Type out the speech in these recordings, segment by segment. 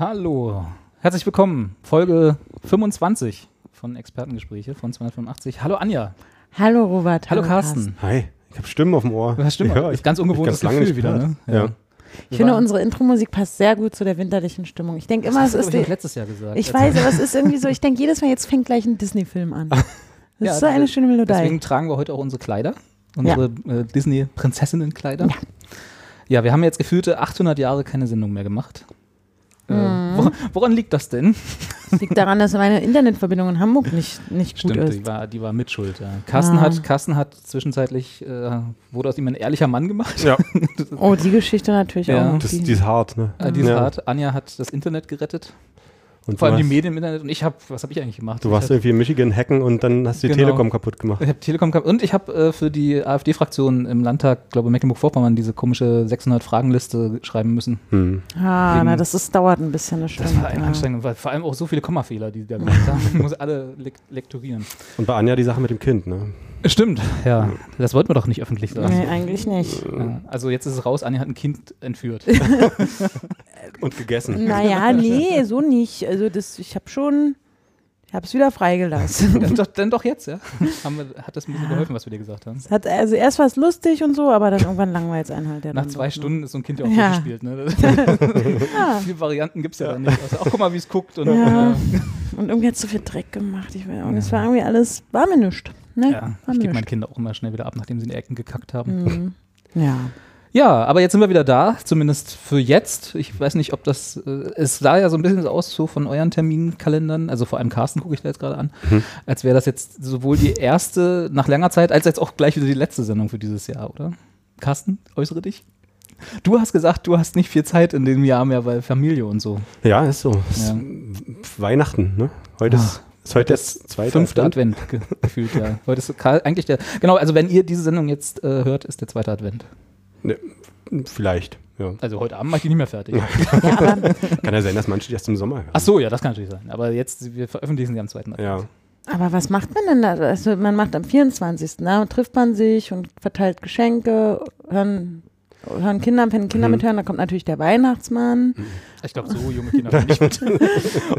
Hallo, herzlich willkommen. Folge 25 von Expertengespräche von 285. Hallo Anja. Hallo Robert. Hallo, Carsten. Hi, ich habe Stimmen auf dem Ohr. Hast Stimmen. Ja, ist ganz ungewohntes ganz lange Gefühl nicht wieder, ne? Ja. Ich finde, unsere Intro-Musik passt sehr gut zu der winterlichen Stimmung. Ich denke immer, es ist ich, letztes Jahr gesagt. Ich weiß, aber es ist irgendwie so, ich denke jedes Mal, jetzt fängt gleich ein Disney-Film an. Das Ja, ist so eine schöne Melodie. Deswegen tragen wir heute auch unsere Kleider, unsere äh, Disney-Prinzessinnenkleider. Ja. ja, wir haben jetzt gefühlte 800 Jahre keine Sendung mehr gemacht. Äh, Mhm. wor woran liegt das denn? Das liegt daran, dass meine Internetverbindung in Hamburg nicht, nicht gut Stimmt, ist. die war, die war mitschuld. Ja. Carsten, Ah. hat, Carsten hat zwischenzeitlich, äh, wurde aus ihm ein ehrlicher Mann gemacht. Ja, Oh, die Geschichte natürlich Ja. auch. das, Die- die ist hart, ne? Äh, die ist ja. hart. Anja hat das Internet gerettet. Und Vor allem die warst, Medien im Internet. Und ich habe, was habe ich eigentlich gemacht? Du warst ich irgendwie in Michigan hacken und dann hast du die Genau. Telekom kaputt gemacht. Ich habe Telekom gehabt und ich habe äh, für die AfD-Fraktion im Landtag, glaube Mecklenburg-Vorpommern, diese komische 600-Fragen-Liste schreiben müssen. Hm. ah, wegen- na, das ist, dauert ein bisschen, das Das stimmt. war ein ja. anstrengend, weil vor allem auch so viele Kommafehler, die die da gemacht haben. Ich muss alle lek lektorieren. Und bei Anja die Sache mit dem Kind, ne? Stimmt, ja. Das wollten wir doch nicht öffentlich sagen. Nee, eigentlich nicht. Ja, also jetzt ist es raus, Anja hat ein Kind entführt. Und gegessen. Naja, nee, so nicht. Also das, ich habe schon, ich habe es wieder freigelassen. dann, doch, dann doch jetzt, ja. Haben wir, hat das ein bisschen geholfen, was wir dir gesagt haben. Hat, also erst war es lustig und so, aber dann irgendwann langweilt es einen halt. Ja Nach zwei? Stunden ist so ein Kind ja auch Ja. durchgespielt. Ne? Ja. Viele Varianten gibt es ja, dann nicht. Also, ach, guck mal, wie es guckt. Und, Ja. äh, Und irgendwie hat es so viel Dreck gemacht. Ich weiß, es war irgendwie alles, war mir nichts. Ne? ja, ich gebe meine nischt. Kinder auch immer schnell wieder ab, nachdem sie in die Ecken gekackt haben. Mhm. Ja. Ja, aber jetzt sind wir wieder da, zumindest für jetzt. Ich weiß nicht, ob das, äh, es sah ja so ein bisschen so aus, so von euren Terminkalendern, also vor allem Carsten gucke ich da jetzt gerade an, als wäre das jetzt sowohl die erste nach langer Zeit, als jetzt auch gleich wieder die letzte Sendung für dieses Jahr, oder? Carsten, äußere dich. Du hast gesagt, du hast nicht viel Zeit in dem Jahr mehr, weil Familie und so. Ja, ist so. Ist Ja. Weihnachten, ne? Heute ist, ist heute das zweite Fünfte Advent. Advent, ge gefühlt, ja. Heute ist Karl- eigentlich der, genau, also wenn ihr diese Sendung jetzt äh, hört, ist der zweite Advent. Ne, vielleicht, ja. Also heute Abend mache ich die nicht mehr fertig. Kann ja sein, dass manche die erst im Sommer hören. Ach so, ja, das kann natürlich sein. Aber jetzt, wir veröffentlichen sie am zweiten Advent. Ja. aber was macht man denn da? Also man macht am 24. Da trifft man sich und verteilt Geschenke, hören, hören Kinder, wenn Kinder Mhm. mithören, dann kommt natürlich der Weihnachtsmann Ich glaube, so junge Kinder hören nicht mit. Und,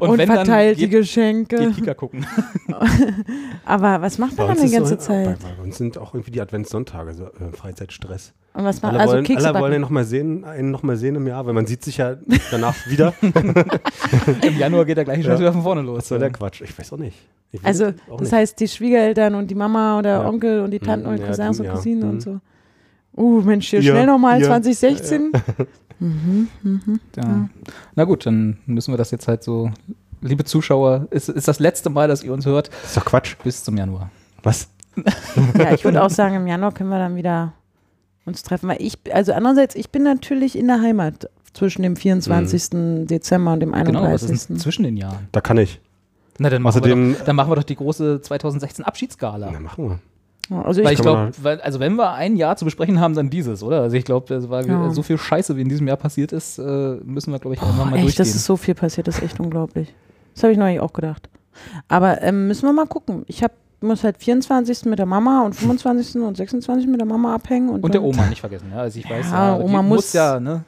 und, wenn, dann verteilt die geht, Geschenke. geht Kika gucken. aber was macht man dann die ganze so, Zeit? Bei, bei uns sind auch irgendwie die Adventssonntage, so äh, Freizeitstress. Und was macht Alle also wollen, Kekse alle wollen ihn noch mal sehen, einen noch mal sehen im Jahr, weil man sieht sich ja danach wieder. Im Januar geht der gleiche Scheiß Ja. wieder von vorne los. Was soll der Quatsch? Ich weiß auch nicht. Also, auch das nicht. heißt, die Schwiegereltern und die Mama oder Ja. Onkel und die Tanten Mhm, und ja, Cousins die- und ja. Cousinen Mhm. und so. Uh, Mensch, hier Ja, schnell nochmal ja. 2016. Mhm, mhm. Ja. Na gut, dann müssen wir das jetzt halt so. Liebe Zuschauer, ist, ist das letzte Mal, dass ihr uns hört, Das ist doch Quatsch. bis zum Januar. Was? Ja, ich würde auch sagen, im Januar können wir dann wieder uns treffen. Weil ich, also andererseits, ich bin natürlich in der Heimat zwischen dem 24. Dezember und dem Genau, was 31. ist denn zwischen den Jahren? Da kann ich. Na, dann machen, wir Außerdem- doch, dann machen wir doch die große 2016 Abschiedsgala. Na, machen wir. Also Weil ich, ich glaube, also wenn wir ein Jahr zu besprechen haben, dann dieses, oder? Also ich glaube, das war Ja. so viel Scheiße, wie in diesem Jahr passiert ist, äh, müssen wir, glaube ich, einfach oh, mal echt, durchgehen. das ist so viel passiert, das ist echt unglaublich. Das habe ich neulich auch gedacht. Aber ähm, müssen wir mal gucken. Ich hab, muss halt 24. mit der Mama und 25. und 26. mit der Mama abhängen. Und, Und der Oma nicht vergessen, ja. Also ich weiß, Ja, ja, Oma die muss- ja, ne?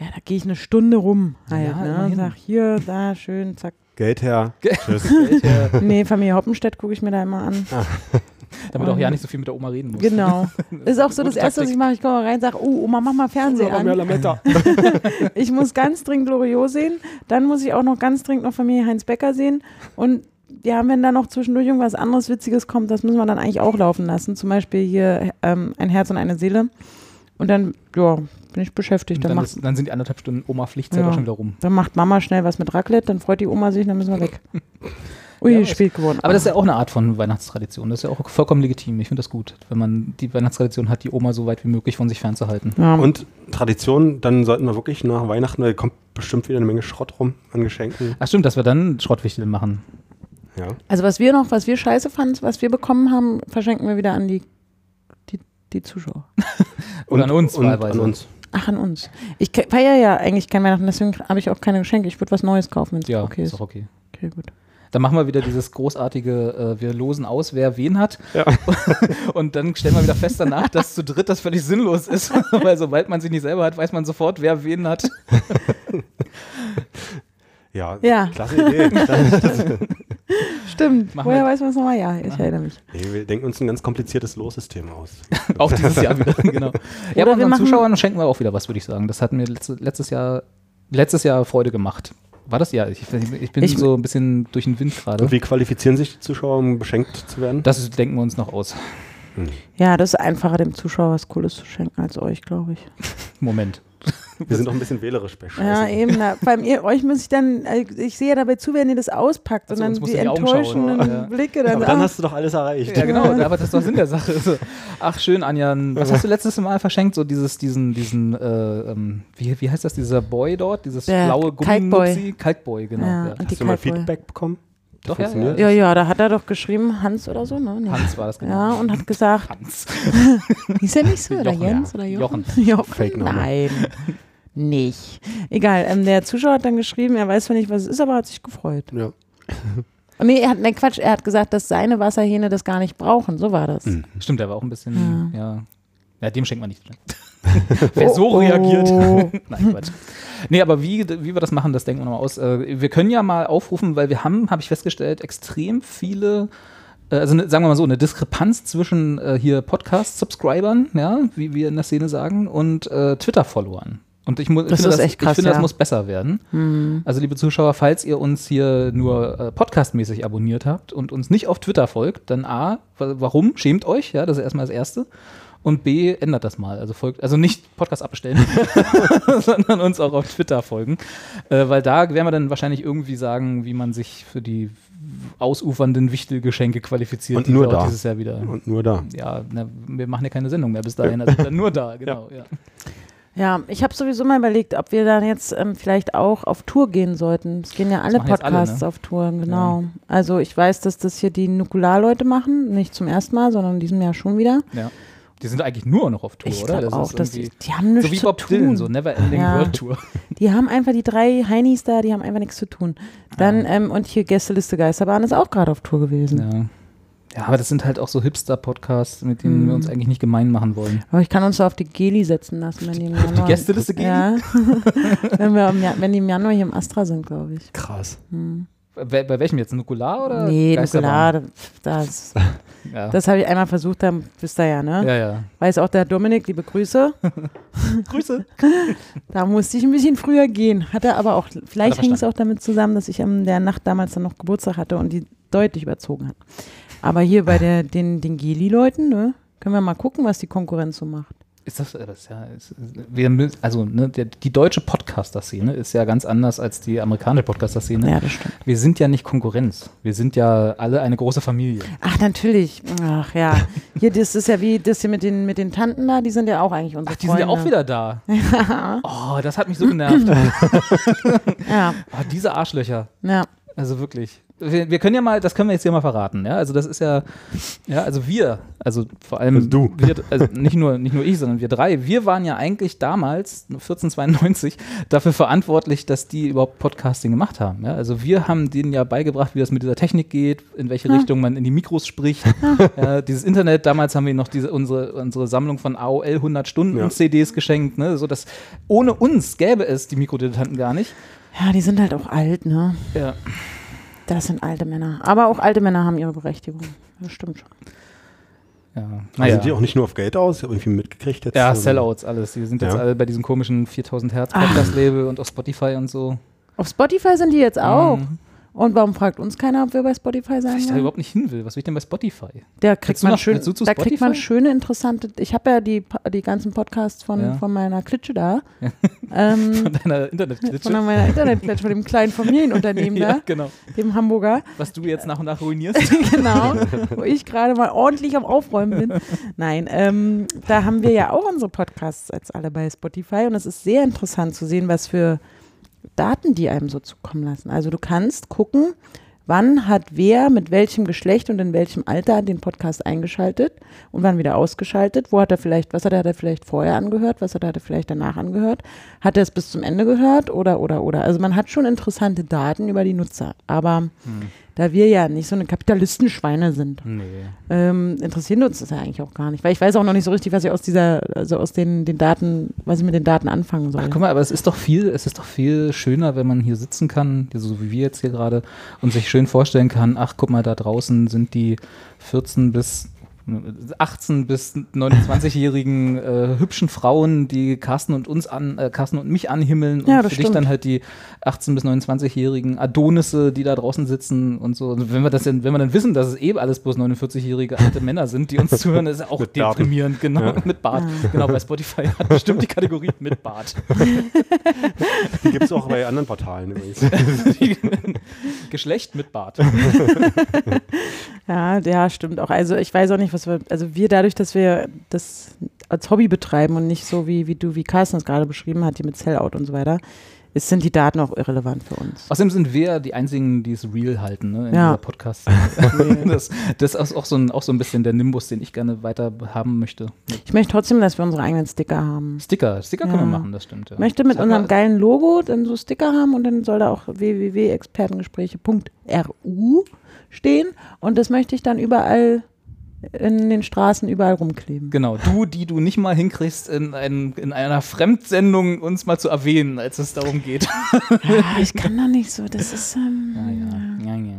Ja, da gehe ich eine Stunde rum halt, Ja, ne? Sag hier, da, schön, zack. Geld her. Tschüss. Äh, Nee, Familie Hoppenstedt gucke ich mir da immer an. Damit auch ja nicht so viel mit der Oma reden muss. Genau. Ist auch so das Erste, was ich mache. Ich komme rein und sage, oh, Oma, mach mal Fernsehen an. Ich muss ganz dringend Loriot sehen. Dann muss ich auch noch ganz dringend noch Familie Heinz Becker sehen. Und ja, wenn da noch zwischendurch irgendwas anderes Witziges kommt, das müssen wir dann eigentlich auch laufen lassen. Zum Beispiel hier ähm, ein Herz und eine Seele. Und dann, ja, bin ich beschäftigt. Dann, dann, macht, ist, dann sind die anderthalb Stunden Oma-Pflichtzeit Ja. auch schon wieder rum. dann macht Mama schnell was mit Raclette, dann freut die Oma sich, dann müssen wir weg. Ui, Ja, spät geworden. Aber das ist ja auch eine Art von Weihnachtstradition. Das ist ja auch vollkommen legitim. Ich finde das gut, wenn man die Weihnachtstradition hat, die Oma so weit wie möglich von sich fernzuhalten. ja. Und Tradition, dann sollten wir wirklich nach Weihnachten, da kommt bestimmt wieder eine Menge Schrott rum an Geschenken. Ach stimmt, dass wir dann Schrottwichtel machen. Ja. Also was wir noch, was wir scheiße fanden, was wir bekommen haben, verschenken wir wieder an die, die, die Zuschauer. Oder an uns und wahlweise. An uns. Ach, an uns. Ich feiere ja eigentlich kein Weihnachten, deswegen habe ich auch keine Geschenke. Ich würde was Neues kaufen, wenn es Ja, okay ist ist. auch okay. Okay, gut. Dann machen wir wieder dieses großartige, äh, wir losen aus, wer wen hat. Ja. Und dann stellen wir wieder fest danach, dass zu dritt das völlig sinnlos ist. Weil sobald man sich nicht selber hat, weiß man sofort, wer wen hat. Ja, Ja. klasse Idee. Stimmt. Machen Woher weiß man es nochmal? Ja, ich erinnere mich. nee, wir denken uns ein ganz kompliziertes Lossystem aus. Auch dieses Jahr wieder, genau. Ja, Oder aber wir unseren machen- Zuschauern schenken wir auch wieder was, würde ich sagen. Das hat mir letzte, letztes Jahr letztes Jahr Freude gemacht. War das ja? Ich, ich bin Ich- so ein bisschen durch den Wind gerade. Und wie qualifizieren sich die Zuschauer, um beschenkt zu werden? Das ist, denken wir uns noch aus. Ja, das ist einfacher, dem Zuschauer was Cooles zu schenken als euch, glaube ich. Moment. Wir sind doch ein bisschen wählerisch bei Scheiße. Ja, eben. Na, vor allem ihr, euch muss ich dann, äh, ich sehe ja dabei zu, wenn ihr das auspackt Also und dann die schauen, enttäuschenden? Ja. Blicke. Dann, Aber dann hast du doch alles erreicht. Ja, genau, aber das ist doch Sinn der Sache. So, ach, schön, Anja. Was hast du letztes Mal verschenkt? So dieses, diesen, diesen, äh, ähm, wie, wie heißt das, dieser Boy dort? Dieses Der blaue Kalkboy. Gumminupsi? Kalkboy, genau. Ja, Ja. Hast du mal. Feedback bekommen? Doch, ja, ja, ja, da hat er doch geschrieben, Hans oder so, ne? Nee. Hans war das genau. Ja, und hat gesagt, Hans. hieß er nicht so? Oder Jochen, Jens ja. oder Jochen? Jochen. Jochen? Fake-Name. Nein, nicht. Egal, ähm, der Zuschauer hat dann geschrieben, er weiß zwar nicht, was es ist, aber hat sich gefreut. Ja. Nee, er hat, nee, Quatsch, er hat gesagt, dass seine Wasserhähne das gar nicht brauchen. So war das. Mhm. Stimmt, der war auch ein bisschen, Ja. ja. Ja, dem schenkt man nicht. Wer so Oh, oh. reagiert. Nein, Quatsch. Nee, aber wie, wie wir das machen, das denken wir nochmal aus. Äh, Wir können ja mal aufrufen, weil wir haben, habe ich festgestellt, extrem viele, äh, also ne, sagen wir mal so, eine Diskrepanz zwischen äh, hier Podcast-Subscribern, ja, wie wir in der Szene sagen, und äh, Twitter-Followern. Und ich, mu- ich Das finde, ist das, echt krass, ich finde ja. das muss besser werden. Hm. Also liebe Zuschauer, falls ihr uns hier nur äh, podcastmäßig abonniert habt und uns nicht auf Twitter folgt, dann A, wa- warum? Schämt euch, ja, das ist erstmal das Erste. Und B, ändert das mal. Also folgt, also nicht Podcast abbestellen, sondern uns auch auf Twitter folgen. Äh, weil da werden wir dann wahrscheinlich irgendwie sagen, wie man sich für die ausufernden Wichtelgeschenke qualifiziert, Und die nur da. dieses Jahr wieder. Und nur da. Ja, na, wir machen ja keine Sendung mehr bis dahin, also dann nur da, genau. Ja. Ja, ich habe sowieso mal überlegt, ob wir dann jetzt ähm, vielleicht auch auf Tour gehen sollten. Es gehen ja alle jetzt alle, Podcasts ne? auf Tour, genau. Also ich weiß, dass das hier die Nukular-Leute machen, nicht zum ersten Mal, sondern in diesem Jahr schon wieder. ja. Die sind eigentlich nur noch auf Tour, ich oder? glaube auch, ist dass die, die haben nichts so wie zu Bob tun. Dylan, so Never Ending Ja. World Tour. Die haben einfach die drei Heinis da, die haben einfach nichts zu tun. Dann, ähm, und hier Gästeliste Geisterbahn ist auch gerade auf Tour gewesen. Ja. Ja, aber das sind halt auch so Hipster-Podcasts, mit denen Hm. wir uns eigentlich nicht gemein machen wollen. Aber ich kann uns so auf die Geli setzen lassen, wenn die im Januar. Gästeliste Geli? Ja. wenn, wir im, Ja- wenn die im Januar hier im Astra sind, glaube ich. Krass. Hm. Bei, bei welchem jetzt? Nukular oder? Nee? Nukular, das, Ja. das habe ich einmal versucht, da wisst ihr ja, ne? ja, ja. Weiß auch der Dominik, liebe Grüße. Grüße. Da musste ich ein bisschen früher gehen. Hatte aber auch, vielleicht hing es auch damit zusammen, dass ich in der Nacht damals dann noch Geburtstag hatte und die deutlich überzogen hat. Aber hier bei der, den, den Geli-Leuten, ne, können wir mal gucken, was die Konkurrenz so macht. Ist das, äh, das ja, ist, wir, also ne, der, die deutsche Podcaster-Szene ist ja ganz anders als die amerikanische Podcaster-Szene. Ja, das stimmt. Wir sind ja nicht Konkurrenz. Wir sind ja alle eine große Familie. Ach, natürlich. Ach ja. Hier, das ist ja wie das hier mit den, mit den Tanten da, die sind ja auch eigentlich unsere Ach, die sind ja Freunde. auch wieder da. Oh, das hat mich so genervt. Ja, oh, diese Arschlöcher. ja. Also wirklich. Wir, wir können ja mal, das können wir jetzt hier mal verraten, ja. Also das ist ja, ja, also wir, also vor allem Also du. wir, also nicht nur, nicht nur ich, sondern wir drei, wir waren ja eigentlich damals, 1492, dafür verantwortlich, dass die überhaupt Podcasting gemacht haben. Ja? Also wir haben denen ja beigebracht, wie das mit dieser Technik geht, in welche Richtung man in die Mikros spricht. ja, dieses Internet, damals haben wir noch diese, unsere, unsere Sammlung von AOL 100 Stunden Ja. CDs geschenkt, ne? so dass ohne uns gäbe es die Mikrodilettanten gar nicht. Ja, die sind halt auch alt, ne? Ja. Das sind alte Männer. Aber auch alte Männer haben ihre Berechtigung. Das stimmt schon. Ja, Also naja. Sind die auch nicht nur auf Geld aus? Ich habe irgendwie mitgekriegt jetzt. Ja, ähm, Sellouts, alles. Die sind jetzt Ja. alle bei diesem komischen 4000 Hertz Ah. Podcast-Label und auf Spotify und so. Auf Spotify sind die jetzt auch. Mhm. Und warum fragt uns keiner, ob wir bei Spotify Weil sein ich da wollen? überhaupt nicht hin will. Was will ich denn bei Spotify? Da kriegt man, noch- schön, da kriegt man schöne, interessante. Ich habe ja die, die ganzen Podcasts von, Ja. von meiner Klitsche da. Ähm, Von deiner von Internetklitsche? meiner Internetklitsche, von dem kleinen Familienunternehmen Ja, da, genau. dem Hamburger. Was du jetzt nach und nach ruinierst. genau, wo ich gerade mal ordentlich am Aufräumen bin. Nein, ähm, da haben wir ja auch unsere Podcasts als alle bei Spotify und es ist sehr interessant zu sehen, was für Daten die einem so zukommen lassen. Also du kannst gucken, wann hat wer mit welchem Geschlecht und in welchem Alter den Podcast eingeschaltet und wann wieder ausgeschaltet. Wo hat er vielleicht, was hat er, hat er vielleicht vorher angehört, was hat er, hat er vielleicht danach angehört? Hat er es bis zum Ende gehört oder, oder, oder? Also man hat schon interessante Daten über die Nutzer, aber da wir ja nicht so eine Kapitalistenschweine sind, nee. ähm, interessieren uns das ja eigentlich auch gar nicht. Weil ich weiß auch noch nicht so richtig, was ich aus dieser, also aus den, den Daten, was ich mit den Daten anfangen soll. Ach, guck mal, aber es ist doch viel, es ist doch viel schöner, wenn man hier sitzen kann, so wie wir jetzt hier gerade, und sich schön vorstellen kann, ach, guck mal, da draußen sind die 14 bis 18 bis 29-jährigen äh, hübschen Frauen, die Carsten und uns an, äh, Carsten und mich anhimmeln Ja, und das für dich stimmt. dann halt die 18 bis 29-jährigen Adonisse, die da draußen sitzen und so. Und wenn wir das denn, wenn wir dann wissen, dass es eben alles bloß 49-jährige alte Männer sind, die uns zuhören, ist ja auch Mit deprimierend, genau, mit Bart. Genau, bei Spotify hat bestimmt die Kategorie mit Bart. Die gibt es auch bei anderen Portalen übrigens. Geschlecht mit Bart. Ja, ja, stimmt auch. Also ich weiß auch nicht, was wir, also wir dadurch, dass wir das als Hobby betreiben und nicht so wie, wie du, wie Carsten es gerade beschrieben hat, die mit Sellout und so weiter, ist, sind die Daten auch irrelevant für uns. Außerdem sind wir die einzigen, die es real halten, ne, in Ja. dieser Podcast. das, das ist auch so, ein, auch so ein bisschen der Nimbus, den ich gerne weiter haben möchte. Ich möchte trotzdem, dass wir unsere eigenen Sticker haben. Sticker, Sticker können Ja. wir machen, das stimmt. Ja. Ich möchte mit unserem geilen Logo dann so Sticker haben und dann soll da auch www.expertengespräche.ru stehen und das möchte ich dann überall in den Straßen überall rumkleben. Genau, du, die du nicht mal hinkriegst, in, ein, in einer Fremdsendung uns mal zu erwähnen, als es darum geht. Ja, ich kann da nicht so, das ist ähm, Ja, ja, ja, ja. ja.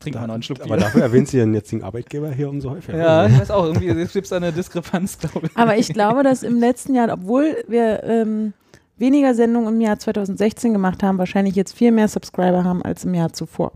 Trink mal noch einen Schluck Aber Bier. dafür erwähnt sie ihren jetzigen Arbeitgeber hier umso häufiger. Ja, ich weiß auch, irgendwie gibt es da eine Diskrepanz, glaube ich. Aber ich glaube, dass im letzten Jahr, obwohl wir ähm, weniger Sendungen im Jahr 2016 gemacht haben, wahrscheinlich jetzt viel mehr Subscriber haben als im Jahr zuvor.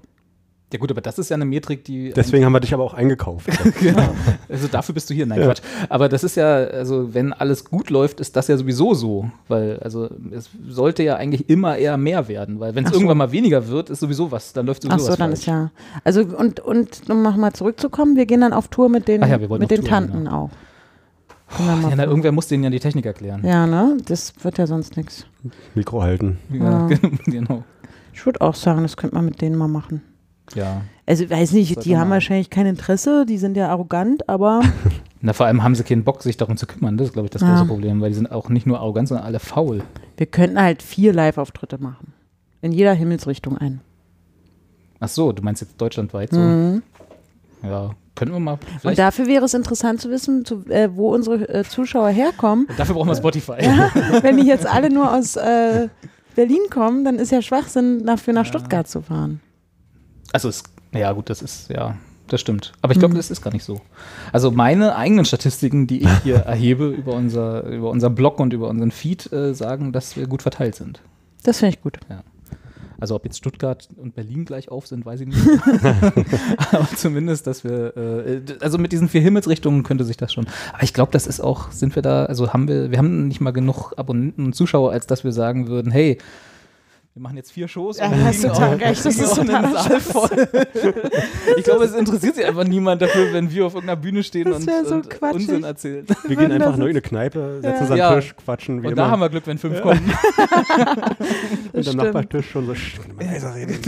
Ja gut, aber das ist ja eine Metrik, die Deswegen haben wir dich aber auch eingekauft. genau. Also dafür bist du hier. Nein, Quatsch. Aber das ist ja, also wenn alles gut läuft, ist das ja sowieso so. Weil, also es sollte ja eigentlich immer eher mehr werden. Weil wenn es Ach so. irgendwann mal weniger wird, ist sowieso was, dann läuft Ach sowieso so, was dann falsch. ist ja. Also und, und um nochmal zurückzukommen, wir gehen dann auf Tour mit den, Ach ja, mit den Tour Tanten auch. Können wir mal Ja, na, irgendwer muss denen ja die Technik erklären. ja, ne? Das wird ja sonst nichts. Mikro halten. Ja, Ja. genau. Ich würde auch sagen, das könnte man mit denen mal machen. Ja. Also, weiß nicht, Sollte die haben wahrscheinlich kein Interesse, die sind ja arrogant, aber Na, vor allem haben sie keinen Bock, sich darum zu kümmern. Das ist, glaube ich, das Ja. große Problem, weil die sind auch nicht nur arrogant, sondern alle faul. wir könnten halt vier Live-Auftritte machen. In jeder Himmelsrichtung ein. Ach so, du meinst jetzt deutschlandweit so? Mhm. Ja, können wir mal. Und dafür wäre es interessant zu wissen, zu, äh, wo unsere äh, Zuschauer herkommen. dafür brauchen wir Spotify. Wenn die jetzt alle nur aus äh, Berlin kommen, dann ist ja Schwachsinn, dafür nach Stuttgart zu fahren. Also es, ja gut, das ist, ja, das stimmt. Aber ich glaube, Mhm. das ist gar nicht so. Also meine eigenen Statistiken, die ich hier erhebe über unser, über unser Blog und über unseren Feed, äh, sagen, dass wir gut verteilt sind. Das finde ich gut. Also ob jetzt Stuttgart und Berlin gleich auf sind, weiß ich nicht. Aber zumindest, dass wir, äh, also mit diesen vier Himmelsrichtungen könnte sich das schon. Aber ich glaube, das ist auch, sind wir da, also haben wir, wir haben nicht mal genug Abonnenten und Zuschauer, als dass wir sagen würden, hey, wir machen jetzt vier Shows Ja, und wir hast total auch- recht, das ist einen totaler Saal voll. ich glaube, es interessiert sich einfach niemand dafür, wenn wir auf irgendeiner Bühne stehen Das und, so und. Unsinn erzählen. Wir gehen einfach in eine Kneipe, setzen Ja. uns an den Ja. Tisch, quatschen wie Und immer. da haben wir Glück, wenn fünf kommen. und am. Nachbartisch schon so, "Sch, mal leiser reden.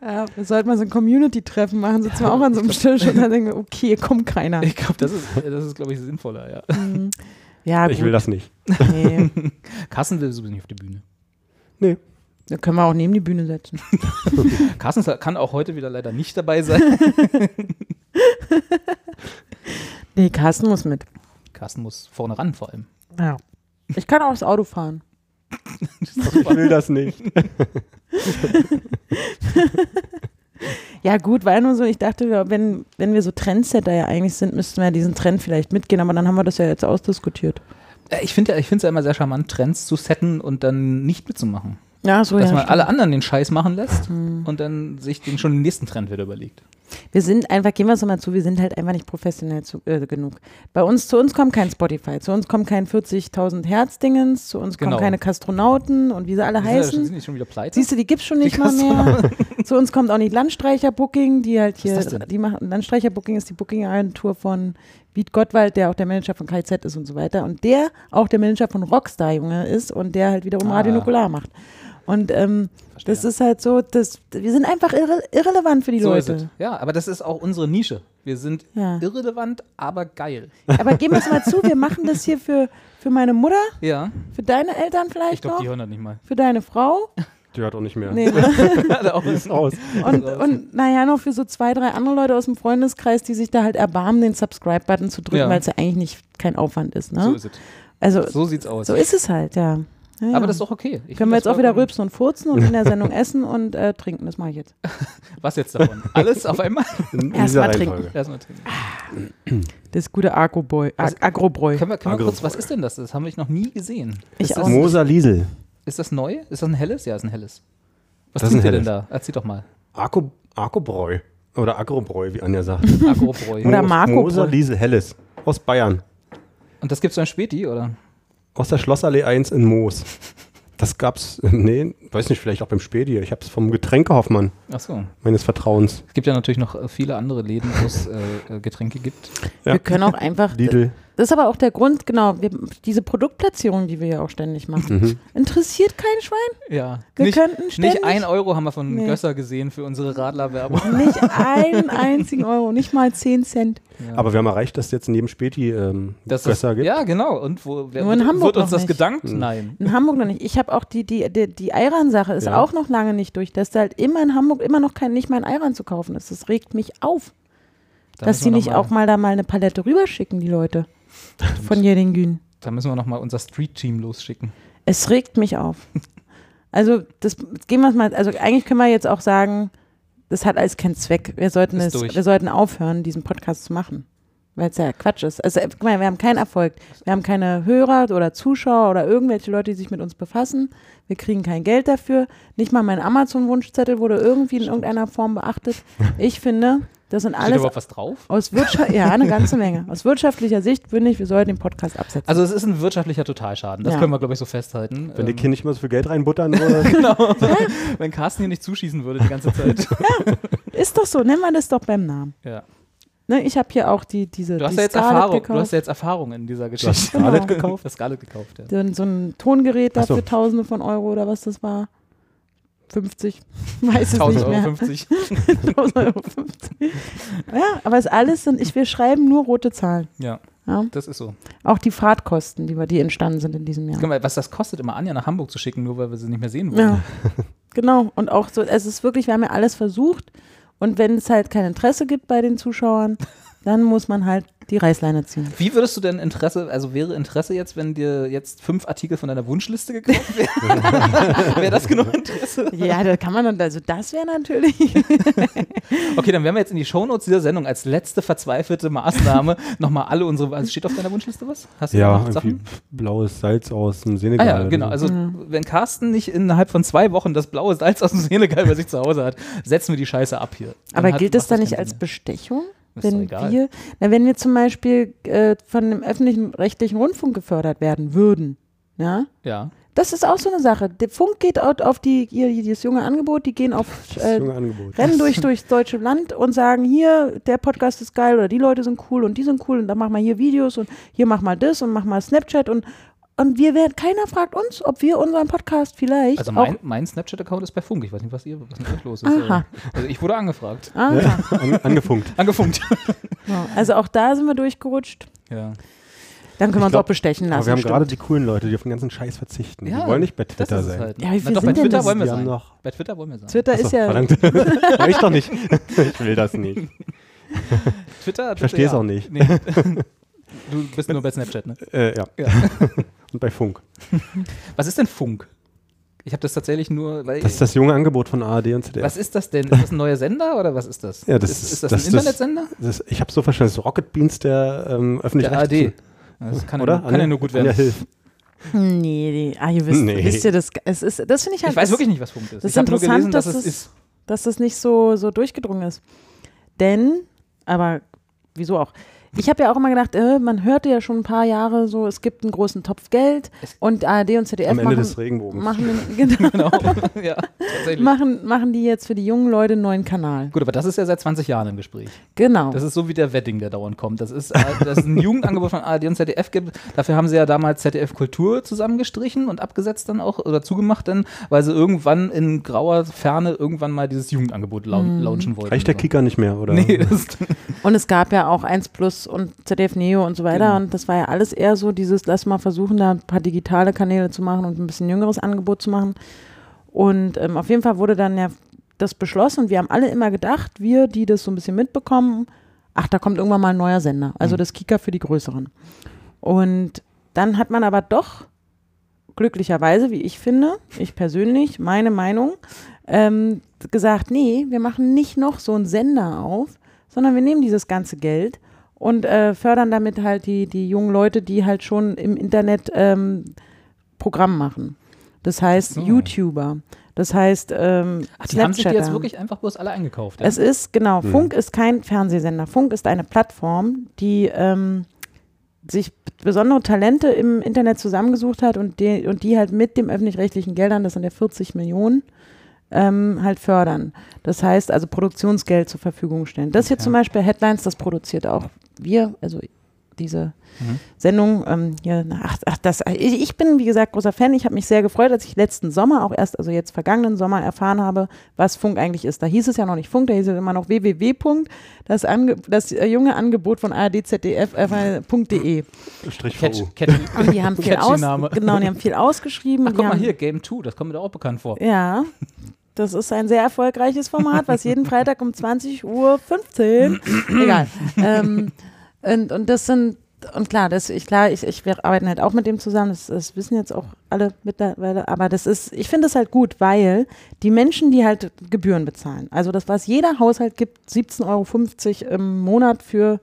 Ja, wir sollten mal so ein Community-Treffen machen, sitzen wir auch an so einem Tisch und dann denken wir, okay, hier kommt keiner. Ich glaube, das ist, das ist glaube ich, sinnvoller, ja. Mhm. Ja, Ich will das nicht. Nee. Carsten will sowieso nicht auf die Bühne. Nee. Da können wir auch neben die Bühne setzen. Carsten kann auch heute wieder leider nicht dabei sein. Nee, Carsten muss mit. Carsten muss vorne ran vor allem. Ja. Ich kann auch das Auto fahren. Ich will das nicht. Ja, gut, war ja nur so, ich dachte, wenn, wenn wir so Trendsetter ja eigentlich sind, müssten wir ja diesen Trend vielleicht mitgehen, aber dann haben wir das ja jetzt ausdiskutiert. Äh, Ich finde ja, ich finde es ja immer sehr charmant, Trends zu setten und dann nicht mitzumachen. Ja, so dass ja, man stimmt. alle anderen den Scheiß machen lässt und dann sich den schon den nächsten Trend wieder überlegt. Wir sind einfach, gehen wir es mal zu, wir sind halt einfach nicht professionell zu, äh, genug. Bei uns, zu uns kommt kein Spotify, zu uns kommt kein 40.000 Hertz-Dingens, zu uns Genau. kommen keine Kastronauten und wie sie alle heißen. Sind die schon wieder pleite? Siehst du, die gibt's schon Die nicht mal mehr. Zu uns kommt auch nicht Landstreicher-Booking, die halt hier, die machen, Landstreicher-Booking ist die Booking-Agentur von Wied Gottwald, der auch der Manager von KZ ist und so weiter. Und der auch der Manager von Rockstar, Junge, ist und der halt wiederum Ah. Radio Nukular macht. Und ähm, das ist halt so, das, wir sind einfach irre, irrelevant für die so ist Leute. es. Ja, aber das ist auch unsere Nische. Wir sind Ja. irrelevant, aber geil. Aber gehen wir es mal zu, wir machen das hier für, für meine Mutter, Ja, für deine Eltern ich vielleicht glaube, noch, die hören das nicht mal. für deine Frau Die hört auch nicht mehr. nee, ne? Auch Ist raus. und, und naja, noch für so zwei, drei andere Leute aus dem Freundeskreis, die sich da halt erbarmen, den Subscribe-Button zu drücken, Ja. weil es ja eigentlich nicht kein Aufwand ist. Ne? So ist es. also so, So sieht's aus. ist es halt, ja. Ja, ja. Aber das ist doch okay. Ich Können wir jetzt auch wieder rülpsen und furzen und in der Sendung essen und äh, trinken. Das mache ich jetzt. Was jetzt davon? Alles auf einmal? In, in Erst dieser mal trinken. Erstmal trinken. Das gute Agrobräu. Können wir, können wir Agro- kurz, was ist denn das? Das haben wir noch nie gesehen. Ich ist, auch das, Moser Liesel. ist das neu? Ist das ein helles? Ja, ist ein helles. Was Das trinkt ihr denn da? Erzähl doch mal. Arko, Arkobräu. Oder Agrobräu, wie Anja sagt. Agrobräu. Oder Marco Moser. Liesel Helles. Aus Bayern. Und das gibt's beim Späti, oder? Aus der Schlossallee 1 in Moos. Das gab's, nee, weiß nicht, vielleicht auch beim Spedi. Ich hab's vom Getränkehoffmann Achso. meines Vertrauens. Es gibt ja natürlich noch äh, viele andere Läden, wo es äh, äh, Getränke gibt. Ja. Wir können auch einfach. Lidl. Das ist aber auch der Grund, genau, wir, diese Produktplatzierung, die wir ja auch ständig machen, Mhm. interessiert kein Schwein. Ja. Wir nicht, könnten ständig. nicht ein Euro haben wir von Nee. Gösser gesehen für unsere Radlerwerbung. Nicht einen einzigen Euro, nicht mal 10 Cent. Ja. Aber wir haben erreicht, dass es jetzt in jedem Späti ähm, Dass Gösser das, gibt. Ja, genau. Und wo wer, Nur in wird, Hamburg wird uns noch das nicht. gedankt? Hm. Nein. In Hamburg noch nicht. Ich habe auch die, die, die, die Ayran-Sache ist Ja. auch noch lange nicht durch, dass da halt immer in Hamburg immer noch kein, nicht mal ein Ayran zu kaufen ist. Das regt mich auf, Da dass sie nicht mal, auch mal da mal eine Palette rüberschicken, die Leute. Von Jedingün. Da müssen wir nochmal unser Street-Team losschicken. Es regt mich auf. Also, das gehen wir mal, also eigentlich können wir jetzt auch sagen, das hat alles keinen Zweck. Wir sollten, Ist es, durch. wir sollten aufhören, diesen Podcast zu machen. Weil es ja Quatsch ist. Also, äh, guck mal, wir haben keinen Erfolg. Wir haben keine Hörer oder Zuschauer oder irgendwelche Leute, die sich mit uns befassen. Wir kriegen kein Geld dafür. Nicht mal mein Amazon-Wunschzettel wurde irgendwie in irgendeiner Form beachtet. Ich finde, das sind Steht alles überhaupt was drauf? aus Wirtschaft, ja, eine ganze Menge. Aus wirtschaftlicher Sicht finde ich, wir sollten den Podcast absetzen. Also es ist ein wirtschaftlicher Totalschaden. Das Ja. können wir, glaube ich, so festhalten. Wenn die Ähm, Kinder nicht mehr so viel Geld reinbuttern würde. genau. Wenn Carsten hier nicht zuschießen würde die ganze Zeit. ist doch so, nennen wir das doch beim Namen. ja. Ne, ich habe hier auch die, diese Du hast die ja jetzt Scarlett Erfahrung. gekauft. Du hast ja jetzt Erfahrung in dieser Du hast Geschichte. Genau. Scarlett gekauft? Das Scarlett gekauft, ja. so, ein- so ein Tongerät Ach so. dafür Tausende von Euro oder was das war. 50. Weiß es 1000 nicht Euro mehr. 50. 1000 Euro 50. Ja, aber es alles sind, ich, wir schreiben nur rote Zahlen. Ja, Ja. das ist so. Auch die Fahrtkosten, die, wir, die entstanden sind in diesem Jahr. Was das kostet, immer Anja nach Hamburg zu schicken, nur weil wir sie nicht mehr sehen wollen. Ja, genau. Und auch so, es ist wirklich, wir haben ja alles versucht. Und wenn es halt kein Interesse gibt bei den Zuschauern, dann muss man halt die Reißleine ziehen. Wie würdest du denn Interesse, also wäre Interesse jetzt, wenn dir jetzt fünf Artikel von deiner Wunschliste gekauft wären? wäre das genug Interesse? Ja, da kann man dann, also das wäre natürlich. Okay, dann werden wir jetzt in die Shownotes dieser Sendung als letzte verzweifelte Maßnahme nochmal alle unsere, also steht auf deiner Wunschliste was? Hast du ja, Sachen? blaues Salz aus dem Ah Senegal. ja, oder genau. so. Also wenn Carsten nicht innerhalb von zwei Wochen das blaue Salz aus dem Senegal bei sich zu Hause hat, setzen wir die Scheiße ab hier. Dann Aber hat- gilt das dann nicht als Bestechung? Ist Wenn egal. wir, na, wenn wir zum Beispiel äh, von dem öffentlichen rechtlichen Rundfunk gefördert werden würden, ja. Ja. das ist auch so eine Sache. Der Funk geht out auf die, ihr, das junge Angebot, die gehen auf, äh, rennen durch durchs deutsche Land und sagen, hier, der Podcast ist geil oder die Leute sind cool und die sind cool und dann mach mal hier Videos und hier mach mal das und mach mal Snapchat und und wir werden, keiner fragt uns, ob wir unseren Podcast vielleicht Also mein, mein Snapchat-Account ist bei Funk. Ich weiß nicht, was ihr, was mit euch los ist. Aha. Also ich wurde angefragt. Aha, An, angefunkt. Angefunkt. ja. Also auch da sind wir durchgerutscht. ja. Dann können wir uns glaub, auch bestechen lassen. Aber wir haben stimmt. gerade die coolen Leute, die auf den ganzen Scheiß verzichten. Ja, die wollen nicht bei Twitter sein. halt. Ja, wie Na doch, bei Twitter wollen wir sein. noch- Bei Twitter wollen wir sein. Twitter Achso, ist ja. verdammt. Ja, ich doch nicht. Ich will das nicht. Twitter, Ich verstehe es auch nicht. Nee. Du bist nur bei Snapchat, ne? Äh, ja. Ja. Und bei Funk. Was ist denn Funk? Ich habe das tatsächlich nur, weil Das ist das junge Angebot von ARD und ZDF. was ist das denn? Ist das ein neuer Sender oder was ist das? Ja, das ist, ist- ist das, das ein ist das- Internetsender? Das, ich habe so verstanden, das ist Rocket Beans der ähm, Der öffentlich ARD. Das kann, Oder? Ja, nur, kann ja nur gut werden. Anja Hilf. Nee, nee. Ah, ihr wisst, Nee. wisst ihr, das, es ist, das finde ich halt. Ich weiß wirklich nicht, was Funk ist. das ist interessant, gelesen, dass dass es es- ist. dass das nicht so, so durchgedrungen ist. Denn, aber wieso auch? Ich habe ja auch immer gedacht, äh, man hörte ja schon ein paar Jahre so, es gibt einen großen Topf Geld und ARD und ZDF Am Ende machen, des Regenbogens. machen, genau, Genau. ja, machen, machen die jetzt für die jungen Leute einen neuen Kanal. Gut, aber das ist ja seit 20 Jahren im Gespräch. Genau. Das ist so wie der Wedding, der dauernd kommt. Das ist, äh, dass es ein Jugendangebot von ARD und ZDF gibt. Dafür haben sie ja damals ZDF Kultur zusammengestrichen und abgesetzt dann auch oder zugemacht dann, weil sie irgendwann in grauer Ferne irgendwann mal dieses Jugendangebot lau Mhm. launchen wollten. Reicht der So. Kicker nicht mehr, oder? Nee, das ist, Und es gab ja auch 1 Plus und ZDF Neo und so weiter. Genau. Und das war ja alles eher so dieses, lass mal versuchen, da ein paar digitale Kanäle zu machen und ein bisschen jüngeres Angebot zu machen. Und ähm, auf jeden Fall wurde dann ja das beschlossen und wir haben alle immer gedacht, wir, die das so ein bisschen mitbekommen, ach, da kommt irgendwann mal ein neuer Sender. Also Mhm. das Kika für die Größeren. Und dann hat man aber doch glücklicherweise, wie ich finde, ich persönlich, meine Meinung, ähm, gesagt, nee, wir machen nicht noch so einen Sender auf, sondern wir nehmen dieses ganze Geld und äh, fördern damit halt die, die jungen Leute, die halt schon im Internet ähm, Programm machen. Das heißt So. YouTuber. Das heißt ähm, ach, die haben sich die jetzt wirklich einfach bloß alle eingekauft. Ja? Es ist, genau, Mhm. Funk ist kein Fernsehsender. Funk ist eine Plattform, die ähm, sich besondere Talente im Internet zusammengesucht hat und die, und die halt mit dem öffentlich-rechtlichen Geldern, das sind ja 40 Millionen, ähm, halt fördern. Das heißt also Produktionsgeld zur Verfügung stellen. Das hier Okay. zum Beispiel Headlines, das produziert auch wir, also diese Mhm. Sendung. Ähm, hier, ach, ach, das, ich, ich bin, wie gesagt, großer Fan. Ich habe mich sehr gefreut, als ich letzten Sommer, auch erst, also jetzt vergangenen Sommer, erfahren habe, was Funk eigentlich ist. Da hieß es ja noch nicht Funk, da hieß es immer noch www. Das, Ange das äh, junge Angebot von ardzdf.de. Strich Catch, VU. catchy, Und die haben viel aus, Name. genau, die haben viel ausgeschrieben. Ach, die guck mal haben, hier, Game 2, das kommt mir da auch bekannt vor. Ja, das ist ein sehr erfolgreiches Format, was jeden Freitag um 20 Uhr 15, egal. Ähm, und, und das sind, und klar, das, ich, klar, ich, ich, wir arbeiten halt auch mit dem zusammen, das, das wissen jetzt auch alle mittlerweile, aber das ist, ich finde das halt gut, weil die Menschen, die halt Gebühren bezahlen, also das, was jeder Haushalt gibt, 17,50 Euro im Monat für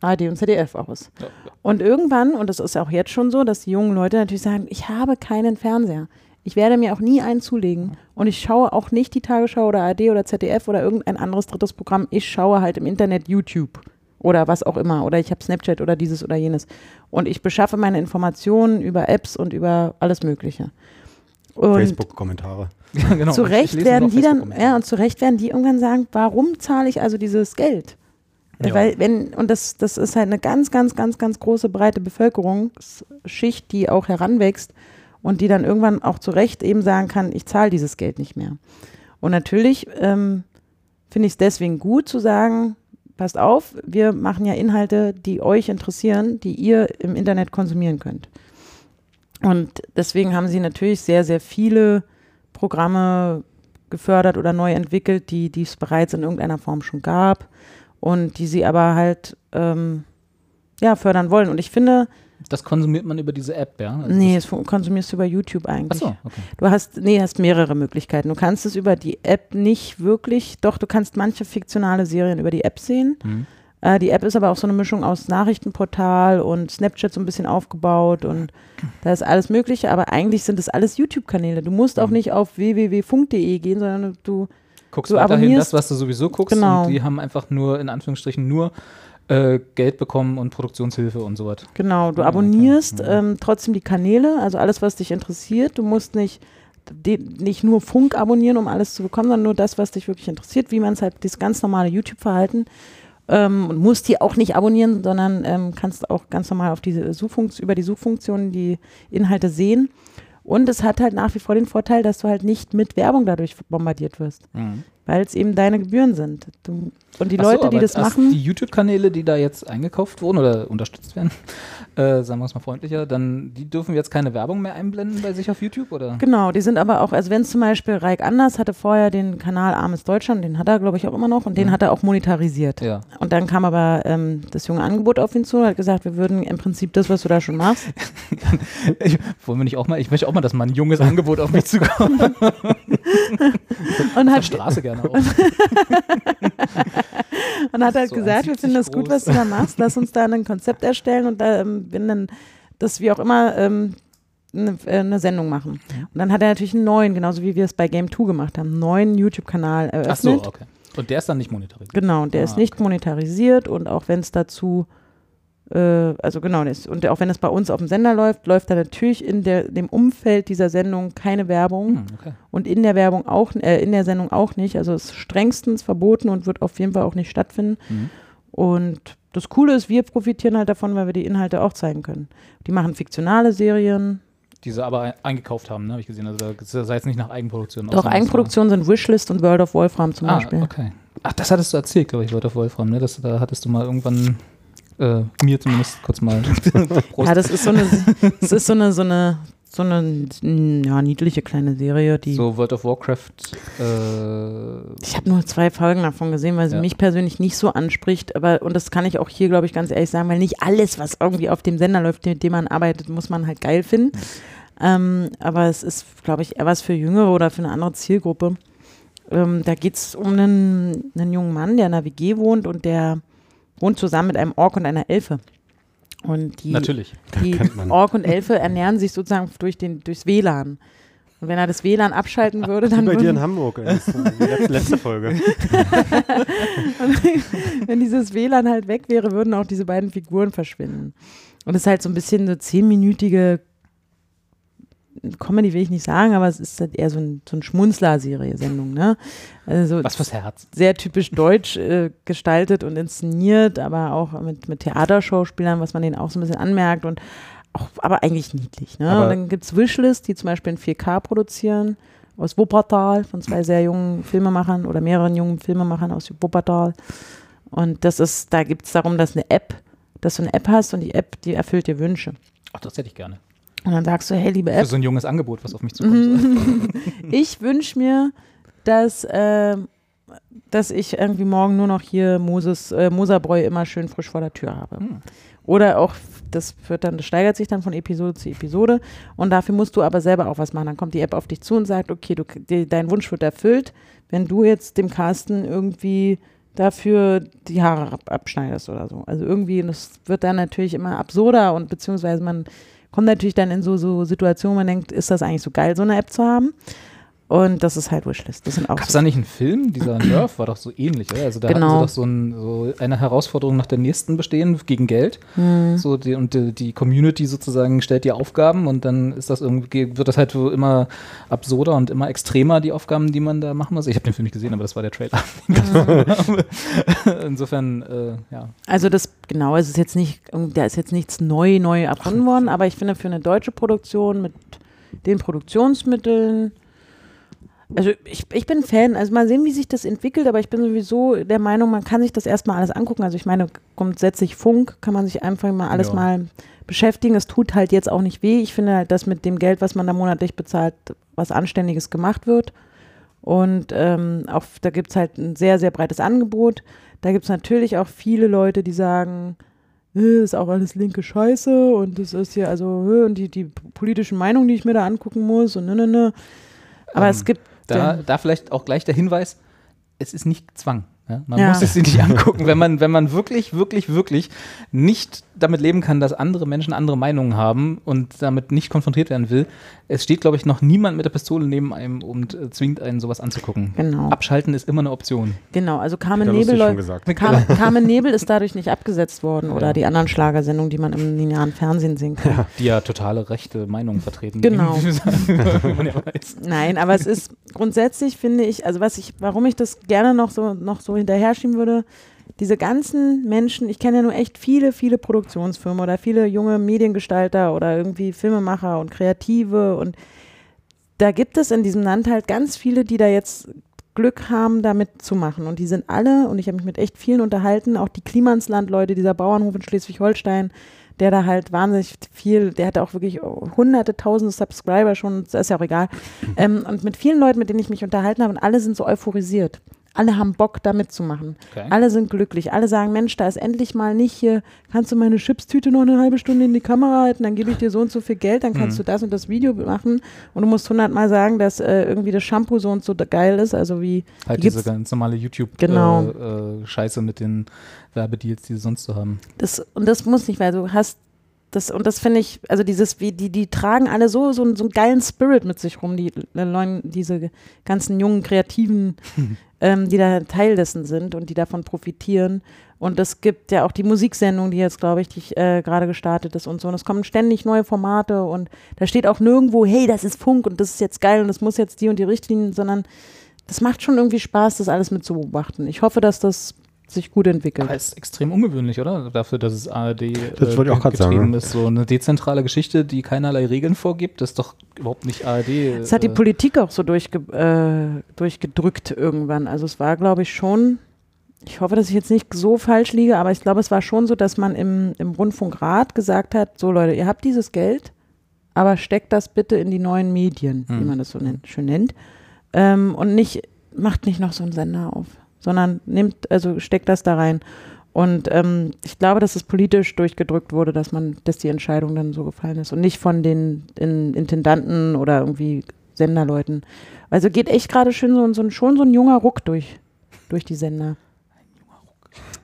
ARD und ZDF aus. Ja, Und irgendwann, und das ist auch jetzt schon so, dass die jungen Leute natürlich sagen, ich habe keinen Fernseher. Ich werde mir auch nie einen zulegen. Und ich schaue auch nicht die Tagesschau oder ARD oder ZDF oder irgendein anderes drittes Programm. Ich schaue halt im Internet YouTube oder was auch immer. Oder ich habe Snapchat oder dieses oder jenes. Und ich beschaffe meine Informationen über Apps und über alles Mögliche. Facebook-Kommentare. Ja, genau. zu Recht werden die dann, ja, und zu Recht werden die irgendwann sagen, warum zahle ich also dieses Geld? Ja. Weil, wenn, und das, das ist halt eine ganz, ganz, ganz, ganz große, breite Bevölkerungsschicht, die auch heranwächst und die dann irgendwann auch zu Recht eben sagen kann, ich zahle dieses Geld nicht mehr. Und natürlich ähm, finde ich es deswegen gut zu sagen, passt auf, wir machen ja Inhalte, die euch interessieren, die ihr im Internet konsumieren könnt. Und deswegen haben sie natürlich sehr, sehr viele Programme gefördert oder neu entwickelt, die es bereits in irgendeiner Form schon gab und die sie aber halt ähm, ja, fördern wollen. Und ich finde, Das konsumiert man über diese App, ja? Also nee, das- konsumierst du über YouTube eigentlich. Achso, okay. Du hast, nee, hast mehrere Möglichkeiten. Du kannst es über die App nicht wirklich, doch du kannst manche fiktionale Serien über die App sehen. Mhm. Äh, die App ist aber auch so eine Mischung aus Nachrichtenportal und Snapchat so ein bisschen aufgebaut und da ist alles Mögliche, aber eigentlich sind es alles YouTube-Kanäle. Du musst auch Mhm. nicht auf www.funk.de gehen, sondern du, Guckst Du weiterhin das, was du sowieso guckst Genau. und die haben einfach nur, in Anführungsstrichen, nur äh, Geld bekommen und Produktionshilfe und so was. genau, du okay. abonnierst Mhm. ähm, trotzdem die Kanäle, also alles, was dich interessiert. Du musst nicht, die, nicht nur Funk abonnieren, um alles zu bekommen, sondern nur das, was dich wirklich interessiert, wie man es halt, das ganz normale YouTube-Verhalten. Ähm, und musst die auch nicht abonnieren, sondern ähm, kannst auch ganz normal auf diese Suchfunktion, über die Suchfunktion die Inhalte sehen. Und es hat halt nach wie vor den Vorteil, dass du halt nicht mit Werbung dadurch bombardiert wirst, weil es eben deine Gebühren sind. Du, und die Ach so, Leute, die aber das machen, Die YouTube-Kanäle, die da jetzt eingekauft wurden oder unterstützt werden, äh, sagen wir es mal freundlicher, dann die dürfen jetzt keine Werbung mehr einblenden bei sich auf YouTube, oder? Genau, die sind aber auch, also wenn zum Beispiel Reik Anders hatte vorher den Kanal Armes Deutschland, den hat er, glaube ich, auch immer noch und den Mhm. hat er auch monetarisiert. Ja. Und dann kam aber ähm, das junge Angebot auf ihn zu und hat gesagt, wir würden im Prinzip das, was du da schon machst, Ich, wollen wir nicht auch mal, ich möchte auch mal, dass mal ein junges Angebot auf mich zukommt. und hat, Straße gerne auch. und hat halt So gesagt, wir 1,70 finden das gut, was du da machst, lass uns da ein Konzept erstellen und da, ähm, dann dass wir auch immer ähm, eine, äh, eine Sendung machen. Und dann hat er natürlich einen neuen, genauso wie wir es bei Game 2 gemacht haben, einen neuen YouTube-Kanal eröffnet. Ach so, okay. Und der ist dann nicht monetarisiert. Genau, und der Ah, ist nicht okay. monetarisiert und auch wenn es dazu, also genau, das, und auch wenn es bei uns auf dem Sender läuft, läuft da natürlich in der, dem Umfeld dieser Sendung keine Werbung Hm, okay. und in der Werbung auch, äh, in der Sendung auch nicht. Also es ist strengstens verboten und wird auf jeden Fall auch nicht stattfinden. Mhm. Und das Coole ist, wir profitieren halt davon, weil wir die Inhalte auch zeigen können. Die machen fiktionale Serien. Die sie aber ein- eingekauft haben, ne, habe ich gesehen. Also da das sei jetzt nicht nach Eigenproduktion. Doch Eigenproduktionen sind Wishlist und World of Wolfram zum war- Beispiel. Ah, okay. Ach, das hattest du erzählt, glaube ich, Leute Wolfram, ne? Das, da hattest du mal irgendwann äh, mir zumindest kurz mal Prost. Ja, das ist so eine, das ist so eine, so eine, so eine ja, niedliche kleine Serie, die. so World of Warcraft. Äh, Ich habe nur zwei Folgen davon gesehen, weil sie Ja. mich persönlich nicht so anspricht. Aber und das kann ich auch hier, glaube ich, ganz ehrlich sagen, weil nicht alles, was irgendwie auf dem Sender läuft, mit dem man arbeitet, muss man halt geil finden. Ähm, aber es ist, glaube ich, eher was für Jüngere oder für eine andere Zielgruppe. Ähm, da geht es um einen, einen jungen Mann, der in einer WG wohnt und der wohnt zusammen mit einem Ork und einer Elfe. Und die, natürlich. die. Ork und Elfe ernähren sich sozusagen durch den, durchs WLAN. Und wenn er das WLAN abschalten würde, Wie dann bei dir in Hamburg. ist die letzte, letzte Folge. wenn dieses WLAN halt weg wäre, würden auch diese beiden Figuren verschwinden. Und es ist halt so ein bisschen eine zehnminütige Comedy will ich nicht sagen, aber es ist halt eher so ein, so ein Schmunzler-Serie-Sendung, ne? Also Was fürs Herz. sehr typisch deutsch äh, gestaltet und inszeniert, aber auch mit, mit Theaterschauspielern, was man denen auch so ein bisschen anmerkt und auch, aber eigentlich niedlich. Ne? Aber- und dann gibt es Wishlist, die zum Beispiel in 4K produzieren, aus Wuppertal, von zwei sehr jungen Filmemachern oder mehreren jungen Filmemachern aus Wuppertal. Und das ist, da gibt es darum, dass eine App, dass du eine App hast und die App, die erfüllt dir Wünsche. Ach, das hätte ich gerne. Und dann sagst du, hey, liebe Für App, so ein junges Angebot, was auf mich zukommt. Ich wünsche mir, dass, ähm, dass ich irgendwie morgen nur noch hier Moses, äh, Moserbräu immer schön frisch vor der Tür habe. Hm. Oder auch, das wird dann, das steigert sich dann von Episode zu Episode und dafür musst du aber selber auch was machen. Dann kommt die App auf dich zu und sagt, okay, du, die, dein Wunsch wird erfüllt, wenn du jetzt dem Carsten irgendwie dafür die Haare ab, abschneidest oder so. Also irgendwie, das wird dann natürlich immer absurder und beziehungsweise man kommt natürlich dann in so, so Situationen, man denkt, ist das eigentlich so geil, so eine App zu haben? Und das ist halt Wishlist. Das sind auch Gab es so. da nicht einen Film? Dieser Nerf war doch so ähnlich, oder? Also da Genau. hatten sie doch so, ein, so eine Herausforderung nach der nächsten bestehen gegen Geld. Hm. So die, und die, die Community sozusagen stellt die Aufgaben und dann ist das irgendwie, wird das halt so immer absurder und immer extremer, die Aufgaben, die man da machen muss. Ich habe den Film nicht gesehen, aber das war der Trailer. Insofern, äh, ja. Also das, genau, es ist jetzt nicht, da ist jetzt nichts neu, neu erfunden worden, aber ich finde für eine deutsche Produktion mit den Produktionsmitteln, also ich, ich bin Fan, also mal sehen, wie sich das entwickelt, aber ich bin sowieso der Meinung, man kann sich das erstmal alles angucken. Also ich meine, grundsätzlich Funk kann man sich einfach mal alles Ja. mal beschäftigen. Es tut halt jetzt auch nicht weh. Ich finde halt, dass mit dem Geld, was man da monatlich bezahlt, was Anständiges gemacht wird. Und ähm, auch da gibt es halt ein sehr, sehr breites Angebot. Da gibt es natürlich auch viele Leute, die sagen, äh, ist auch alles linke Scheiße und das ist hier also äh, und die, die politischen Meinungen, die ich mir da angucken muss und ne, ne, ne. Aber Ähm, es gibt Da, da vielleicht auch gleich der Hinweis, es ist nicht Zwang. Ja? Man muss es sich nicht angucken, wenn man, wenn man wirklich, wirklich, wirklich nicht damit leben kann, dass andere Menschen andere Meinungen haben und damit nicht konfrontiert werden will. Es steht, glaube ich, noch niemand mit der Pistole neben einem und äh, zwingt einen, sowas anzugucken. genau, Abschalten ist immer eine Option. genau. Also Carmen Hat Nebel, läu- gesagt. Carmen, Nebel ist dadurch nicht abgesetzt worden oder Ja. die anderen Schlagersendungen, die man im linearen Fernsehen sehen kann. Die ja totale rechte Meinungen vertreten. Genau. Wie sagen, man ja weiß. Nein, aber es ist grundsätzlich finde ich, also was ich, warum ich das gerne noch so noch so hinterher schieben würde, diese ganzen Menschen, ich kenne ja nur echt viele, viele Produktionsfirmen oder viele junge Mediengestalter oder irgendwie Filmemacher und Kreative und da gibt es in diesem Land halt ganz viele, die da jetzt Glück haben, da mitzumachen. Und die sind alle, und ich habe mich mit echt vielen unterhalten, auch die Klimansland-Leute, dieser Bauernhof in Schleswig-Holstein, der da halt wahnsinnig viel, der hatte auch wirklich hunderte, tausende Subscriber schon, das ist ja auch egal. Ähm, und mit vielen Leuten, mit denen ich mich unterhalten habe, und alle sind so euphorisiert. Alle haben Bock, da mitzumachen. Okay. Alle sind glücklich. Alle sagen, Mensch, da ist endlich mal nicht hier, kannst du meine Chipstüte noch eine halbe Stunde in die Kamera halten, dann gebe ich dir so und so viel Geld, dann kannst Mhm. du das und das Video machen und du musst hundertmal sagen, dass äh, irgendwie das Shampoo so und so geil ist, also wie Halt die diese ganz normale YouTube Genau. äh, äh, mit den Werbedeals, die sie sonst so haben. das und das muss nicht, weil du hast das, und das finde ich, also dieses, wie, die, die tragen alle so, so, so einen geilen Spirit mit sich rum, die, Leute, diese ganzen jungen Kreativen, ähm, die da Teil dessen sind und die davon profitieren. Und es gibt ja auch die Musiksendung, die jetzt, glaube ich, die, äh, gerade gestartet ist und so. Und es kommen ständig neue Formate und da steht auch nirgendwo, hey, das ist Funk und das ist jetzt geil und das muss jetzt die und die Richtlinien, sondern das macht schon irgendwie Spaß, das alles mit zu beobachten. Ich hoffe, dass das sich gut entwickelt. Aber ist extrem ungewöhnlich, oder? Dafür, dass es ARD äh, Das wollte ich auch sagen, getrieben ja. ist. So eine dezentrale Geschichte, die keinerlei Regeln vorgibt, das ist doch überhaupt nicht ARD. Das hat die äh, Politik auch so durchge äh, durchgedrückt irgendwann. Also es war, glaube ich, schon, ich hoffe, dass ich jetzt nicht so falsch liege, aber ich glaube, es war schon so, dass man im, im Rundfunkrat gesagt hat, so Leute, ihr habt dieses Geld, aber steckt das bitte in die neuen Medien, wie Hm. man das so nennt, schön nennt. Ähm, und nicht, macht nicht noch so einen Sender auf, sondern nimmt, also steckt das da rein. Und ähm, ich glaube, dass es politisch durchgedrückt wurde, dass man, dass die Entscheidung dann so gefallen ist und nicht von den in, Intendanten oder irgendwie Senderleuten. Also geht echt gerade schön so, so ein, schon so ein junger Ruck durch, durch die Sender.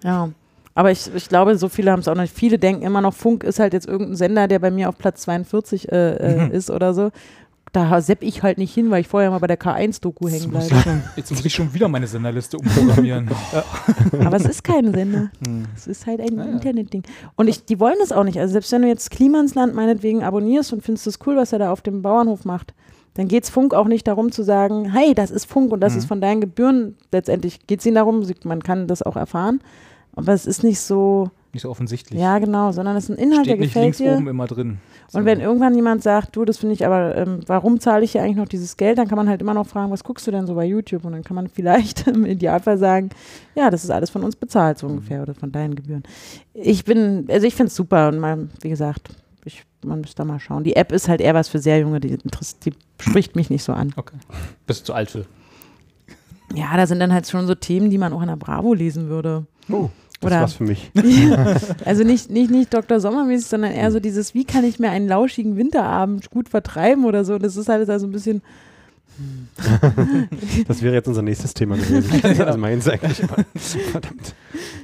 Ja. Aber ich, ich glaube, so viele haben es auch noch nicht. Viele denken immer noch, Funk ist halt jetzt irgendein Sender, der bei mir auf Platz 42 äh, äh, ist oder so. Da sepp ich halt nicht hin, weil ich vorher mal bei der K1-Doku hängen bleibe. jetzt muss ich schon wieder meine Senderliste umprogrammieren. ja. Aber es ist kein Sender. Hm. Es ist halt ein Ja. Internetding. Und ich, die wollen das auch nicht. Also selbst wenn du jetzt Klimansland meinetwegen abonnierst und findest es cool, was er da auf dem Bauernhof macht, dann geht es Funk auch nicht darum zu sagen, hey, das ist Funk und das Mhm. ist von deinen Gebühren. Letztendlich geht es ihnen darum, man kann das auch erfahren. Aber es ist nicht so, Nicht so offensichtlich. ja genau, sondern es ist ein Inhalt, Steht der nicht gefällt links dir. oben immer drin. So. Und wenn irgendwann jemand sagt, du, das finde ich aber, ähm, warum zahle ich hier eigentlich noch dieses Geld, dann kann man halt immer noch fragen, was guckst du denn so bei YouTube? Und dann kann man vielleicht im Idealfall sagen, ja, das ist alles von uns bezahlt, so ungefähr, oder von deinen Gebühren. Ich bin, also ich finde es super und mal, wie gesagt, ich, man müsste da mal schauen. Die App ist halt eher was für sehr junge, die, die spricht mich nicht so an. Okay. Bist du zu alt für. Ja, da sind dann halt schon so Themen, die man auch in der Bravo lesen würde. Oh, das Oder- ist was für mich. Also nicht, nicht, nicht Dr. Sommermäßig, sondern eher so dieses, wie kann ich mir einen lauschigen Winterabend gut vertreiben oder so. Das ist halt also ein bisschen, Das wäre jetzt unser nächstes Thema gewesen. Also meins eigentlich. aber- Verdammt.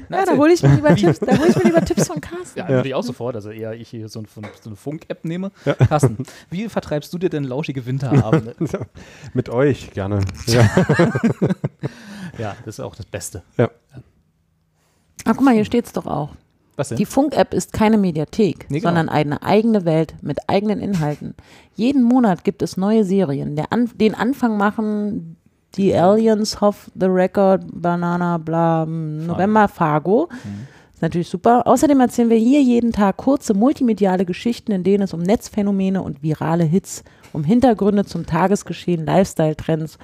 ja, da hole ich mir lieber Tipps, da hole ich mir lieber Tipps von Carsten. Ja, Ja. würde ich auch sofort. Also eher ich hier so, ein, so eine Funk-App nehme. Carsten, wie vertreibst du dir denn lauschige Winterabende? Mit euch gerne. Ja. ja, das ist auch das Beste. Ah, guck mal, hier steht's doch auch. Was denn? Die Funk-App ist keine Mediathek, Nee, genau. sondern eine eigene Welt mit eigenen Inhalten. Jeden Monat gibt es neue Serien. An den Anfang machen die Aliens, Hoff, The Record, Banana, bla, November, Fargo. Mhm. Ist natürlich super. Außerdem erzählen wir hier jeden Tag kurze multimediale Geschichten, in denen es um Netzphänomene und virale Hits, um Hintergründe zum Tagesgeschehen, Lifestyle-Trends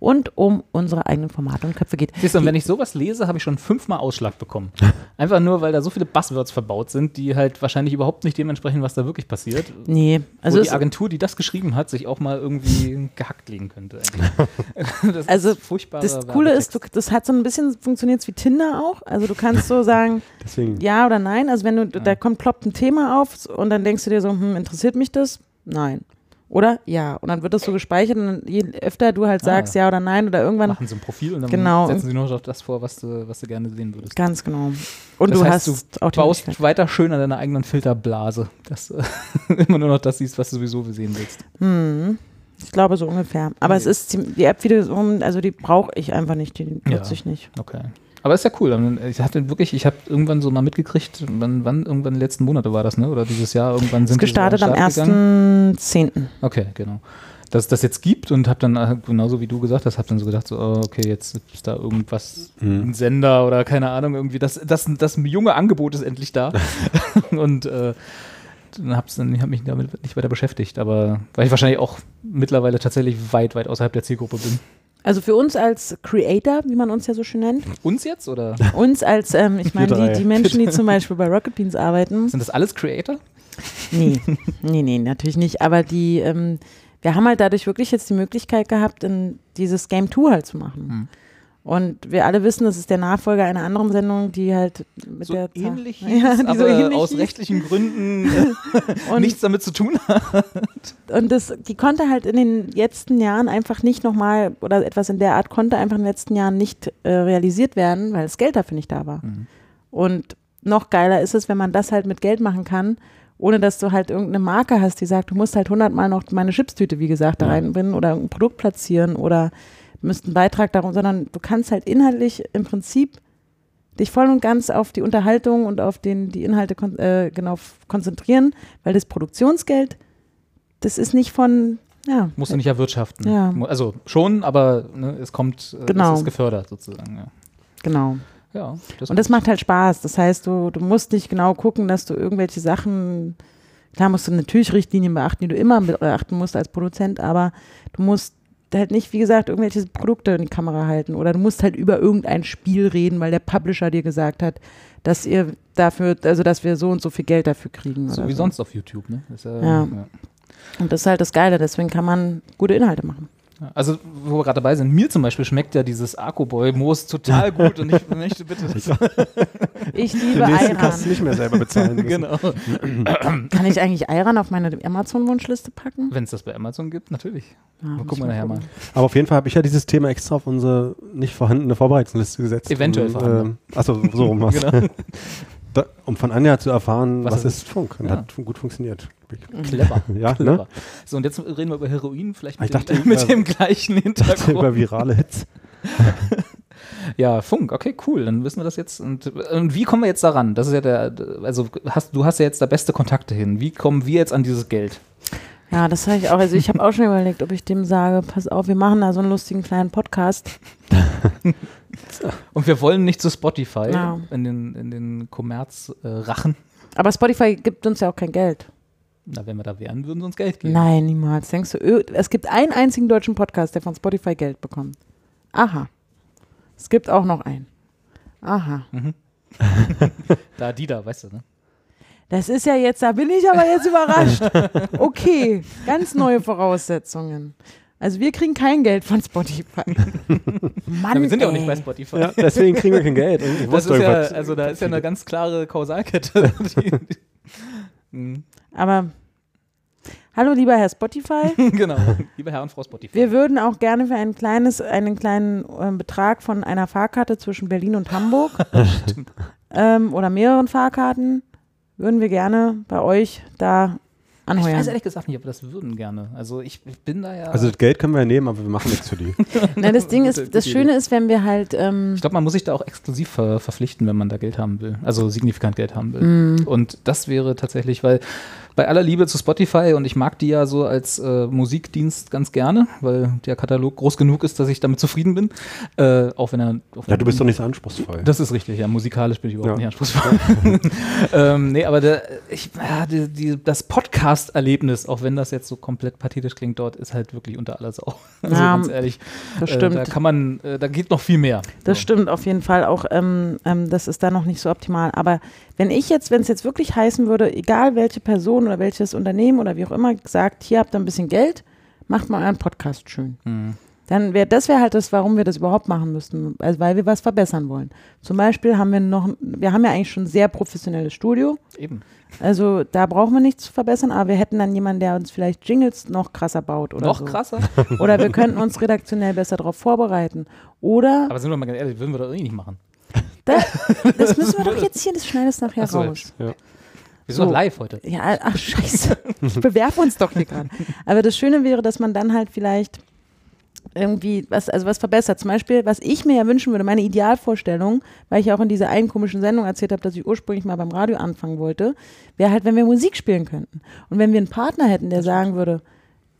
und um unsere eigenen Formate und Köpfe geht. Siehst du, und wenn ich sowas lese, habe ich schon fünfmal Ausschlag bekommen. Einfach nur, weil da so viele Buzzwords verbaut sind, die halt wahrscheinlich überhaupt nicht dementsprechend, was da wirklich passiert. Nee, also wo die Agentur, die das geschrieben hat, sich auch mal irgendwie gehackt legen könnte. das Also, ist furchtbar. Das Coole ist, du, das hat so ein bisschen funktioniert wie Tinder auch. Also du kannst so sagen, Deswegen. ja oder nein. Also wenn du, da kommt, ploppt ein Thema auf und dann denkst du dir so, hm, interessiert mich das? Nein. Oder? Ja. Und dann wird das so gespeichert und je öfter du halt Ah. sagst ja oder nein oder irgendwann, machen sie ein Profil und dann Genau. setzen sie nur noch das vor, was du, was du gerne sehen würdest. ganz genau. Und Das du heißt, hast auch die baust Möglichkeit. weiter schön an deiner eigenen Filterblase, dass du immer nur noch das siehst, was du sowieso sehen willst. Hm. Ich glaube so ungefähr. Aber es ist die App wiederum, also die brauche ich einfach nicht, die Ja. nutze ich nicht. Okay. Aber ist ja cool. Dann- Ich hatte wirklich, ich habe irgendwann so mal mitgekriegt, wann, wann irgendwann die letzten Monate war das, ne? Oder dieses Jahr irgendwann sind Ist gestartet so am an den Start gegangen. 1.10. Okay, genau. Dass es das jetzt gibt und habe dann, äh, genauso wie du gesagt hast, habe dann so gedacht, so, oh, okay, jetzt ist da irgendwas, Mhm. ein Sender oder keine Ahnung, irgendwie, das, das, das junge Angebot ist endlich da. und äh, dann habe dann, hab mich damit nicht weiter beschäftigt, aber weil ich wahrscheinlich auch mittlerweile tatsächlich weit, weit außerhalb der Zielgruppe bin. Also für uns als Creator, wie man uns ja so schön nennt, Uns jetzt oder uns als, ähm, ich meine, die, die Menschen, die zum Beispiel bei Rocket Beans arbeiten, sind das alles Creator? nee, nee, nee, natürlich nicht, aber die, ähm, wir haben halt dadurch wirklich jetzt die Möglichkeit gehabt, in dieses Game 2 halt zu machen. Hm. Und wir alle wissen, das ist der Nachfolger einer anderen Sendung, die halt mit So der Zahl- ähnlich ja, hieß, die so ähnlich aus hieß. rechtlichen Gründen äh, nichts damit zu tun hat. und das, die konnte halt in den letzten Jahren einfach nicht nochmal, oder etwas in der Art konnte einfach in den letzten Jahren nicht äh, realisiert werden, weil das Geld dafür nicht da war. Mhm. Und noch geiler ist es, wenn man das halt mit Geld machen kann ohne dass du halt irgendeine Marke hast, die sagt, du musst halt hundertmal noch meine Chipstüte, wie gesagt, da Ja. reinbringen oder ein Produkt platzieren oder müsst einen Beitrag darum, sondern du kannst halt inhaltlich im Prinzip dich voll und ganz auf die Unterhaltung und auf den, die Inhalte kon äh, genau konzentrieren, weil das Produktionsgeld, das ist nicht von, ja, Musst du nicht erwirtschaften. Ja. Also schon, aber ne, es kommt, äh, Genau. es ist gefördert sozusagen. Ja, genau. ja das Und das macht halt Spaß. Das heißt, du, du musst nicht genau gucken, dass du irgendwelche Sachen, klar musst du natürlich Richtlinien beachten, die du immer beachten musst als Produzent, aber du musst halt nicht, wie gesagt, irgendwelche Produkte in die Kamera halten oder du musst halt über irgendein Spiel reden, weil der Publisher dir gesagt hat, dass ihr dafür, also dass wir so und so viel Geld dafür kriegen. so wie sonst auf YouTube. Ne? Ist ja, Ja. Und das ist halt das Geile, deswegen kann man gute Inhalte machen. Also, wo wir gerade dabei sind, mir zum Beispiel schmeckt ja dieses Arco-Boy-Moos total gut und ich möchte bitte das. Ich liebe Den nächsten kannst du Ayran. nicht mehr selber bezahlen. müssen. genau. Kann ich eigentlich Ayran auf meine Amazon-Wunschliste packen? Wenn es das bei Amazon gibt, natürlich. Ja, Mal muss gucken wir nachher mal. Aber auf jeden Fall habe ich ja dieses Thema extra auf unsere nicht vorhandene Vorbereitungsliste gesetzt. Eventuell um, vorhanden. äh, Achso, so rum was. Genau. Da, um von Anja zu erfahren, Was was, ist- ist Funk. Und Ja. hat gut funktioniert. Clever. Ja, ne? Clever. So, und jetzt reden wir über Heroin, vielleicht mit, Ich dachte, dem, mit über- dem gleichen Hintergrund. Über virale Hits. Ja, Funk, okay, cool, dann wissen wir das jetzt. Und, und wie kommen wir jetzt daran? Das ist ja der, also hast, du hast ja jetzt da beste Kontakte hin. Wie kommen wir jetzt an dieses Geld? Ja, das habe ich auch. Also ich habe auch schon überlegt, ob ich dem sage, pass auf, wir machen da so einen lustigen kleinen Podcast. Und wir wollen nicht zu Spotify Ja. in den, in den Kommerz äh, rachen. Aber Spotify gibt uns ja auch kein Geld. Na, wenn wir da wären, würden sie uns Geld geben. Nein, niemals. Denkst du, es gibt einen einzigen deutschen Podcast, der von Spotify Geld bekommt. Aha. Es gibt auch noch einen. Aha. Da, die da, weißt du, ne? Das ist ja jetzt, da bin ich aber jetzt überrascht. Okay, ganz neue Voraussetzungen. Also wir kriegen kein Geld von Spotify. Mann, Na, wir sind ja auch nicht bei Spotify. Ja, deswegen kriegen wir kein Geld. Ich Das ist ja, also da ist ja eine ganz klare Kausalkette. Die- die- Aber hallo lieber Herr Spotify. genau, liebe Herr und Frau Spotify. Wir würden auch gerne für ein kleines, einen kleinen ähm, Betrag von einer Fahrkarte zwischen Berlin und Hamburg ähm, oder mehreren Fahrkarten, würden wir gerne bei euch da ich anheuern. weiß ehrlich gesagt nicht, ob wir das würden gerne. Also ich, ich bin da ja. Also das Geld können wir ja nehmen, aber wir machen nichts für die. Na, das Ding ist, das Schöne ist, wenn wir halt, ähm, ich glaube, man muss sich da auch exklusiv ver verpflichten, wenn man da Geld haben will. Also signifikant Geld haben will. Mm. Und das wäre tatsächlich, weil bei aller Liebe zu Spotify und ich mag die ja so als äh, Musikdienst ganz gerne, weil der Katalog groß genug ist, dass ich damit zufrieden bin. Äh, auch wenn er. Auch Ja, du bist doch nicht so anspruchsvoll. Das ist richtig, ja. Musikalisch bin ich überhaupt Ja. nicht anspruchsvoll. ähm, nee, aber der, ich, ja, die, die, das Podcast-Erlebnis, auch wenn das jetzt so komplett pathetisch klingt, dort ist halt wirklich unter aller Sau. Also Ja, ganz ehrlich, das äh, stimmt. da kann man, äh, da geht noch viel mehr. Das So. stimmt auf jeden Fall auch. Ähm, ähm, das ist da noch nicht so optimal. Aber wenn ich jetzt, wenn es jetzt wirklich heißen würde, egal welche Person oder welches Unternehmen oder wie auch immer sagt, hier habt ihr ein bisschen Geld, macht mal euren Podcast schön. Mhm. Dann wäre das wäre halt das, warum wir das überhaupt machen müssten, also weil wir was verbessern wollen. Zum Beispiel haben wir noch, wir haben ja eigentlich schon ein sehr professionelles Studio. Eben. Also da brauchen wir nichts zu verbessern, aber wir hätten dann jemanden, der uns vielleicht Jingles noch krasser baut oder noch so. krasser. Oder wir könnten uns redaktionell besser darauf vorbereiten. Oder Aber sind wir mal ganz ehrlich, würden wir doch eh nicht machen. Da, das müssen wir doch jetzt hier, das schneidest nachher Ach so, raus. Ja. Wir sind So. live heute. Ja, ach scheiße. Ich bewerbe uns doch hier gerade. Aber das Schöne wäre, dass man dann halt vielleicht irgendwie was, also was verbessert. Zum Beispiel, was ich mir ja wünschen würde, meine Idealvorstellung, weil ich ja auch in dieser einen komischen Sendung erzählt habe, dass ich ursprünglich mal beim Radio anfangen wollte, wäre halt, wenn wir Musik spielen könnten. Und wenn wir einen Partner hätten, der sagen würde,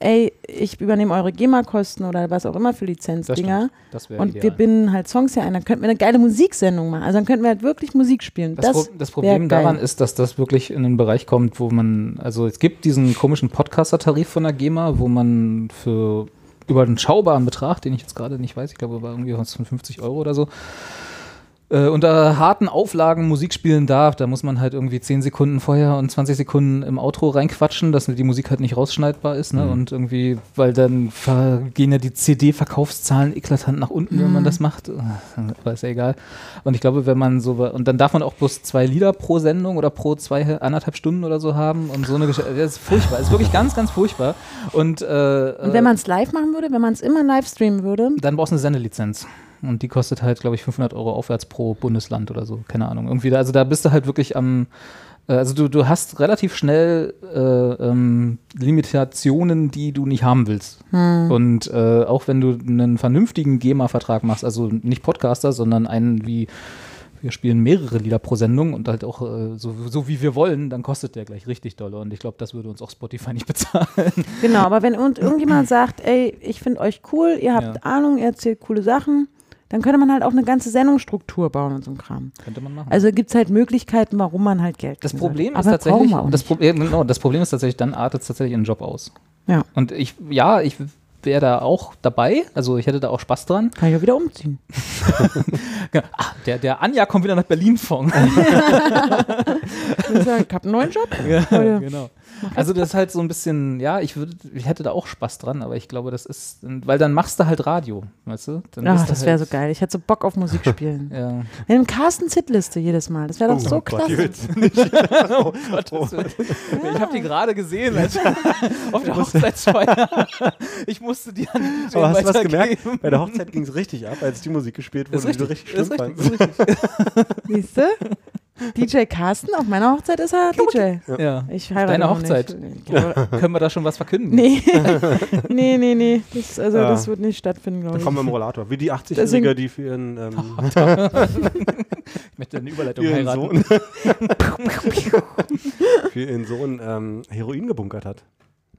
ey, ich übernehme eure GEMA-Kosten oder was auch immer für Lizenzdinger. Das und ideal. wir binden halt Songs hier ein, dann könnten wir eine geile Musiksendung machen. Also dann könnten wir halt wirklich Musik spielen. Das, Das, Pro das Problem daran ist, dass das wirklich in einen Bereich kommt, wo man, also es gibt diesen komischen Podcaster-Tarif von der GEMA, wo man für über einen schaubaren Betrag, den ich jetzt gerade nicht weiß, ich glaube, war irgendwie was von 50 Euro oder so, äh, unter harten Auflagen Musik spielen darf. Da muss man halt irgendwie 10 Sekunden vorher und 20 Sekunden im Outro reinquatschen, dass die Musik halt nicht rausschneidbar ist. Ne? Und irgendwie, weil dann gehen ja die CD-Verkaufszahlen eklatant nach unten, wenn man das macht. Äh, Aber ist ja egal. Und ich glaube, wenn man so, und dann darf man auch bloß zwei Lieder pro Sendung oder pro zwei, anderthalb Stunden oder so haben und so eine Geschichte. Das ist furchtbar. Das ist wirklich ganz, ganz furchtbar. Und, äh, Und wenn man es live machen würde, wenn man es immer live streamen würde, dann brauchst du eine Sendelizenz. Und die kostet halt, glaube ich, 500 Euro aufwärts pro Bundesland oder so. Keine Ahnung. Irgendwie da, also da bist du halt wirklich am, Äh, Also du, du hast relativ schnell äh, ähm, Limitationen, die du nicht haben willst. Und äh, auch wenn du einen vernünftigen GEMA-Vertrag machst, also nicht Podcaster, sondern einen wie wir spielen mehrere Lieder pro Sendung und halt auch äh, so, so wie wir wollen, dann kostet der gleich richtig doll. Und ich glaube, das würde uns auch Spotify nicht bezahlen. Genau, aber wenn irgendjemand sagt, ey, ich finde euch cool, ihr habt Ja. Ahnung, ihr erzählt coole Sachen, dann könnte man halt auch eine ganze Sendungsstruktur bauen und so ein Kram. Könnte man machen. Also gibt es halt Möglichkeiten, warum man halt Geld das Problem ist tatsächlich, das. Problem, genau, das Problem ist tatsächlich, dann artet es tatsächlich in einen Job aus. Ja, Und ich, ja, ich wäre da auch dabei, also ich hätte da auch Spaß dran. kann ich auch wieder umziehen. Genau. Ah, der, der Anja kommt wieder nach Berlin von. Ich sag, ich hab einen neuen Job. Leute. genau. Also das ist halt so ein bisschen, ja, ich würde, ich hätte da auch Spaß dran, aber ich glaube, das ist, weil dann machst du halt Radio, weißt du? Dann Ach, das wäre so halt, geil. Ich hätte so Bock auf Musik spielen. Ja. In einem Carstens Hitliste jedes Mal. Das wäre doch so Oh Gott, die klasse. Oh Gottes Willen. Ich habe die gerade gesehen, als auf der Hochzeitsfeier. Ich musste die an die Aber hast du was gemerkt? Bei der Hochzeit ging es richtig ab, als die Musik gespielt wurde, Ist die du richtig, schlimm fandst. ist richtig. Siehst du? DJ Carsten, auf meiner Hochzeit ist er DJ. Ja. Ich heirate Deine Hochzeit. Nicht. Können wir da schon was verkünden? Nee. nee, nee, nee. Das, also, Ja. das wird nicht stattfinden, glaube Da ich. kommen wir im Rollator. Wie die 80-Jährige, Deswegen- die für ihren, ähm, Ich möchte eine Überleitung für ihren heiraten. Sohn, für ihren Sohn ähm, Heroin gebunkert hat.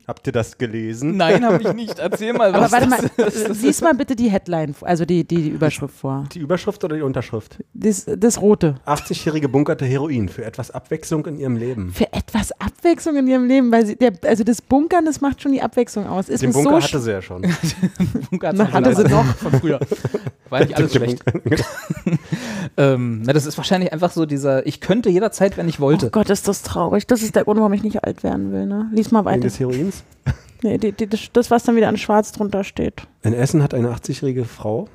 Habt ihr das gelesen? Nein, habe ich nicht. Erzähl mal, Aber was warte mal, ist. lies mal bitte die Headline, also die, die, die Überschrift vor. Die Überschrift oder die Unterschrift? Das, das Rote. 80-Jährige bunkerte Heroin für etwas Abwechslung in ihrem Leben. Für etwas Abwechslung in ihrem Leben, weil sie, der, also das Bunkern, das macht schon die Abwechslung aus. Ist Den Bunker so hatte sie ja schon. Bunker hat's Na, hatte sie noch. von früher. War nicht alles schlecht. ähm, na, das ist wahrscheinlich einfach so dieser, ich könnte jederzeit, wenn ich wollte. Oh Gott, ist das traurig. Das ist der Grund, warum ich nicht alt werden will. Ne? Lies mal Wegen weiter. des Heroins. Nee, die, die, das, was dann wieder an Schwarz drunter steht. In Essen hat eine 80-jährige Frau,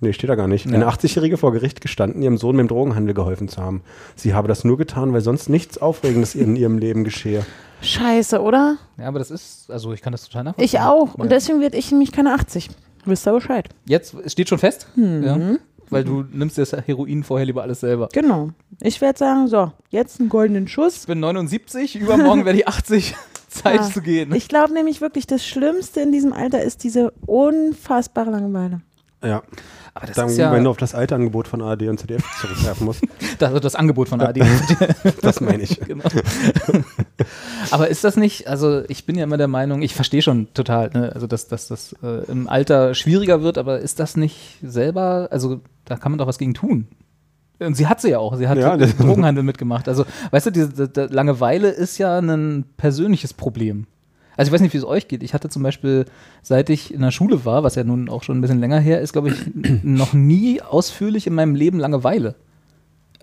nee, steht da gar nicht, Ja. eine 80-jährige vor Gericht gestanden, ihrem Sohn beim Drogenhandel geholfen zu haben. Sie habe das nur getan, weil sonst nichts Aufregendes in ihrem Leben geschehe. Scheiße, oder? Ja, aber das ist, also ich kann das total nachvollziehen. Ich auch. Und Ja. deswegen werde ich nämlich keine 80. Wisst ihr Bescheid? Jetzt es steht schon fest, Mhm. ja, weil du nimmst das Heroin vorher lieber alles selber. Genau. Ich werde sagen, so, jetzt einen goldenen Schuss. Ich bin 79, übermorgen werde ich 80, Zeit Ja. zu gehen. Ich glaube nämlich wirklich, das Schlimmste in diesem Alter ist diese unfassbare Langeweile. Ja, aber das dann, ist ja wenn du auf das alte Angebot von ARD und ZDF zurückwerfen musst. das, das Angebot von AD. Das meine ich. genau. Aber ist das nicht, also ich bin ja immer der Meinung, ich verstehe schon total, ne, also dass, dass das äh, im Alter schwieriger wird, aber ist das nicht selber, also da kann man doch was gegen tun. Und sie hat sie ja auch, sie hat Ja, Drogenhandel mitgemacht. Also, weißt du, diese, die, Langeweile ist ja ein persönliches Problem. Also ich weiß nicht, wie es euch geht. Ich hatte zum Beispiel, seit ich in der Schule war, was ja nun auch schon ein bisschen länger her ist, glaube ich, noch nie ausführlich in meinem Leben Langeweile.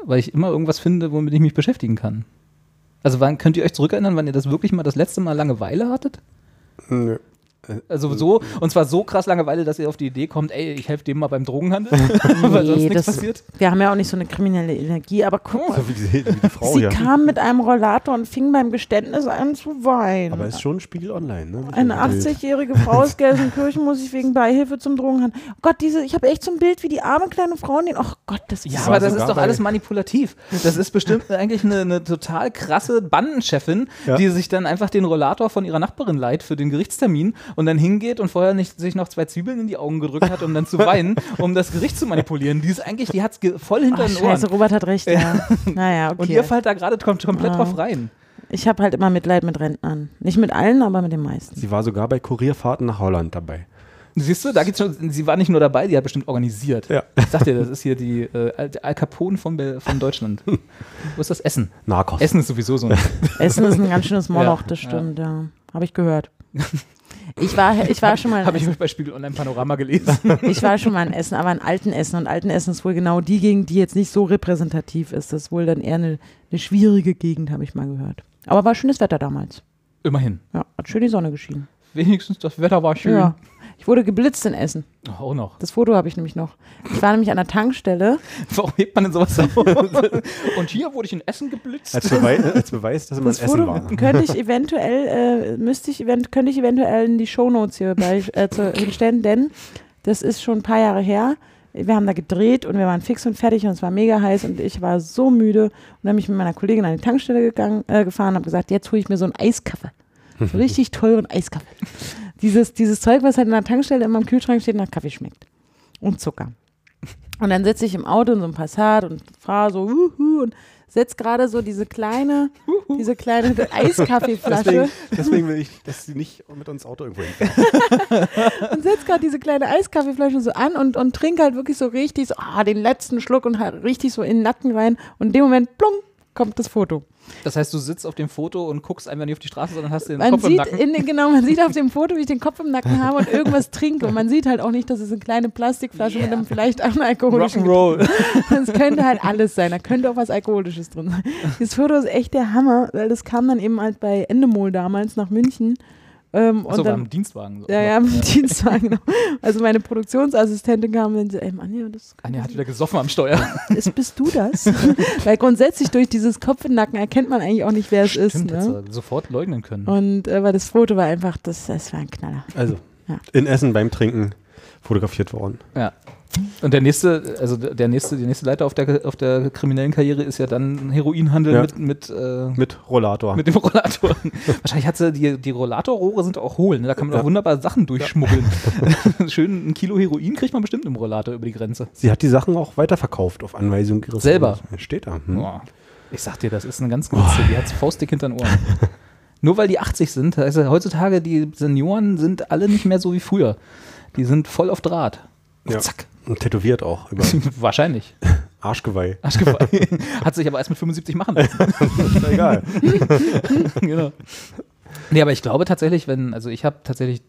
Weil ich immer irgendwas finde, womit ich mich beschäftigen kann. Also wann könnt ihr euch zurückerinnern, wann ihr das wirklich mal das letzte Mal Langeweile hattet? Nö. Also so, und zwar so krass Langeweile, dass ihr auf die Idee kommt, ey, ich helfe dem mal beim Drogenhandel, weil sonst Nee, nichts das- passiert. Wir haben ja auch nicht so eine kriminelle Energie, aber guck mal. So wie die, wie die Frau Sie hier. kam mit einem Rollator und fing beim Geständnis an zu weinen. Aber ist schon ein Spiegel online, ne? Eine nur ein Bild. 80-jährige Frau aus Gelsenkirchen muss sich wegen Beihilfe zum Drogenhandel. Oh Gott, diese, ich habe echt so ein Bild wie die arme kleine Frau in den. Oh Gott, das ist Ja, aber das ist doch alles manipulativ. Das ist bestimmt eigentlich eine, eine total krasse Bandenchefin, Ja. die sich dann einfach den Rollator von ihrer Nachbarin leiht für den Gerichtstermin und dann hingeht und vorher nicht sich noch zwei Zwiebeln in die Augen gedrückt hat, um dann zu weinen, um das Gericht zu manipulieren. Die ist eigentlich, die hat's voll hinter den scheiße, Ohren. Robert hat recht, ja. Naja, okay. Und ihr fallt da gerade kom komplett Ah. drauf rein. ich habe halt immer Mitleid mit Rentnern. Nicht mit allen, aber mit den meisten. Sie war sogar bei Kurierfahrten nach Holland dabei. Siehst du, da geht's schon, sie war nicht nur dabei, die hat bestimmt organisiert. Ja. Ich sag dir, das ist hier die äh, Al- Capone von, Be- von Deutschland. Wo ist das Essen? Narcos. Essen ist sowieso so ein Essen ist ein ganz schönes Moloch, Ja, das ja. stimmt, ja. Habe ich gehört. Ich war, ich war schon mal in Habe ich Essen. bei Spiegel Online Panorama gelesen. Ich war schon mal in Essen, aber in alten Essen. Und alten Essen ist wohl genau die Gegend, die jetzt nicht so repräsentativ ist. Das ist wohl dann eher eine, eine schwierige Gegend, habe ich mal gehört. Aber war schönes Wetter damals. Immerhin. Ja, hat schön die Sonne geschienen. Wenigstens das Wetter war schön. Ja. Ich wurde geblitzt in Essen. Ach, Auch noch. Das Foto habe ich nämlich noch. Ich war nämlich an der Tankstelle. Warum hebt man denn sowas auf? Und hier wurde ich in Essen geblitzt. Als, Beweis, als Beweis, dass man Das in Essen war. könnte ich eventuell, äh, müsste ich, event könnte ich eventuell in die Shownotes hier bei, äh, zu, hinstellen, denn das ist schon ein paar Jahre her. wir haben da gedreht und wir waren fix und fertig und es war mega heiß und ich war so müde und dann bin ich mit meiner Kollegin an die Tankstelle gegangen, äh, gefahren und habe gesagt, jetzt hole ich mir so einen Eiskaffee. So richtig teuren Eiskaffee. Dieses, dieses Zeug, was halt in der Tankstelle immer im Kühlschrank steht, nach Kaffee schmeckt. Und Zucker. Und dann sitze ich im Auto in so einem Passat und fahre so wuhu, und setze gerade so diese kleine, diese kleine Eiskaffeeflasche Deswegen, deswegen will ich, dass sie nicht mit uns Auto irgendwo hinfahren. und setze gerade diese kleine Eiskaffeeflasche so an und, und trinke halt wirklich so richtig so, ah, den letzten Schluck und halt richtig so in den Nacken rein. Und in dem Moment, plung, kommt das Foto. Das heißt, du sitzt auf dem Foto und guckst einfach nicht auf die Straße, sondern hast den Man Kopf im sieht, Nacken. in genau, man sieht auf dem Foto, wie ich den Kopf im Nacken habe und irgendwas trinke. Und man sieht halt auch nicht, dass es eine kleine Plastikflasche mit einem vielleicht auch alkoholischen Rock'n'Roll. Es könnte halt alles sein. Da könnte auch was Alkoholisches drin sein. Das Foto ist echt der Hammer, weil das kam dann eben halt bei Endemol damals nach München. Ähm, Achso, und war dann, im Dienstwagen. So. ja, ja, im Dienstwagen. Genau. Also meine Produktionsassistentin kam und so, ey Anja, das Anja hat wieder gesoffen am Steuer. ist, bist du das? weil grundsätzlich durch dieses Kopf im Nacken erkennt man eigentlich auch nicht, wer es ist. Stimmt, Ne? sofort leugnen können. Und äh, weil das Foto war einfach, das, das war ein Knaller. Also, Ja. in Essen beim Trinken fotografiert worden. Ja. Und der nächste, also der nächste, die nächste Leiter auf der, auf der kriminellen Karriere ist ja dann Heroinhandel Ja. mit, mit, äh, Mit Rollator. mit dem Rollator. Wahrscheinlich hat sie, die, die Rollatorrohre sind auch hohl, ne? da kann man Ja. auch wunderbar Sachen durchschmuggeln. Schön ein Kilo Heroin kriegt man bestimmt im Rollator über die Grenze. sie hat die Sachen auch weiterverkauft auf Anweisung ihres Selber? Sohnes. Steht da. Hm. Boah. Ich sag dir, das ist eine ganz Grenze, die hat faustdick hinter den Ohren. Nur weil die 80 sind, also heutzutage die Senioren sind alle nicht mehr so wie früher. Die sind voll auf Draht. Ja. Zack. Und tätowiert auch über Wahrscheinlich. Arschgeweih. Arschgeweih. Hat sich aber erst mit 75 machen lassen. Ist ja egal. genau. Nee, aber ich glaube tatsächlich, wenn, also ich habe tatsächlich,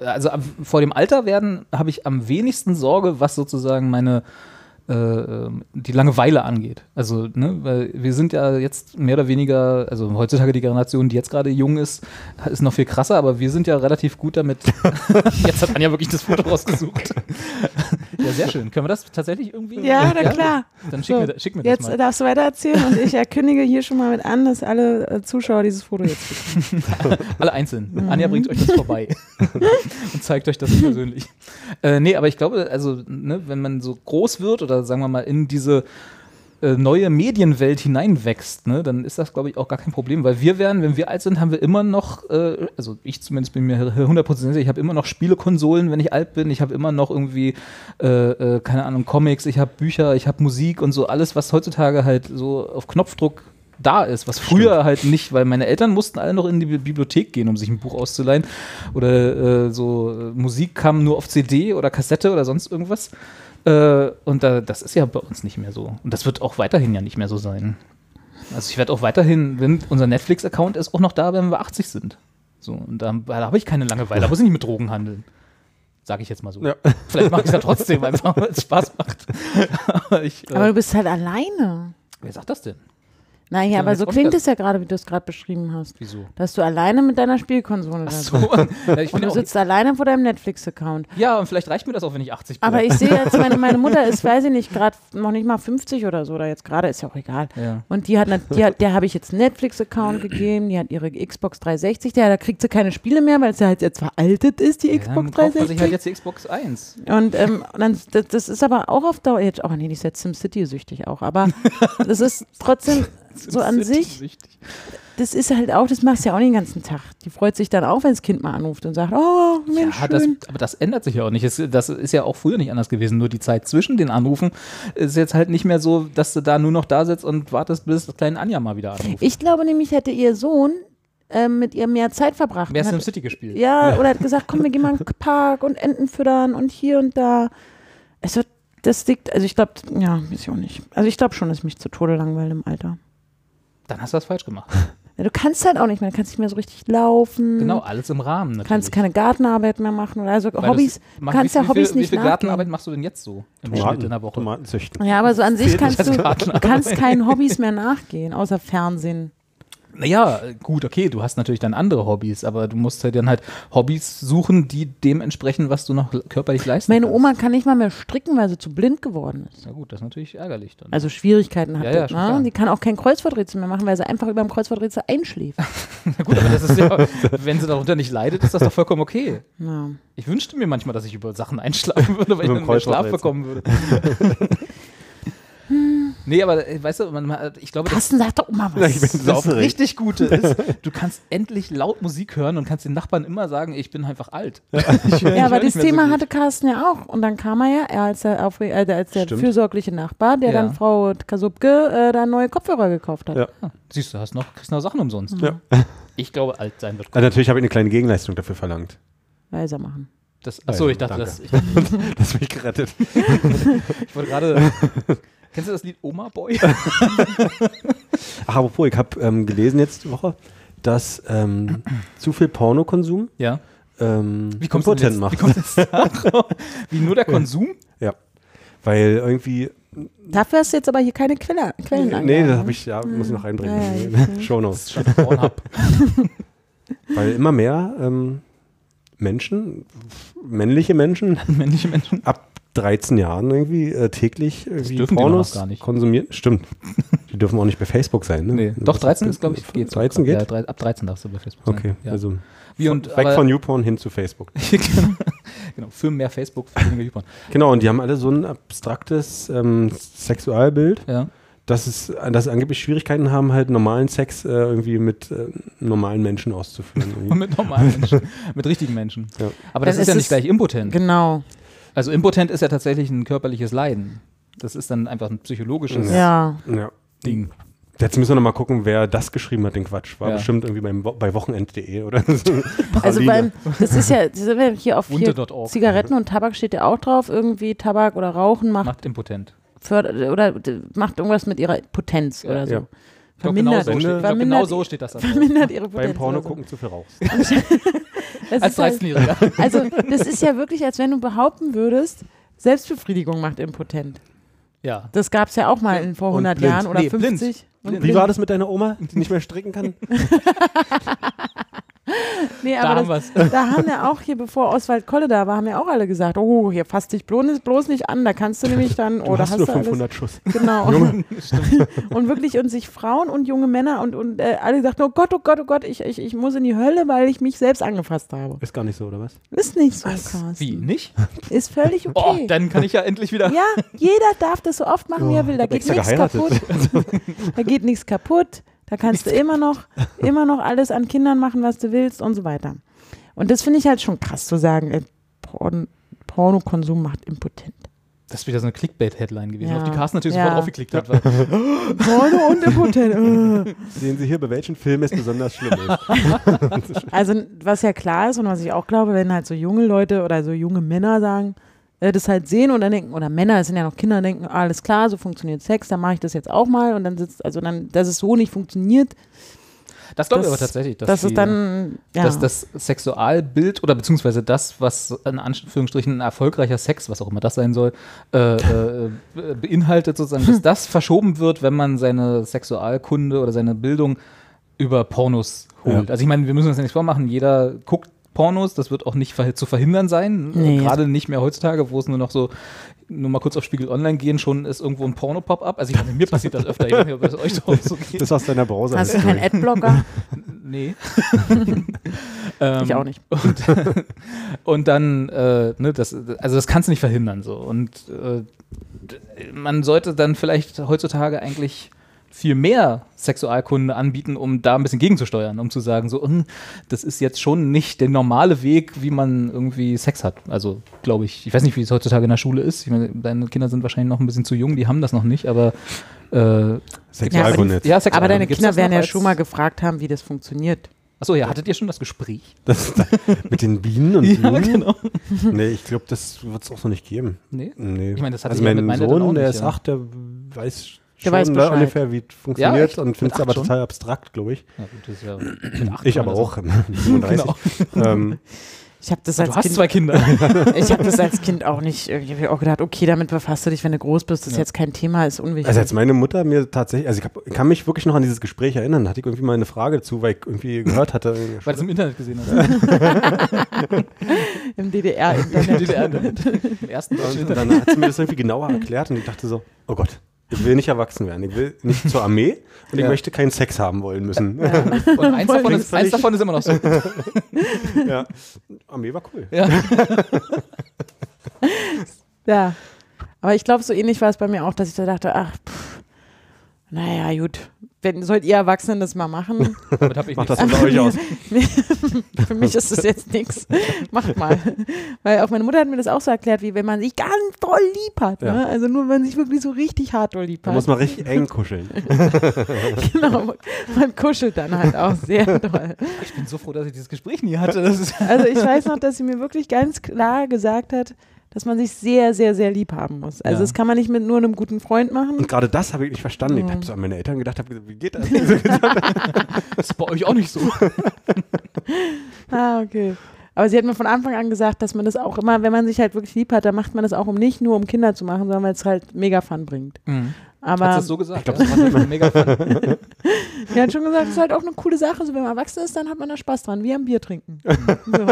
also vor dem Alter werden habe ich am wenigsten Sorge, was sozusagen meine die Langeweile angeht. Also, ne, weil wir sind ja jetzt mehr oder weniger, also heutzutage die Generation, die jetzt gerade jung ist, ist noch viel krasser, aber wir sind ja relativ gut damit. jetzt hat Anja wirklich das Foto rausgesucht. ja, sehr schön. Können wir das tatsächlich irgendwie? Ja, na klar. Dann schick So, mir, schick mir das Jetzt mal. darfst du weiter erzählen und ich erkündige hier schon mal mit an, dass alle äh, Zuschauer dieses Foto jetzt bekommen. Alle einzeln. Anja bringt euch das vorbei und zeigt euch das persönlich. Äh, nee, aber ich glaube, also, ne, wenn man so groß wird oder sagen wir mal in diese äh, neue Medienwelt hineinwächst, ne, dann ist das, glaube ich, auch gar kein Problem, weil wir werden, wenn wir alt sind, haben wir immer noch, äh, also ich zumindest bin mir 100% sicher, ich habe immer noch Spielekonsolen, wenn ich alt bin, ich habe immer noch irgendwie, äh, äh, keine Ahnung, Comics, ich habe Bücher, ich habe Musik und so, alles, was heutzutage halt so auf Knopfdruck da ist, was früher halt nicht, weil meine Eltern mussten alle noch in die Bi- Bibliothek gehen, um sich ein Buch auszuleihen oder äh, so äh, Musik kam nur auf CD oder Kassette oder sonst irgendwas äh, und da, das ist ja bei uns nicht mehr so und das wird auch weiterhin ja nicht mehr so sein. Also ich werde auch weiterhin, wenn unser Netflix-Account ist auch noch da, wenn wir 80 sind. So, und da, da habe ich keine Langeweile, da muss ich nicht mit Drogen handeln. Sage ich jetzt mal so. Ja. Vielleicht mache ich es ja trotzdem, weil es Spaß macht. Aber ich, äh, Aber du bist halt alleine. wer sagt das denn? Naja, Ja, aber so klingt es ja gerade, wie du es gerade beschrieben hast. Wieso? Dass du alleine mit deiner Spielkonsole da Ach sitzt. so. Ja, ich Und du sitzt alleine vor deinem Netflix-Account. ja, und vielleicht reicht mir das auch, wenn ich 80 bin. Aber ich sehe jetzt, meine, meine Mutter ist, weiß ich nicht, gerade noch nicht mal 50 oder so, oder jetzt gerade, ist ja auch egal. Ja. Und die hat, die hat der habe ich jetzt einen Netflix-Account gegeben, die hat ihre Xbox 360, der, da kriegt sie keine Spiele mehr, weil sie halt jetzt veraltet ist, die Ja, Xbox dann kauft man 360. sich halt jetzt die Xbox 1. Und, ähm, dann, das, das ist aber auch auf Dauer, jetzt, oh nee, die ist jetzt SimCity süchtig auch, aber das ist trotzdem so an sich, das ist halt auch, das machst du ja auch den ganzen Tag. Die freut sich dann auch, wenn das Kind mal anruft und sagt, oh, Mensch, Ja, das, schön. aber das ändert sich ja auch nicht. Es, das ist ja auch früher nicht anders gewesen. Nur die Zeit zwischen den Anrufen ist jetzt halt nicht mehr so, dass du da nur noch da sitzt und wartest, bis das kleine Anja mal wieder anruft. Ich glaube nämlich, hätte ihr Sohn ähm, mit ihr mehr Zeit verbracht. Wer ist Und im hat- City gespielt? Ja, oder hat gesagt, komm, wir gehen mal in den Park und Enten füttern und hier und da. Also, das liegt, also ich glaube, ja, weiß ich auch nicht. Also ich glaube schon, dass ich mich zu Tode langweile im Alter. Dann hast du das falsch gemacht. Ja, du kannst halt auch nicht mehr, du kannst nicht mehr so richtig laufen. Genau, alles im Rahmen natürlich. Du kannst keine Gartenarbeit mehr machen oder also Weil Hobbys. Du kannst wie, ja wie Hobbys viel, nicht Wie viel nachgehen. Gartenarbeit machst du denn jetzt so im Schnitt in der Tomaten, Woche? Tomaten züchten. Ja, aber so an sich kannst du, du kannst keinen Hobbys mehr nachgehen, außer Fernsehen. Naja, gut, okay, du hast natürlich dann andere Hobbys, aber du musst halt dann halt Hobbys suchen, die dem entsprechen, was du noch körperlich leisten Meine kannst. Oma kann nicht mal mehr stricken, weil sie zu blind geworden ist. Na gut, das ist natürlich ärgerlich dann. Also Schwierigkeiten hat. Ja, ja, schon klar. ne? Die kann auch kein Kreuzworträtsel mehr machen, weil sie einfach über dem Kreuzworträtsel einschläft. Na gut, aber das ist ja, wenn sie darunter nicht leidet, ist das doch vollkommen okay. ja. Ich wünschte mir manchmal, dass ich über Sachen einschlafen würde, weil ich dann mehr Schlaf bekommen würde. nee, aber äh, weißt du, man, ich glaube, das, Carsten, sag doch mal Ja, ich bin was. so das aufgeregt. richtig Gute ist, du kannst endlich laut Musik hören und kannst den Nachbarn immer sagen, ich bin einfach alt. Ich Ja, höre aber das so Thema gut. hatte Carsten ja auch. Und dann kam er ja, er als der, auf, äh, als der fürsorgliche Nachbar, der Ja. dann Frau Kasubke äh, da neue Kopfhörer gekauft hat. Ja. Ah, Siehst du, hast noch, kriegst noch Sachen umsonst. Ja. Ich glaube, alt sein wird gut. Also natürlich habe ich eine kleine Gegenleistung dafür verlangt. Leiser machen. Das, achso, ich dachte, Danke. das, ich, Das hat mich gerettet. ich wollte gerade. Kennst du das Lied Oma Boy? Ach, apropos, ich habe ähm, gelesen jetzt die Woche, dass ähm, zu viel Pornokonsum Ja. ähm, Wie denn impotent jetzt, wie macht. darauf? Wie nur der Konsum? Ja. Weil irgendwie. Dafür hast du jetzt aber hier keine Quelle, Quellen Nee, angegeben. das habe ich, ja, muss ich noch reinbringen. Ja, ja, Show Das Notes. Weil immer mehr ähm, Menschen, männliche Menschen, Männliche Menschen. ab 13 Jahren irgendwie äh, täglich irgendwie dürfen die Pornos noch gar nicht. konsumieren. Stimmt. die dürfen auch nicht bei Facebook sein, ne? Nee, doch, 13 ist, glaube ich, geht. 13 geht? Ja, drei, ab 13 darfst du bei Facebook sein. Okay, Ja. also Wie und, weg aber- von YouPorn hin zu Facebook. genau, für mehr Facebook, für weniger YouPorn. Genau, und die haben alle so ein abstraktes ähm, Sexualbild, Ja. dass, es, dass sie angeblich Schwierigkeiten haben, halt normalen Sex äh, irgendwie mit äh, normalen Menschen auszuführen. Mit normalen Menschen, mit richtigen Menschen. Ja. Aber das Dann ist ja ist nicht es- gleich impotent. Genau. Also impotent ist ja tatsächlich ein körperliches Leiden. Das ist dann einfach ein psychologisches Ja. ja. Ding. Jetzt müssen wir noch mal gucken, wer das geschrieben hat, den Quatsch. War Ja. bestimmt irgendwie beim, bei Wochenend.de oder so. Also beim, das ist ja, das sind wir hier auf hier. Zigaretten und Tabak steht ja auch drauf. Irgendwie Tabak oder Rauchen macht, Macht impotent. fördert, oder macht irgendwas mit ihrer Potenz oder so. Ich glaube, genau, Vermindert, so steht, vermindert, genau so steht das. vermindert ihre Potenz. Beim Porno oder so. gucken zu viel rauchst. Das Als ist halt, 13-Jähriger. also das ist ja wirklich, als wenn du behaupten würdest, Selbstbefriedigung macht impotent. Ja. Das gab es ja auch mal in, vor Und 100 blind. Jahren oder Nee, blind. 50. Und Blind. Wie war das mit deiner Oma, die nicht mehr stricken kann? Nee, Da aber haben das, wir's. da haben ja auch hier, bevor Oswald Kolle da war, haben ja auch alle gesagt, oh, hier fass dich bloß, bloß nicht an, da kannst du nämlich dann, Du oh, da hast hast nur du alles. 500 Schuss. Genau. und wirklich, und sich Frauen und junge Männer und, und äh, alle sagten, oh Gott, oh Gott, oh Gott, ich, ich, ich muss in die Hölle, weil ich mich selbst angefasst habe. Ist gar nicht so, oder was? Ist nicht so, Carsten. Wie? Nicht? Ist völlig Oh, okay. dann kann ich ja endlich wieder. ja, jeder darf das so oft machen, wie er will. Da geht nichts kaputt. Da geht nichts kaputt. Da kannst du immer noch, immer noch alles an Kindern machen, was du willst und so weiter. Und das finde ich halt schon krass zu sagen, äh, Porn, Pornokonsum macht impotent. Das ist wieder so eine Clickbait-Headline gewesen, Ja. auf die Carsten natürlich Ja. sofort draufgeklickt hat. Porno und impotent. Sehen Sie hier, bei welchen Film es besonders schlimm ist. Also, was ja klar ist und was ich auch glaube, wenn halt so junge Leute oder so junge Männer sagen, äh, das halt sehen und dann denken, oder Männer, das sind ja noch Kinder, denken, alles klar, so funktioniert Sex, dann mache ich das jetzt auch mal und dann sitzt, also dann, dass es so nicht funktioniert, das glaube ich aber tatsächlich. Dass dass die, es dann, ja. dass das Sexualbild oder beziehungsweise das, was in Anführungsstrichen ein erfolgreicher Sex, was auch immer das sein soll, äh, äh, be- beinhaltet sozusagen, dass das verschoben wird, wenn man seine Sexualkunde oder seine Bildung über Pornos holt. Ja. Also ich meine, wir müssen uns ja nichts vormachen, jeder guckt Pornos, das wird auch nicht zu verhindern sein, Nee. gerade nicht mehr heutzutage, wo es nur noch so nur mal kurz auf Spiegel Online gehen, schon ist irgendwo ein Porno-Pop-up. Also ich meine, mir passiert das öfter, ich weiß nicht, ob das euch so, so geht. Das aus deiner Browser. Hast du keinen Adblocker? Nee. ähm, ich auch nicht. Und, und dann, äh, ne, das, also das kannst du nicht verhindern so. Und äh, man sollte dann vielleicht heutzutage eigentlich viel mehr Sexualkunde anbieten, um da ein bisschen gegenzusteuern, um zu sagen, so, hm, das ist jetzt schon nicht der normale Weg, wie man irgendwie Sex hat. Also, glaube ich, ich weiß nicht, wie es heutzutage in der Schule ist. Ich meine, deine Kinder sind wahrscheinlich noch ein bisschen zu jung, die haben das noch nicht, aber äh, Sexualkunde. ja, Sexualkunde. Aber deine Gibt's Kinder werden ja schon mal gefragt haben, wie das funktioniert. Achso, ja, hattet ihr schon das Gespräch? Das, mit den Bienen und Ja, Blumen? genau. Nee, ich glaube, das wird es auch noch nicht geben. Nee. Nee. Ich meine, das hatte also ich ja mein mit Sohn, auch der nicht, ist ja. acht, der weiß schon weiß ne, ungefähr, wie es funktioniert echt? und Mit findet es aber schon? total abstrakt, glaube ich. Ja, gut, das ist ja Ich aber auch. 35. Genau. ähm, Ich habe das als Du hast Kind zwei Kinder. Ich habe das als Kind auch nicht. Ich habe auch gedacht, okay, damit befasst du dich, wenn du groß bist. Das ist Ja. jetzt kein Thema, ist unwichtig. Also als meine Mutter mir tatsächlich, also ich, hab, kann mich wirklich noch an dieses Gespräch erinnern, da hatte ich irgendwie mal eine Frage dazu, weil ich irgendwie gehört hatte. Weil du es im Internet gesehen hast. Im Im DDR-Internet. DDR-Internet. Im ersten deutschen und Internet. dann hat sie mir das irgendwie genauer erklärt und ich dachte so, oh Gott, ich will nicht erwachsen werden, ich will nicht zur Armee und ich möchte keinen Sex haben wollen müssen. Und eins davon, ist, eins davon ist immer noch so. Ja. Armee war cool. Ja. Ja. Aber ich glaube, so ähnlich war es bei mir auch, dass ich da dachte, ach, pff, naja, gut. Wenn, sollt ihr Erwachsenen das mal machen? Damit habe ich Macht das unter euch aus. Für mich ist das jetzt nichts. Macht mal. Weil auch meine Mutter hat mir das auch so erklärt, wie wenn man sich ganz doll lieb hat. Ja. Ne? Also nur, wenn man sich wirklich so richtig hart doll lieb Da hat. muss man richtig eng kuscheln. genau. Man kuschelt dann halt auch sehr doll. Ich bin so froh, dass ich dieses Gespräch nie hatte. Das ist Also ich weiß noch, dass sie mir wirklich ganz klar gesagt hat, dass man sich sehr, sehr, sehr lieb haben muss. Also Ja. das kann man nicht mit nur einem guten Freund machen. Und gerade das habe ich nicht verstanden. Ich Mhm. habe so an meine Eltern gedacht, hab gesagt, wie geht das? das ist bei euch auch nicht so. Ah, okay. Aber sie hat mir von Anfang an gesagt, dass man das auch immer, wenn man sich halt wirklich lieb hat, dann macht man das auch, um nicht nur um Kinder zu machen, sondern weil es halt mega Fun bringt. Aber Hat sie es so gesagt? ich glaub, ja, das war mega fun. sie hat schon gesagt, es ist halt auch eine coole Sache. So, wenn man erwachsen ist, dann hat man da Spaß dran, wie am Bier trinken. so.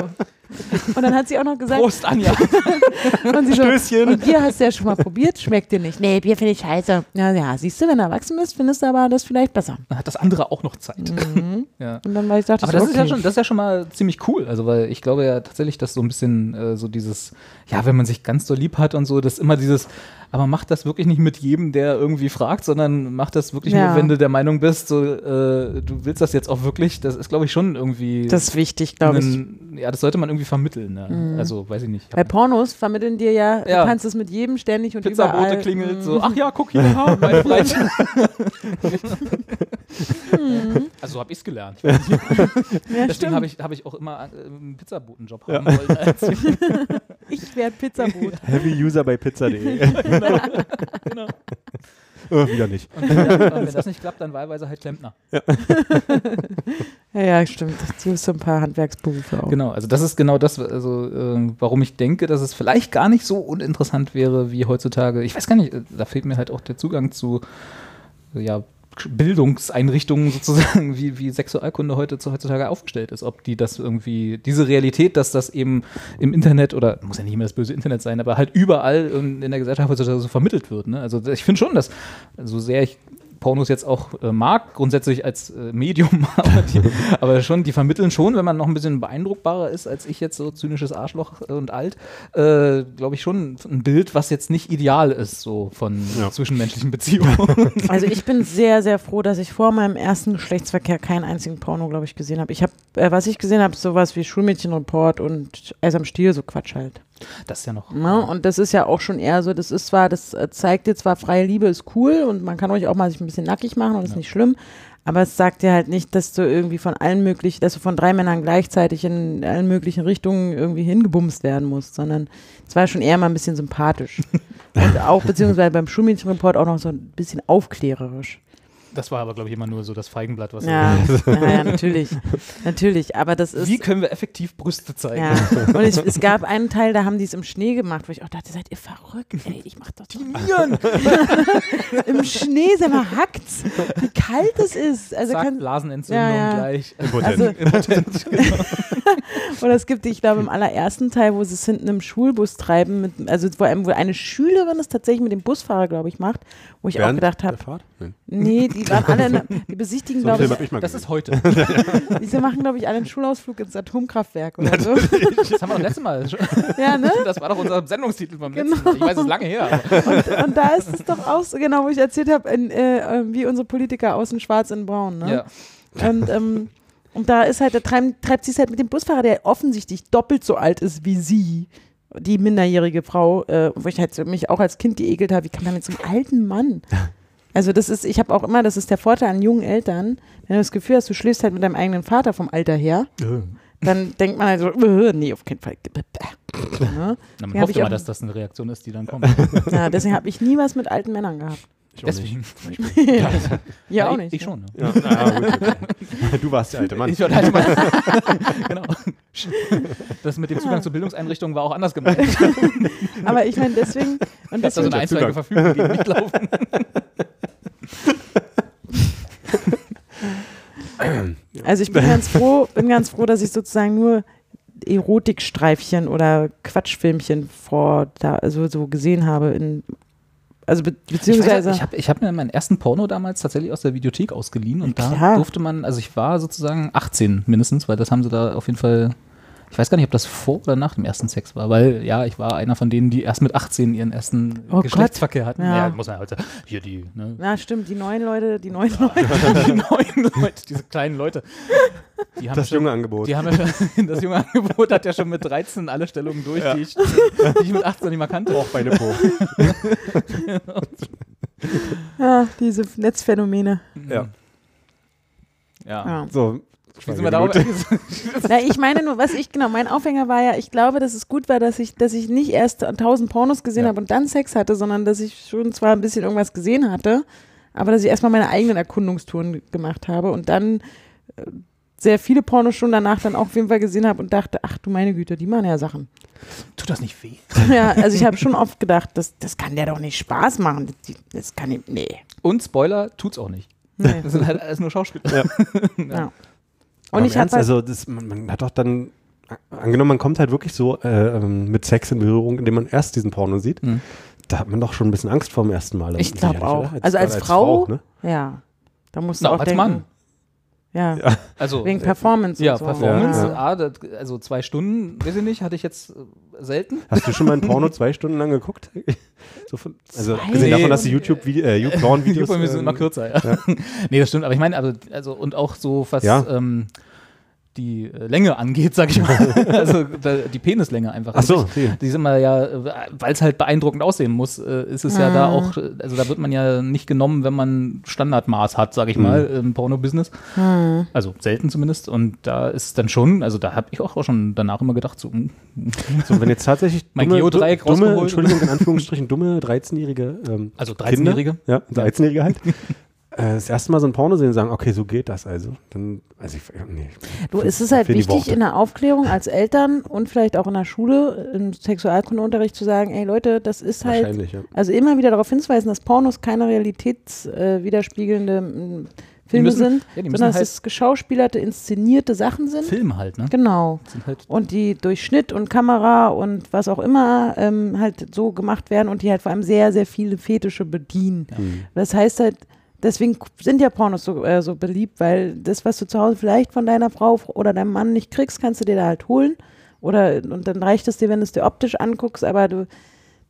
Und dann hat sie auch noch gesagt, Prost, Anja. und sie so, Stößchen. und Bier hast du ja schon mal probiert, schmeckt dir nicht. Nee, Bier finde ich scheiße. Ja, ja, siehst du, wenn du erwachsen bist, findest du aber das vielleicht besser. Dann hat das andere auch noch Zeit. Mhm. Ja. Und dann war ich dachte, Aber so, das ist ja okay. schon, das ist ja schon mal ziemlich cool. Also, weil ich glaube ja tatsächlich, dass so ein bisschen äh, so dieses, ja, wenn man sich ganz so lieb hat und so, dass immer dieses, aber mach das wirklich nicht mit jedem, der irgendwie fragt, sondern mach das wirklich Ja. nur, wenn du der Meinung bist, so, äh, du willst das jetzt auch wirklich. Das ist, glaube ich, schon irgendwie. Das ist wichtig, glaube ich. Ja, das sollte man irgendwie vermitteln. Ja. Also, weiß ich nicht. Bei Pornos vermitteln dir ja, Ja. du kannst es mit jedem ständig und Pizzabote überall. klingelt Mhm. so, ach ja, guck hier, ha, mein Breit. also so habe ich es gelernt. Ja, Deswegen stimmt. habe ich, hab ich auch immer äh, einen Pizzabotenjob haben wollen. Als Ich werde Pizzaboot. Heavy User bei pizza.de. genau. Oh, wieder nicht. Und wenn, das, und wenn das nicht klappt, dann wahlweise halt Klempner. Ja, ja, stimmt. Du hast so ein paar Handwerksberufe auch. Genau, also das ist genau das, also, äh, warum ich denke, dass es vielleicht gar nicht so uninteressant wäre wie heutzutage. Ich weiß gar nicht, äh, da fehlt mir halt auch der Zugang zu äh, ja, Bildungseinrichtungen sozusagen, wie, wie Sexualkunde heute zu, heutzutage aufgestellt ist. Ob die das irgendwie, diese Realität, dass das eben im Internet oder muss ja nicht immer das böse Internet sein, aber halt überall in, in der Gesellschaft heutzutage so vermittelt wird. Ne? Also ich finde schon, dass so sehr ich Pornos jetzt auch äh, mag, grundsätzlich als äh, Medium, aber, die, aber schon, die vermitteln schon, wenn man noch ein bisschen beeindruckbarer ist als ich jetzt so zynisches Arschloch äh, und alt, äh, glaube ich schon ein Bild, was jetzt nicht ideal ist, so von Ja. zwischenmenschlichen Beziehungen. Also ich bin sehr, sehr froh, dass ich vor meinem ersten Geschlechtsverkehr keinen einzigen Porno, glaube ich, gesehen habe. Ich habe, äh, was ich gesehen habe, sowas wie Schulmädchenreport und Eis am Stiel, so Quatsch halt. Das ist ja noch. Ne? Und das ist ja auch schon eher so, das ist zwar, das äh, zeigt dir zwar, freie Liebe ist cool und man kann euch auch mal sich ein bisschen nackig machen und ist Ja. nicht schlimm, aber es sagt dir halt nicht, dass du irgendwie von allen möglichen, dass du von drei Männern gleichzeitig in allen möglichen Richtungen irgendwie hingebumst werden musst, sondern es war schon eher mal ein bisschen sympathisch. und auch beziehungsweise beim Schulmädchenreport auch noch so ein bisschen aufklärerisch. Das war aber, glaube ich, immer nur so das Feigenblatt, was Ja, ja, ja, natürlich. Natürlich, aber das ist. Wie können wir effektiv Brüste zeigen? Ja, und ich, es gab einen Teil, da haben die es im Schnee gemacht, wo ich auch dachte, seid ihr verrückt? Ey, ich mach das doch Nieren! im Schnee, sag mal, hackt's, wie kalt es ist. Also Zack, kann, Blasenentzündung Ja, ja. gleich. Impotent. also, oder es gibt, ich glaube, im allerersten Teil, wo sie es hinten im Schulbus treiben, mit, also wo, einem, wo eine Schülerin es tatsächlich mit dem Busfahrer, glaube ich, macht, wo ich auch Während gedacht habe, nee, die waren alle, in, die besichtigen, So glaube ich, ich mal Das gesehen. ist heute. diese machen, glaube ich, alle einen Schulausflug ins Atomkraftwerk oder so. Das haben wir doch letztes Mal. schon- ja, ne? Das war doch unser Sendungstitel beim Genau. letzten Mal. Ich weiß, es ist lange her. Und, und da ist es doch auch so, genau, wo ich erzählt habe, äh, wie unsere Politiker außen schwarz in braun. Ne? ja. Und, ähm, und da ist halt, da treibt, treibt sie es halt mit dem Busfahrer, der offensichtlich doppelt so alt ist wie sie, die minderjährige Frau, äh, wo ich halt so mich auch als Kind geekelt habe, wie kann man mit so einem alten Mann? Also das ist, ich habe auch immer, das ist der Vorteil an jungen Eltern, wenn du das Gefühl hast, du schläfst halt mit deinem eigenen Vater vom Alter her, dann denkt man halt so, äh, nee, auf keinen Fall. Na, man hofft immer, dass das eine Reaktion ist, die dann kommt. Ja, deswegen habe ich nie was mit alten Männern gehabt. Ich auch nicht. Deswegen. Ja, auch ich, nicht. Ich schon. Ne? Ja, gut, okay. Du warst der alte Mann. Ich war halt mal, genau. Das mit dem Zugang zu Bildungseinrichtungen war auch anders gemeint. Ich Aber ich meine, deswegen, und habe da so deswegen eine einstweilige Verfügung gegen Mitlaufen. Also ich bin ganz froh, bin ganz froh, dass ich sozusagen nur Erotikstreifchen oder Quatschfilmchen vor da also so gesehen habe in also be beziehungsweise ich habe ich hab mir meinen ersten Porno damals tatsächlich aus der Videothek ausgeliehen und da durfte man, also ich war sozusagen 18 mindestens, weil das haben sie da auf jeden Fall, ich weiß gar nicht, ob das vor oder nach dem ersten Sex war, weil ja, ich war einer von denen, die erst mit 18 ihren ersten Oh Geschlechtsverkehr hatten. Ja. Ja. muss man halt, hier die, ne, na stimmt, die neuen Leute, die neuen Leute. die neuen Leute, diese kleinen Leute. Die haben Das schon, junge Angebot. Die haben ja schon, das junge Angebot hat ja schon mit 13 alle Stellungen durch, die, ich, die ich mit 18 nicht mal kannte. Auch Beine hoch. Ja, diese Netzphänomene. Ja. Ja. Ja. So, Wie sind wir Schweigeminute. Na, ich meine nur, was ich, genau, mein Aufhänger war ja, ich glaube, dass es gut war, dass ich, dass ich nicht erst tausend Pornos gesehen Ja. habe und dann Sex hatte, sondern dass ich schon zwar ein bisschen irgendwas gesehen hatte, aber dass ich erstmal meine eigenen Erkundungstouren gemacht habe und dann äh, sehr viele Pornos schon danach dann auch auf jeden Fall gesehen habe und dachte, ach du meine Güte, die machen ja Sachen. Tut das nicht weh? ja, also ich habe schon oft gedacht, das, das kann der doch nicht Spaß machen. Das, kann ihm, nee. Und Spoiler, tut's auch nicht. nee. Das sind halt alles nur Schauspieler. Ja. Aber Und ich Ernst, halt, also das, man, man hat doch dann, angenommen, man kommt halt wirklich so äh, ähm, mit Sex in Berührung, indem man erst diesen Porno sieht, Mhm. da hat man doch schon ein bisschen Angst vor dem ersten Mal. Ich glaub Sicherlich, auch. oder? Also als gerade Frau- ne? ja, da musst du Na, auch als denken. Mann. Ja, Also, wegen äh, Performance Ja, und so. Performance, Ja. ah, das, also zwei Stunden, weiß ich nicht, hatte ich jetzt äh, selten. Hast du schon mal ein Porno zwei Stunden lang geguckt? so von, also Zwei abgesehen davon, dass die Stunden? YouTube äh, Die YouPorn-Videos Videos sind ähm, immer kürzer, ja. nee, das stimmt, aber ich meine, also, also und auch so, was Ja. ähm, die äh, Länge angeht, sag ich mal. also die Penislänge einfach. Ach so, an okay. Die sind immer ja, weil es halt beeindruckend aussehen muss, äh, ist es ja da Mhm. auch, äh, also da wird man ja nicht genommen, wenn man Standardmaß hat, sag ich mal, im Porno-Business. Hm. Also selten zumindest. Und da ist es dann schon, also da habe ich auch schon danach immer gedacht, so, hm, So, wenn jetzt tatsächlich Mein dumme, Geodreieck dumme rausgeholt. Entschuldigung, in Anführungsstrichen, dumme 13-jährige ähm, also Kinder, 13-Jährige. ja, 13-jährige halt, äh, das erste Mal so ein Porno sehen und sagen, okay, so geht das also. Dann, also ich, nee. Du, es ist halt wichtig in der Aufklärung als Eltern und vielleicht auch in der Schule, im Sexualkundeunterricht zu sagen, ey Leute, das ist halt, Wahrscheinlich, ja. also immer wieder darauf hinzuweisen, dass Pornos keine realitätswiderspiegelnde äh, Filme müssen- sind, ja, sondern halt- dass es geschauspielerte, inszenierte Sachen sind. Film halt, ne? Genau. Sind halt, Und die durch Schnitt und Kamera und was auch immer ähm, halt so gemacht werden und die halt vor allem sehr, sehr viele Fetische bedienen. Hm. Das heißt halt, deswegen sind ja Pornos so, äh, so beliebt, weil das, was du zu Hause vielleicht von deiner Frau oder deinem Mann nicht kriegst, kannst du dir da halt holen. Oder und dann reicht es dir, wenn du es dir optisch anguckst, aber du,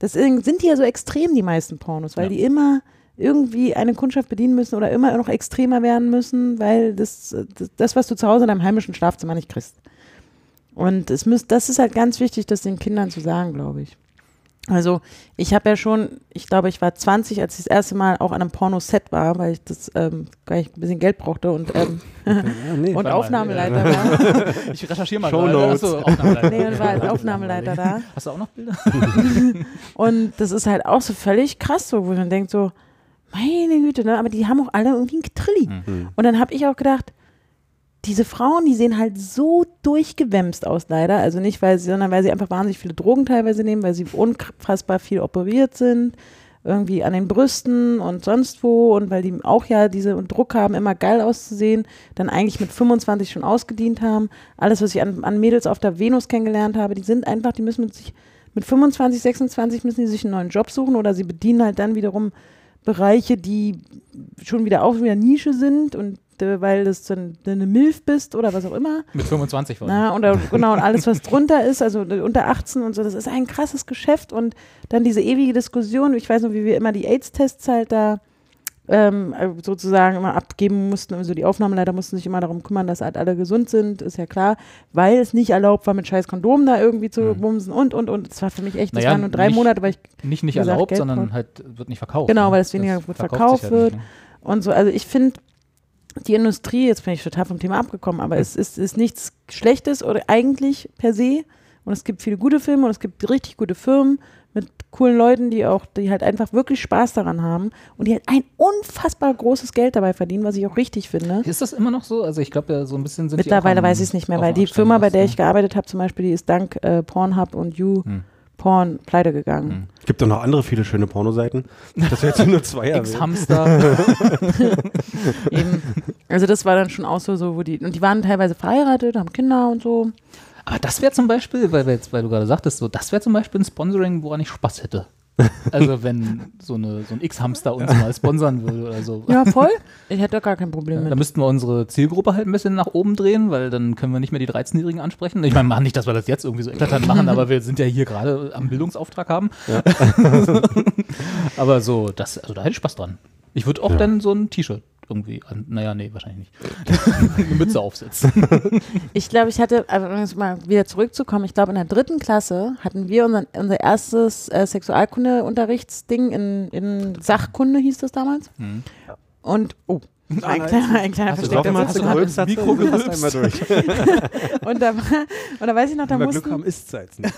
das sind die ja so extrem, die meisten Pornos, weil Ja. die immer irgendwie eine Kundschaft bedienen müssen oder immer noch extremer werden müssen, weil das, das, das was du zu Hause in deinem heimischen Schlafzimmer nicht kriegst. Und es müsst, das ist halt ganz wichtig, das den Kindern zu sagen, glaube ich. Also ich habe ja schon, ich glaube, ich war 20, als ich das erste Mal auch an einem Pornoset war, weil ich das, ähm, weil ich ein bisschen Geld brauchte und, ähm, Ja, nee. und Warte mal, Aufnahmeleiter war. ich recherchiere mal. Gerade. Achso, Aufnahmeleiter. Nee, und war als Aufnahmeleiter da. Hast du auch noch Bilder? Und das ist halt auch so völlig krass, so, wo man denkt so, meine Güte, ne? aber die haben auch alle irgendwie ein Getrilli. Mhm. Und dann habe ich auch gedacht, diese Frauen, die sehen halt so durchgewämst aus, leider. Also nicht, weil sie, sondern weil sie einfach wahnsinnig viele Drogen teilweise nehmen, weil sie unfassbar viel operiert sind, irgendwie an den Brüsten und sonst wo und weil die auch ja diese Druck haben, immer geil auszusehen, dann eigentlich mit 25 schon ausgedient haben. Alles, was ich an, an Mädels auf der Venus kennengelernt habe, die sind einfach, die müssen mit sich, mit 25, 26 müssen die sich einen neuen Job suchen oder sie bedienen halt dann wiederum Bereiche, die schon wieder auch wieder Nische sind und weil das dann eine Milf bist oder was auch immer. Mit 25 von. Na, und, genau, und alles, was drunter ist, also unter 18 und so, das ist ein krasses Geschäft und dann diese ewige Diskussion, ich weiß noch, wie wir immer die AIDS-Tests halt da ähm, sozusagen immer abgeben mussten, also die Aufnahmeleiter mussten sich immer darum kümmern, dass halt alle gesund sind, ist ja klar, weil es nicht erlaubt war, mit scheiß Kondomen da irgendwie zu Mhm. bumsen und, und, und. Das war für mich echt, das Naja, waren nur drei nicht- Monate, weil ich Nicht nicht gesagt, erlaubt, Geld sondern halt wird nicht verkauft. Genau, ne? weil es weniger verkauft verkauft sich halt wird. nicht, ne? Und so, also ich finde, die Industrie, jetzt bin ich total vom Thema abgekommen, aber es ist, ist nichts Schlechtes oder eigentlich per se und es gibt viele gute Filme und es gibt richtig gute Firmen mit coolen Leuten, die auch, die halt einfach wirklich Spaß daran haben und die halt ein unfassbar großes Geld dabei verdienen, was ich auch richtig finde. Ist das immer noch so? Also ich glaube ja so ein bisschen sind Mittlerweile weiß ich es nicht mehr, weil die Firma, bei der ich gearbeitet habe, zum Beispiel, die ist dank äh, Pornhub und You Hm. Porn pleite gegangen. Hm. Gibt doch noch andere viele schöne Pornoseiten. Das wäre jetzt nur zwei. Ex-Hamster. Eben. Also das war dann schon auch so, so, wo die, und die waren teilweise verheiratet, haben Kinder und so. Aber das wäre zum Beispiel, weil, weil du gerade sagtest, so, das wäre zum Beispiel ein Sponsoring, woran ich Spaß hätte. Also wenn so, eine, so ein X-Hamster uns mal sponsern würde oder so. Ja, voll. Ich hätte da gar kein Problem Da mit. müssten wir unsere Zielgruppe halt ein bisschen nach oben drehen, weil dann können wir nicht mehr die 13-Jährigen ansprechen. Ich meine, machen nicht, dass wir das jetzt irgendwie so eklatant machen, aber wir sind ja hier gerade am Bildungsauftrag haben. aber so, das, also da hätte ich Spaß dran. Ich würde auch Ja. dann so ein T-Shirt irgendwie an, naja, nee, wahrscheinlich nicht. Eine Mütze aufsetzen. Ich glaube, ich hatte, also um jetzt mal wieder zurückzukommen, ich glaube, in der dritten Klasse hatten wir unseren, unser erstes äh, Sexualkunde-Unterrichtsding in, in Sachkunde, hieß das damals. Mhm. Und, oh, ein kleiner, ein kleiner Hast du versteckter drauf Witz gemacht? gerade. Hast du Mikro gerülpst? einmal durch. Und da, war- und da weiß ich noch, da Wenn wir Glück mussten, haben, ist es nicht.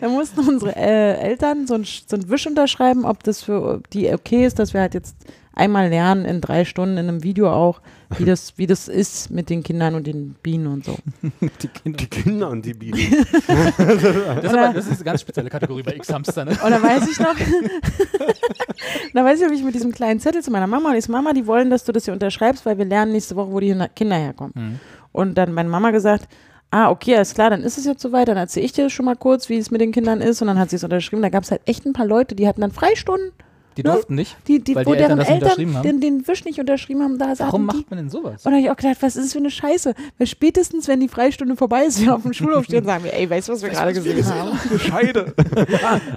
da mussten unsere äh, Eltern so ein, Sch- so ein Wisch unterschreiben, ob das für die okay ist, dass wir halt jetzt einmal lernen in drei Stunden in einem Video auch, wie das, wie das ist mit den Kindern und den Bienen und so. Die Kinder. Die Kinder und die Bienen. Das ist, aber, das ist eine ganz spezielle Kategorie bei X-Hamster, ne? Und dann weiß ich noch, da weiß ich noch, wie ich mit diesem kleinen Zettel zu meiner Mama und ich Mama, die wollen, dass du das hier unterschreibst, weil wir lernen nächste Woche, wo die Kinder herkommen. Mhm. Und dann meine Mama gesagt, ah, okay, alles klar, dann ist es jetzt soweit, dann erzähle ich dir schon mal kurz, wie es mit den Kindern ist und dann hat sie es unterschrieben. Da gab es halt echt ein paar Leute, die hatten dann Freistunden, Die Ja. durften nicht. die, die, Weil wo die Eltern deren Eltern unterschrieben haben? den, den Wisch nicht unterschrieben haben. Da Warum macht man denn sowas? und da habe ich auch gedacht, was ist das für eine Scheiße? Weil spätestens, wenn die Freistunde vorbei ist, wir auf dem Schulhof stehen, sagen wir, ey, weißt du, was wir gerade gesehen haben? Scheide.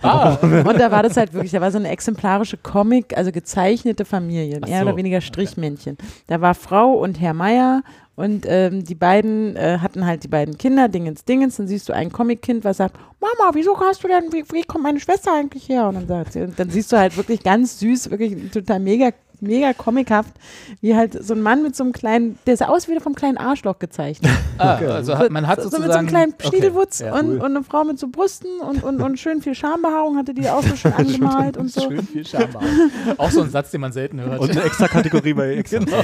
Ah, Und da war das halt wirklich, da war so eine exemplarische Comic, also gezeichnete Familie, Ach mehr so, oder weniger Strichmännchen. Da war Frau und Herr Meier und ähm, die beiden äh, hatten halt die beiden Kinder, Dingens, Dingens. Dann siehst du ein Comickind, was sagt, Mama, wieso hast du denn, wie, wie kommt meine Schwester eigentlich her? Und dann sagt sie, und dann siehst du halt wirklich ganz süß, wirklich total mega mega comichaft, wie halt so ein Mann mit so einem kleinen, der sah aus wie vom kleinen Arschloch gezeichnet. ah, also hat, man hat so, sozusagen... so mit so einem kleinen Okay, Schniedelwutz ja, und, cool. und eine Frau mit so Brüsten und, und, und schön viel Schambehaarung hatte die auch so schön angemalt und so. Schön viel Scham. Auch so ein Satz, den man selten hört. Und eine extra Kategorie bei X. genau.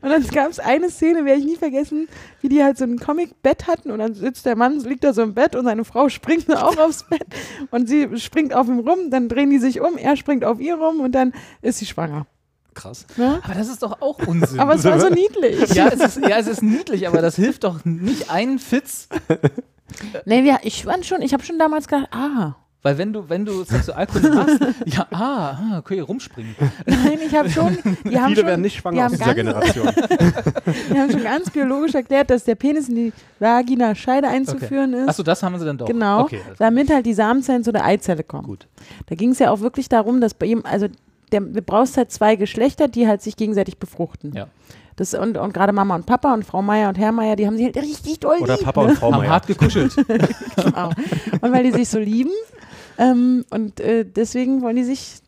Und dann gab es eine Szene, werde ich nie vergessen, wie die halt so ein Comic-Bett hatten und dann sitzt der Mann, liegt da so im Bett und seine Frau springt auch aufs Bett und sie springt auf ihm rum, dann drehen die sich um, er springt auf ihr rum und dann ist sie schwanger. Krass. Ne? Aber das ist doch auch Unsinn. Aber es war so niedlich. ja, es ist, ja, es ist niedlich, aber das hilft doch nicht einen Fitz. Nee, ja, ich fand schon, ich habe schon damals gedacht, ah, Weil wenn du, wenn du Sexualkunde machst, ja, ah, ah, okay, rumspringen. nein, ich habe schon, die haben Viele schon, werden nicht die schwanger aus dieser ganz- Generation. Die haben schon ganz biologisch erklärt, dass der Penis in die Vagina Scheide einzuführen ist. Achso, das haben sie dann doch. Genau, Okay, also damit halt die Samenzellen zu der Eizelle kommen. gut. Da ging es ja auch wirklich darum, dass bei ihm, also der, du brauchst halt zwei Geschlechter, die halt sich gegenseitig befruchten. Ja. Das, und und gerade Mama und Papa und Frau Meier und Herr Meier, die haben sich halt richtig doll Oder lieb. Papa und Frau Meier. hart gekuschelt. Genau. Und weil die sich so lieben ähm, und äh, deswegen wollen die sich,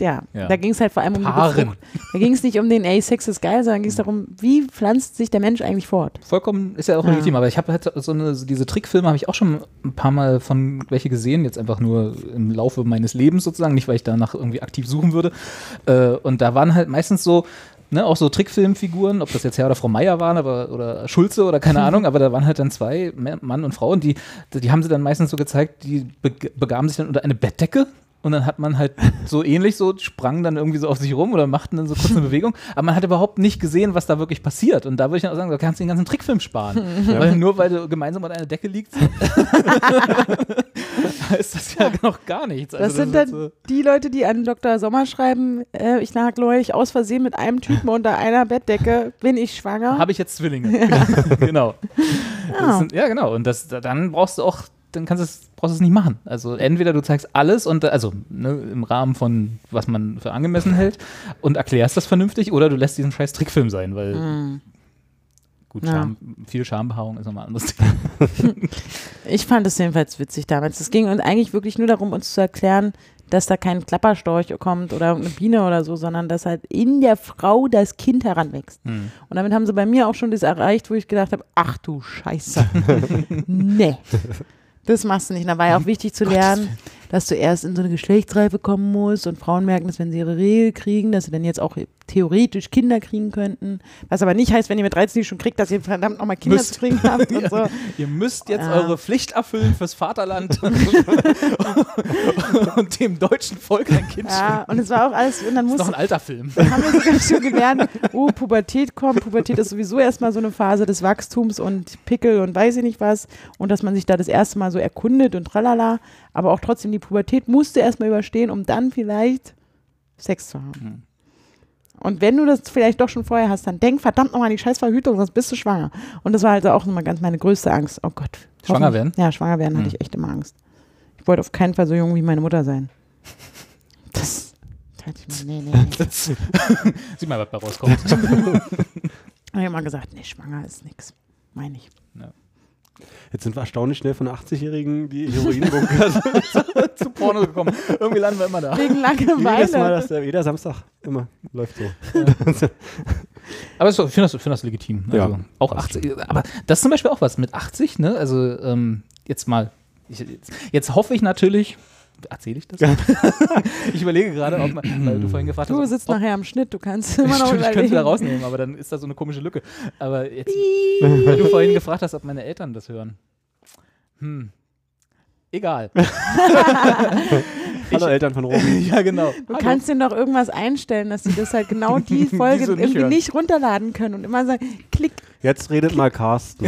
ja, Ja. da ging es halt vor allem um die Paaren. Befruchtung. Da ging es nicht um den, ey, Sex ist geil, sondern ging es darum, wie pflanzt sich der Mensch eigentlich fort? Vollkommen, ist ja auch Ja. legitim, aber ich habe halt so eine, so diese Trickfilme habe ich auch schon ein paar Mal von welche gesehen, jetzt einfach nur im Laufe meines Lebens sozusagen, nicht weil ich danach irgendwie aktiv suchen würde. Äh, und da waren halt meistens so, ne, auch so Trickfilmfiguren, ob das jetzt Herr oder Frau Meier waren, aber oder Schulze oder keine Ahnung, aber da waren halt dann zwei, Ma- Mann und Frau, und die, die haben sie dann meistens so gezeigt, die beg- begaben sich dann unter eine Bettdecke. Und dann hat man halt so ähnlich so, sprang dann irgendwie so auf sich rum oder machten dann so kurz eine Bewegung. Aber man hat überhaupt nicht gesehen, was da wirklich passiert. Und da würde ich dann auch sagen, da kannst du den ganzen Trickfilm sparen. Weil nur weil du gemeinsam unter einer Decke liegst, ist das ja noch gar nichts. Das Also sind ist dann so- die Leute, die an Dr. Sommer schreiben, äh, ich lag neulich aus Versehen mit einem Typen unter einer Bettdecke, bin ich schwanger? Habe ich jetzt Zwillinge. genau. Das Ah. sind, ja, genau. Und das, dann brauchst du auch, dann kannst es, brauchst du es nicht machen. Also entweder du zeigst alles und also ne, im Rahmen von, was man für angemessen hält und erklärst das vernünftig, oder du lässt diesen scheiß Trickfilm sein, weil Hm. gut, Ja. Scham, viel Schambehaarung ist nochmal ein anderes Thema. Ich fand es jedenfalls witzig damals. Es ging uns eigentlich wirklich nur darum, uns zu erklären, dass da kein Klapperstorch kommt oder eine Biene oder so, sondern dass halt in der Frau das Kind heranwächst. Hm. Und damit haben sie bei mir auch schon das erreicht, wo ich gedacht habe, ach du Scheiße. nee. Das machst du nicht. Da war ja auch wichtig zu lernen, dass du erst in so eine Geschlechtsreife kommen musst und Frauen merken, dass wenn sie ihre Regel kriegen, dass sie dann jetzt auch theoretisch Kinder kriegen könnten. Was aber nicht heißt, wenn ihr mit 13 die schon kriegt, dass ihr verdammt nochmal Kinder Müsst. zu kriegen habt und so. Ihr müsst jetzt Ja. eure Pflicht erfüllen fürs Vaterland und dem deutschen Volk ein Kind Ja, und es war auch alles, und dann Das ist noch ein alter Film. haben wir sogar schon gelernt, oh, Pubertät kommt. Pubertät ist sowieso erstmal so eine Phase des Wachstums und Pickel und weiß ich nicht was. Und dass man sich da das erste Mal so erkundet und tralala. Aber auch trotzdem, die Pubertät musst du erstmal überstehen, um dann vielleicht Sex zu haben. Und wenn du das vielleicht doch schon vorher hast, dann denk verdammt nochmal an die scheiß Verhütung, sonst bist du schwanger. Und das war also auch nochmal ganz meine größte Angst. Oh Gott. Schwanger werden? Ja, schwanger werden hatte Hm. ich echt immer Angst. Ich wollte auf keinen Fall so jung wie meine Mutter sein. Das. Nee, nee, nee. Sieh mal, was da rauskommt. Habe ich immer gesagt, nee, schwanger ist nix. Meine ich. Jetzt sind wir erstaunlich schnell von 80-Jährigen, die Heroin bunkert. zu Porno gekommen. Irgendwie landen wir immer da. Wegen Jedes Mal, Langeweile. dass der, jeder Samstag immer läuft so. Aber so, ich finde das, find das legitim. Also Ja. auch 80. Aber das ist zum Beispiel auch was mit 80, ne? Also ähm, jetzt mal. Ich, jetzt, jetzt hoffe ich natürlich. Erzähle ich das? ich überlege gerade, ob man, weil du vorhin gefragt hast. Du sitzt ob, nachher am Schnitt, du kannst immer noch Stimmt, ich könnte überlegen. da rausnehmen, aber dann ist da so eine komische Lücke. Aber jetzt, weil du vorhin gefragt hast, ob meine Eltern das hören. Hm. Egal. Hallo Eltern von Robi. ja, genau. Du kannst denen doch irgendwas einstellen, dass sie das halt genau die Folge so nicht irgendwie hören. nicht runterladen können und immer sagen, klick. Jetzt redet mal Carsten.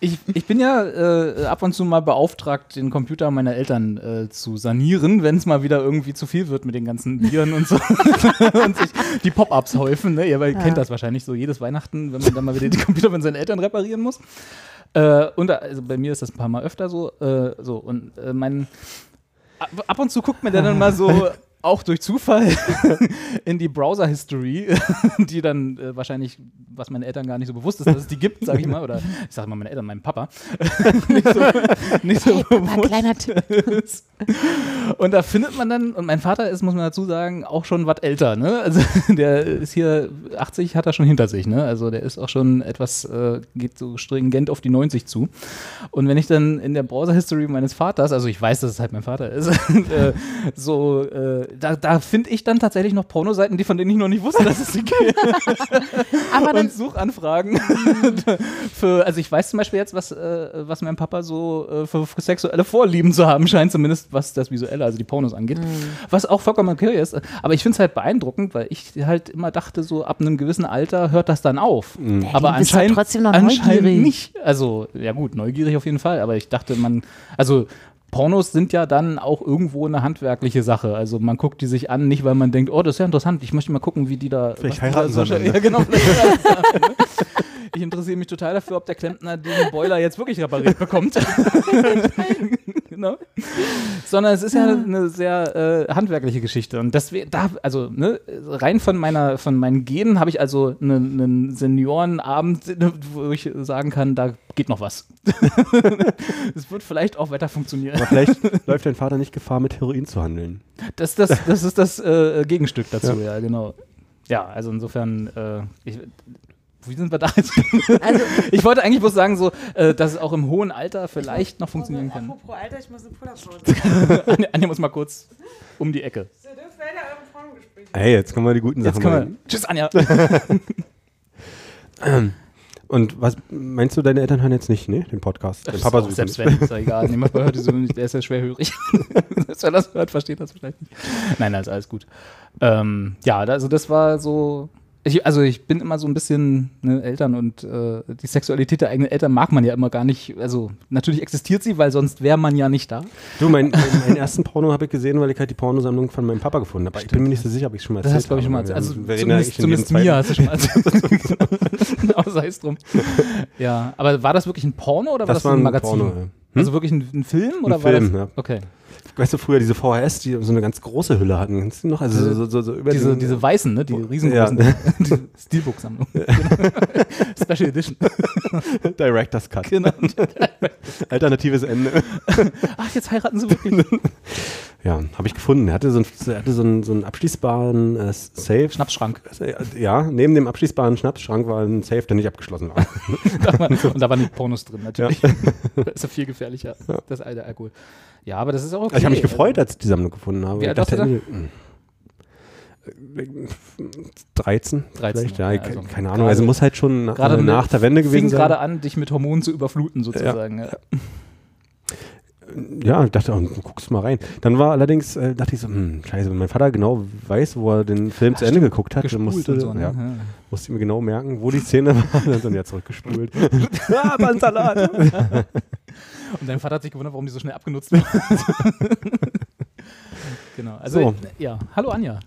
Ich, ich bin ja äh, ab und zu mal beauftragt, den Computer meiner Eltern äh, zu sanieren, wenn es mal wieder irgendwie zu viel wird mit den ganzen Viren und so. und sich die Pop-Ups häufen. Ne? Ihr Ja. kennt das wahrscheinlich so jedes Weihnachten, wenn man dann mal wieder die Computer von seinen Eltern reparieren muss. Äh, und also bei mir ist das ein paar Mal öfter so. Äh, so und äh, mein ab, ab und zu guckt mir der dann mal so auch durch Zufall in die Browser-History, die dann äh, wahrscheinlich, was meinen Eltern gar nicht so bewusst ist, dass es die gibt, sage ich mal, oder ich sage mal meine Eltern, meinem Papa, nicht so, nicht so Hey, Papa, bewusst kleiner Tipp. ist. Und da findet man dann, und mein Vater ist, muss man dazu sagen, auch schon was älter, ne? Also der ist hier 80, hat er schon hinter sich, ne? Also der ist auch schon etwas, äh, geht so stringent auf die 90 zu. Und wenn ich dann in der Browser-History meines Vaters, also ich weiß, dass es halt mein Vater ist, äh, so, äh, da, da finde ich dann tatsächlich noch Pornoseiten, die von denen ich noch nicht wusste, dass es sie gibt. Aber dann, und Suchanfragen für, also ich weiß zum Beispiel jetzt, was, äh, was mein Papa so äh, für, für sexuelle Vorlieben zu haben scheint, zumindest was das Visuelle, also die Pornos angeht. Was auch vollkommen okay ist. Aber ich finde es halt beeindruckend, weil ich halt immer dachte, so ab einem gewissen Alter hört das dann auf. Aber du bist doch anscheinend, trotzdem noch anscheinend neugierig. nicht. Also, ja gut, neugierig auf jeden Fall, aber ich dachte, man, also Pornos sind ja dann auch irgendwo eine handwerkliche Sache. Also man guckt die sich an, nicht weil man denkt, oh, das ist ja interessant, ich möchte mal gucken, wie die da. Vielleicht die heiraten sie Ja, genau. Ich interessiere mich total dafür, ob der Klempner den Boiler jetzt wirklich repariert bekommt. genau. Sondern es ist ja eine sehr äh, handwerkliche Geschichte. Und das wär- da, also ne, rein von meiner, von meinen Genen habe ich also ne- einen Seniorenabend, ne, wo ich sagen kann, da geht noch was. Es wird vielleicht auch weiter funktionieren. Aber vielleicht läuft dein Vater nicht Gefahr, mit Heroin zu handeln. Das, das, das ist das äh, Gegenstück dazu, ja. genau. Ja, also insofern, äh, ich, wie sind wir da jetzt? also, ich wollte eigentlich bloß sagen, so, äh, dass es auch im hohen Alter vielleicht noch funktionieren kann. apropos Alter, ich muss eine Pullerpause. Anja, Anja muss mal kurz um die Ecke. Ihr dürft weiter eure Frauengespräche. Hey, jetzt kommen wir die guten Jetzt Sachen wir. Tschüss, Anja. Und was meinst du, deine Eltern hören jetzt nicht, ne? Den Podcast. Dein Papa Auch sowieso selbst wenn, ist ja egal. Papa hört die so nicht, der ist ja schwerhörig. selbst wenn er das hört, versteht das vielleicht nicht. Nein, ist alles gut. Ähm, ja, also das war so. Ich, also ich bin immer so ein bisschen ne, Eltern und äh, die Sexualität der eigenen Eltern mag man ja immer gar nicht. Also natürlich existiert sie, weil sonst wäre man ja nicht da. Du, mein, mein- meinen ersten Porno habe ich gesehen, weil ich halt die Pornosammlung von meinem Papa gefunden habe. Ich bin mir nicht so sicher, ob ich schon mal Das erzählt hast du, glaube ich, schon mal habe. erzählt. Also zumindest, zumindest mir hast du schon mal erzählt. Aber sei es drum. Ja, aber war das wirklich ein Porno oder war das, Das war ein ein Magazin? Porno, ja. Hm? Also wirklich ein, ein Film oder Ein war Film, das? ja. Okay. Weißt du, früher diese VHS, die so eine ganz große Hülle hatten. Kennst du die noch? Also so, so, so, über Diese, den- diese weißen, ne? Die riesengroßen. Die Steelbook-Sammlung. Special Edition. Director's Cut. Genau. Alternatives Ende. Ach, jetzt heiraten sie wirklich. Ja, habe ich gefunden. Er hatte so, ein, er hatte so, einen, so einen abschließbaren äh, Safe. Schnapsschrank. Äh, Ja, neben dem abschließbaren Schnapsschrank war ein Safe, der nicht abgeschlossen war. Da war- Und da waren die Pornos drin, natürlich. das ist ja viel gefährlicher, das alte Alkohol. Ja, aber das ist auch okay. Ich habe mich gefreut, als ich die Sammlung gefunden habe. Wie Ich alt du dachte, äh, 13, 13, vielleicht, ja, ja, also keine Ahnung. Also muss halt schon na- Gerade äh, nach der Wende gewesen fing sein. gerade an, dich mit Hormonen zu überfluten, sozusagen. Ja. Ja, ich dachte, oh, du guckst mal rein. Dann war allerdings, äh, dachte ich so, hm, scheiße, wenn mein Vater genau weiß, wo er den Film zu Ende geguckt hat, dann musste, so. Ne? ja, Ja. musste ich mir genau merken, wo die Szene war. Dann dann ja zurückgespult. ah, Bandsalat. Und dein Vater hat sich gewundert, warum die so schnell abgenutzt werden. genau. Also, So. ja. Hallo Anja.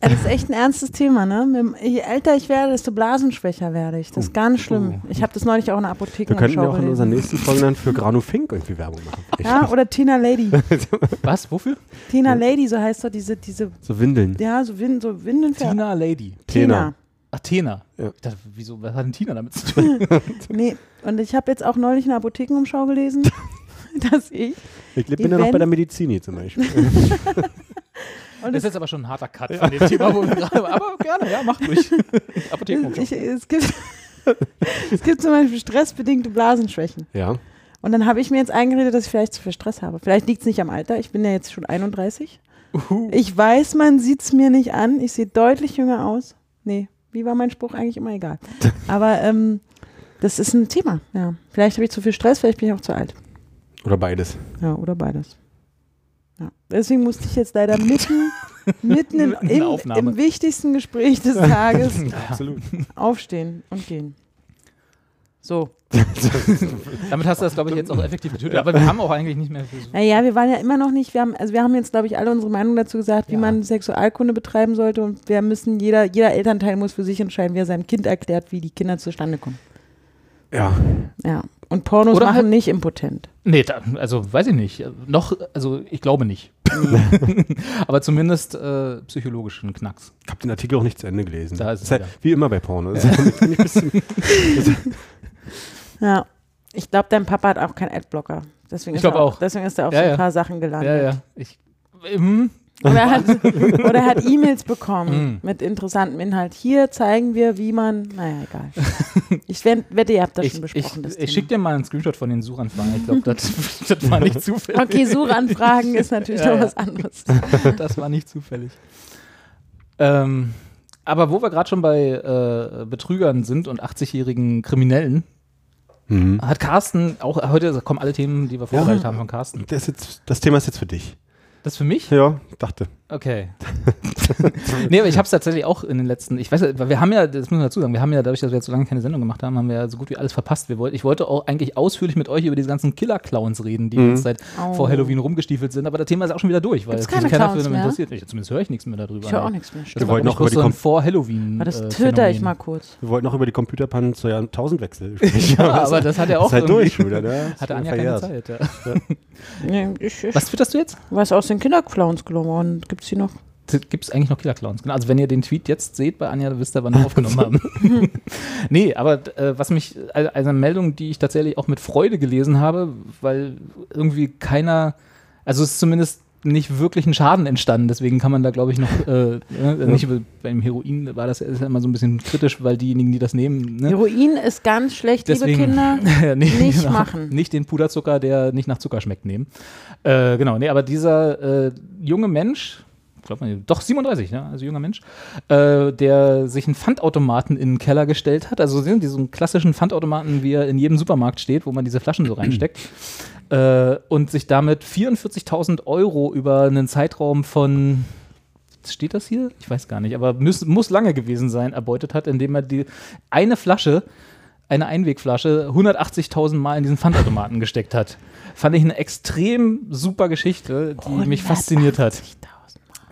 Das ist echt ein ernstes Thema, ne? Je älter ich werde, desto blasenschwächer werde ich. Das ist ganz schlimm. Oh. Ich habe das neulich auch in der Apotheke Wir könnten ja auch in unseren nächsten Folgen dann für Granu Fink irgendwie Werbung machen. Ja, oder Tina Lady. Was? Wofür? Tina Lady, so heißt doch diese, diese, So Windeln. ja, so, Win, so Windeln für Tina Lady. Tena. Athena. Ja. Ich dachte, wieso, was hat denn Tina damit zu tun? Nee, und ich habe jetzt auch neulich eine Apothekenumschau gelesen, dass ich. Ich bin ja noch bei der Medizini zum Beispiel. Und Das ist jetzt aber schon ein harter Cut von dem Thema, wo wir gerade. Aber gerne, ja, mach durch. ich, Apothekenumschau. es, gibt, es gibt zum Beispiel stressbedingte Blasenschwächen. ja. Und dann habe ich mir jetzt eingeredet, dass ich vielleicht zu viel Stress habe. Vielleicht liegt es nicht am Alter. Ich bin ja jetzt schon 31. Uhu. Ich weiß, man sieht es mir nicht an. Ich sehe deutlich jünger aus. Nee, wie war mein Spruch? Eigentlich immer egal. Aber ähm, das ist ein Thema. Ja. Vielleicht habe ich zu viel Stress, vielleicht bin ich auch zu alt. Oder beides. Ja, oder beides. Deswegen musste ich jetzt leider mitten, mitten in, in im wichtigsten Gespräch des Tages aufstehen und gehen. So. Damit hast du das, glaube ich, jetzt auch effektiv getötet. Aber wir haben auch eigentlich nicht mehr viel. Naja, wir waren ja immer noch nicht, wir haben, also wir haben jetzt, glaube ich, alle unsere Meinung dazu gesagt, wie Ja. man Sexualkunde betreiben sollte und wir müssen, jeder, jeder Elternteil muss für sich entscheiden, wie er seinem Kind erklärt, wie die Kinder zustande kommen. Ja. Ja. Und Pornos Oder machen halt- nicht impotent. Nee, da, also weiß ich nicht. Noch, also ich glaube nicht. Aber zumindest äh, psychologischen Knacks. Ich habe den Artikel auch nicht zu Ende gelesen. Da ist es ist halt, wie immer bei Porno. Das ist ein bisschen, Ja. Ich glaube, dein Papa hat auch keinen Adblocker. Deswegen Ich ist er glaub auch. Deswegen ist er auf Ja, so ein ja. paar Sachen gelandet. Ja, ja. Ich, ähm, Oder er hat, oder er hat E-Mails bekommen Mm. mit interessantem Inhalt. Hier zeigen wir, wie man. Naja, egal. Ich wette, ihr habt das ich schon ich, besprochen. ich Thema. schicke dir mal einen Screenshot von den Suchanfragen. Ich glaube, das, das war nicht zufällig. Okay, Suchanfragen ist natürlich Ja, noch ja. was anderes. das war nicht zufällig. Ähm, aber wo wir gerade schon bei äh, Betrügern sind und 80-jährigen Kriminellen, mhm. hat Carsten, auch heute kommen alle Themen, die wir vorbereitet haben von Carsten. das, jetzt, das Thema ist jetzt für dich. Das für mich? Ja, dachte. Okay. nee, aber ich habe es tatsächlich auch in den letzten, ich weiß, ja, weil wir haben ja, das müssen wir dazu sagen, wir haben ja dadurch, dass wir jetzt so lange keine Sendung gemacht haben, haben wir ja so gut wie alles verpasst. Wir wollten, ich wollte auch eigentlich ausführlich mit euch über diese ganzen Killer-Clowns reden, die Mhm. jetzt seit Oh. vor Halloween rumgestiefelt sind, aber das Thema ist auch schon wieder durch, weil Gibt's sich keine keiner Clowns für mehr? interessiert. Ich, zumindest höre ich nichts mehr darüber. Ich höre auch nee. nichts mehr. Das. Wir war wollten noch über die so ein Kom- vor Halloween. Aber das äh, twitter ich mal kurz. Wir wollten noch über die Computerpannen zur Jahrtausendwechsel sprechen. Ja, aber das hat er auch ist halt durch schon wieder, ne? Hatte Anja keine Zeit, ja. Nee, ich, ich, Was twitterst du jetzt? Was aus den Kinderclowns gelungen? Gibt es die noch? Gibt es eigentlich noch Killer-Clowns? Genau, also wenn ihr den Tweet jetzt seht bei Anja, wisst ihr, wann wir aufgenommen haben. nee, aber äh, was mich, also eine Meldung, die ich tatsächlich auch mit Freude gelesen habe, weil irgendwie keiner, also es ist zumindest nicht wirklich ein Schaden entstanden, deswegen kann man da glaube ich noch, äh, äh, nicht über- beim Heroin war das ist ja immer so ein bisschen kritisch, weil diejenigen, die das nehmen, ne? Heroin ist ganz schlecht, Deswegen- liebe Kinder. nee, Nicht machen. Nicht den Puderzucker, der nicht nach Zucker schmeckt, nehmen. Äh, genau, nee, aber dieser äh, junge Mensch, glaub mal, doch 37, ja, also junger Mensch, äh, der sich einen Pfandautomaten in den Keller gestellt hat, also sehen Sie, so einen klassischen Pfandautomaten, wie er in jedem Supermarkt steht, wo man diese Flaschen so reinsteckt, äh, und sich damit 44.000 Euro über einen Zeitraum von steht das hier? Ich weiß gar nicht, aber muss, muss lange gewesen sein, erbeutet hat, indem er die eine Flasche, eine Einwegflasche, 180.000 Mal in diesen Pfandautomaten gesteckt hat. Fand ich eine extrem super Geschichte, die mich fasziniert hat.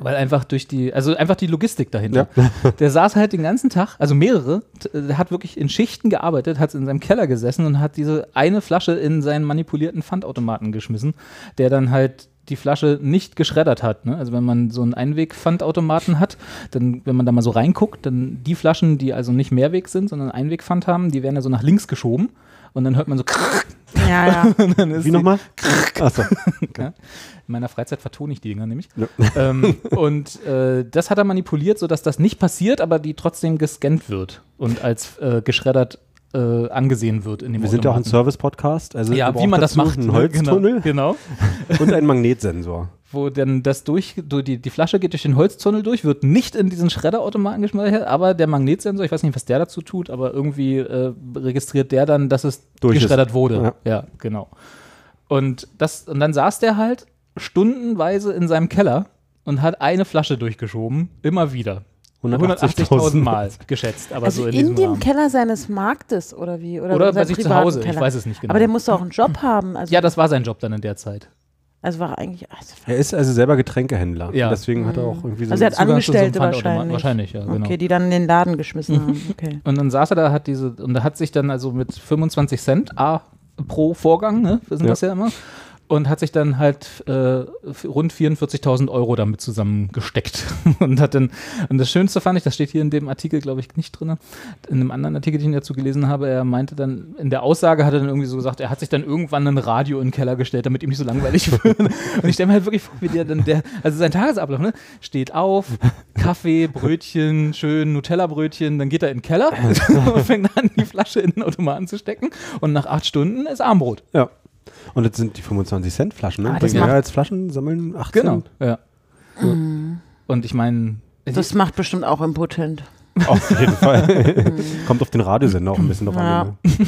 180.000 Weil einfach durch die, also einfach die Logistik dahinter. Der saß halt den ganzen Tag, also mehrere, der hat wirklich in Schichten gearbeitet, hat in seinem Keller gesessen und hat diese eine Flasche in seinen manipulierten Pfandautomaten geschmissen, der dann halt die Flasche nicht geschreddert hat. Ne? Also wenn man so einen Einwegpfandautomaten hat, dann, wenn man da mal so reinguckt, dann die Flaschen, die also nicht Mehrweg sind, sondern Einwegpfand haben, die werden ja so nach links geschoben und dann hört man so Ja, ja. Ist Wie nochmal? Achso. Ja. In meiner Freizeit vertone ich die Dinger nämlich. Ja. Ähm, und äh, das hat er manipuliert, sodass das nicht passiert, aber die trotzdem gescannt wird und als äh, geschreddert äh, angesehen wird in dem Wir sind ja auch ein. Service-Podcast. Also Ja, wie man das macht. Einen ne? Holztunnel Genau. genau. und einen Magnetsensor. Wo dann das durch, durch die, die Flasche geht durch den Holztunnel durch, wird nicht in diesen Schredderautomaten geschmeichert, aber der Magnetsensor, ich weiß nicht, was der dazu tut, aber irgendwie äh, registriert der dann, dass es Durch ist. geschreddert wurde. Ja. Ja. genau. Und, das, und dann saß der halt stundenweise in seinem Keller und hat eine Flasche durchgeschoben, immer wieder. 180.000 180.000 Mal geschätzt, aber Also so in, in, dem Rahmen. Keller seines Marktes oder wie? Oder, Oder bei sich zu Hause, ich Keller? weiß es nicht genau. Aber der musste auch einen Job haben. Also, ja, das war sein Job dann in der Zeit. Also war eigentlich. Also, Er ist also selber Getränkehändler. Ja. Deswegen hat er auch irgendwie so Also er hat Zugang so Angestellte wahrscheinlich. Wahrscheinlich, ja, genau. Okay, die dann in den Laden geschmissen haben. Okay. Und dann saß er da, hat diese, und er hat sich dann also mit 25 Cent A pro Vorgang, ne, wissen Ja. das ja immer, und hat sich dann halt äh, rund 44.000 Euro damit zusammengesteckt. und hat dann, und das Schönste fand ich, das steht hier in dem Artikel, glaube ich, nicht drin, in einem anderen Artikel, den ich dazu gelesen habe, er meinte dann, in der Aussage hat er dann irgendwie so gesagt, er hat sich dann irgendwann ein Radio in den Keller gestellt, damit ihm nicht so langweilig wird. und ich stelle mir halt wirklich vor, wie der dann, der, also sein Tagesablauf, ne, steht auf, Kaffee, Brötchen, schön Nutella-Brötchen, dann geht er in den Keller und fängt an, die Flasche in den Automaten zu stecken und nach acht Stunden ist Armbrot. Ja. Und jetzt sind die 25 Cent Flaschen, ne? Das Bringen macht- mehr als Flaschen, sammeln 18. Genau. Ja. Und ich meine, Das macht bestimmt auch impotent. Auf jeden Fall. Kommt auf den Radiosender auch ein bisschen drauf Ja. an. Ne?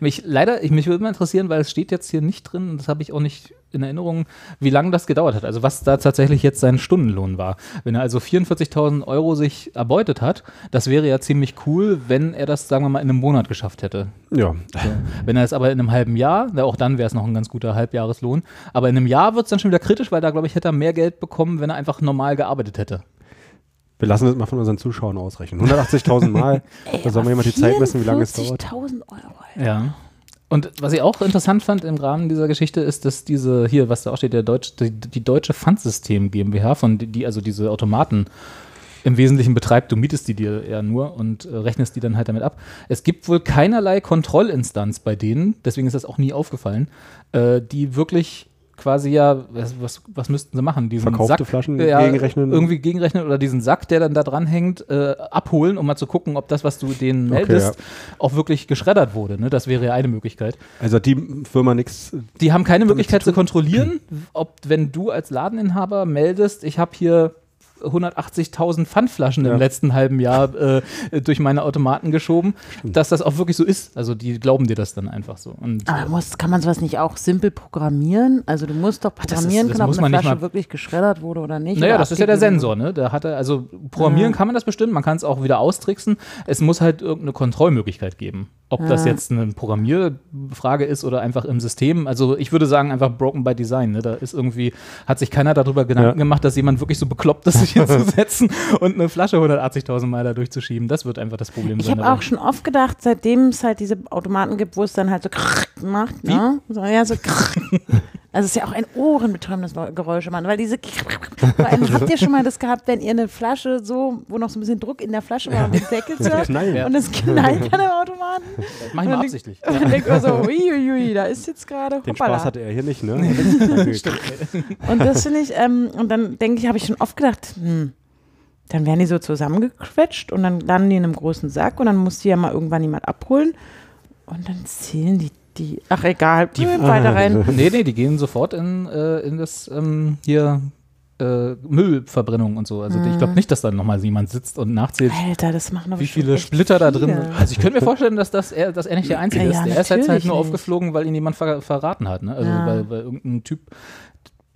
Mich leider, ich, mich würde mal interessieren, weil es steht jetzt hier nicht drin, und das habe ich auch nicht in Erinnerung, wie lange das gedauert hat. Also was da tatsächlich jetzt sein Stundenlohn war. Wenn er also 44.000 Euro sich erbeutet hat, das wäre ja ziemlich cool, wenn er das, sagen wir mal, in einem Monat geschafft hätte. Ja. So. Wenn er es aber in einem halben Jahr, na, auch dann wäre es noch ein ganz guter Halbjahreslohn, aber in einem Jahr wird es dann schon wieder kritisch, weil da, glaube ich, hätte er mehr Geld bekommen, wenn er einfach normal gearbeitet hätte. Wir lassen das mal von unseren Zuschauern ausrechnen. 180.000 Mal. da soll mir jemand die Zeit messen, wie lange es dauert. 40.000 Euro. Ja. Und was ich auch interessant fand im Rahmen dieser Geschichte ist, dass diese, hier, was da auch steht, der Deutsch, die, die Deutsche Pfandsystem GmbH, von die, die also diese Automaten im Wesentlichen betreibt, du mietest die dir ja nur und äh, rechnest die dann halt damit ab. Es gibt wohl keinerlei Kontrollinstanz bei denen, deswegen ist das auch nie aufgefallen, äh, die wirklich quasi ja, was, was, müssten sie machen? Diesen Verkaufte Sack, Flaschen ja, gegenrechnen? Irgendwie gegenrechnen oder diesen Sack, der dann da dran hängt, äh, abholen, um mal zu gucken, ob das, was du denen Okay, meldest, auch wirklich geschreddert wurde. Ne? Das wäre ja eine Möglichkeit. Also hat die Firma nichts. Die haben keine Möglichkeit zu zu kontrollieren, ob, wenn du als Ladeninhaber meldest, ich habe hier 180.000 Pfandflaschen Ja. im letzten halben Jahr äh, durch meine Automaten geschoben, dass das auch wirklich so ist. Also die glauben dir das dann einfach so. Und, Aber muss, kann man sowas nicht auch simpel programmieren? Also du musst doch das ist- programmieren das können, ob eine Flasche wirklich geschreddert wurde oder nicht. Naja, oder das ist ja der Sensor, ne? Da hat er, also programmieren Ja. kann man das bestimmt, man kann es auch wieder austricksen. Es muss halt irgendeine Kontrollmöglichkeit geben. Ob das Ja. jetzt eine Programmierfrage ist oder einfach im System. Also ich würde sagen, einfach broken by design. Ne? Da ist irgendwie, hat sich keiner darüber Gedanken Ja. gemacht, dass jemand wirklich so bekloppt ist, sich hinzusetzen und eine Flasche 180.000 Mal da durchzuschieben. Das wird einfach das Problem Ich sein. habe dabei. auch schon oft gedacht, seitdem es halt diese Automaten gibt, wo es dann halt so macht, ne? So, ja, so Also es ist ja auch ein ohrenbetäubendes Geräusch, Mann, weil diese habt ihr schon mal das gehabt, wenn ihr eine Flasche so, wo noch so ein bisschen Druck in der Flasche war und den Deckel. Ja. und es knallt an dem Automaten. Das mach ich mal Und absichtlich. Und dann denkt man so, uiuiui, da ist jetzt gerade Den hoppala. Spaß hatte er hier nicht, ne? Und das finde ich, ähm, und dann denke ich, habe ich schon oft gedacht, hm, dann werden die so zusammengequetscht und dann landen die in einem großen Sack und dann muss die ja mal irgendwann jemand abholen und dann zählen die die, ach egal, die weiter rein. Nee, nee, die gehen sofort in, äh, in das ähm, hier äh, Müllverbrennung und so. Also ich glaube nicht, dass da nochmal jemand sitzt und nachzählt, Alter, das machen wie viele Splitter da drin sind. Also ich könnte mir vorstellen, dass, das er, dass er nicht der Einzige Ja, ist. Der ist jetzt halt natürlich nur nicht. aufgeflogen, weil ihn jemand ver verraten hat. Ne? Also Ja. weil, weil irgendein Typ,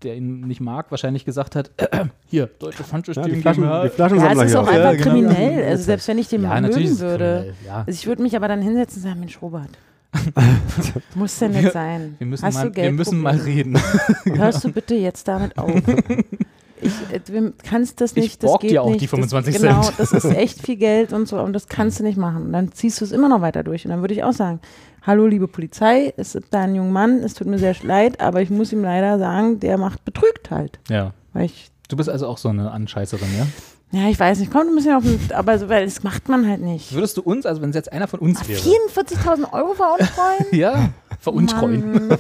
der ihn nicht mag, wahrscheinlich gesagt hat, hier, deutsche Ja, Pfandsystem die, Flaschen, die Ja, Flaschensammler es ist hier auch auch. Ja, einfach genau. kriminell. Also selbst wenn ich den Ja, mögen würde. Ja. Also ich würde mich aber dann hinsetzen und sagen, Mensch, Robert, muss denn nicht sein. Wir müssen, Hast mal, du wir müssen mal reden. Hörst du bitte jetzt damit auf? Ich äh, du kannst das Ich nicht, das borg geht dir auch nicht. die 25 das, Genau, Cent. das ist echt viel Geld und so und das kannst du nicht machen. Und dann ziehst du es immer noch weiter durch und dann würde ich auch sagen, hallo liebe Polizei, es ist da ein junger Mann, es tut mir sehr leid, aber ich muss ihm leider sagen, der macht betrügt halt. Ja. Weil ich, Du bist also auch so eine Anscheißerin, ja? Ja, ich weiß nicht, kommt ein bisschen auf den, aber so, weil das macht man halt nicht. Würdest du uns, also wenn es jetzt einer von uns wäre, 44.000 Euro veruntreuen? ja, Veruntreuen.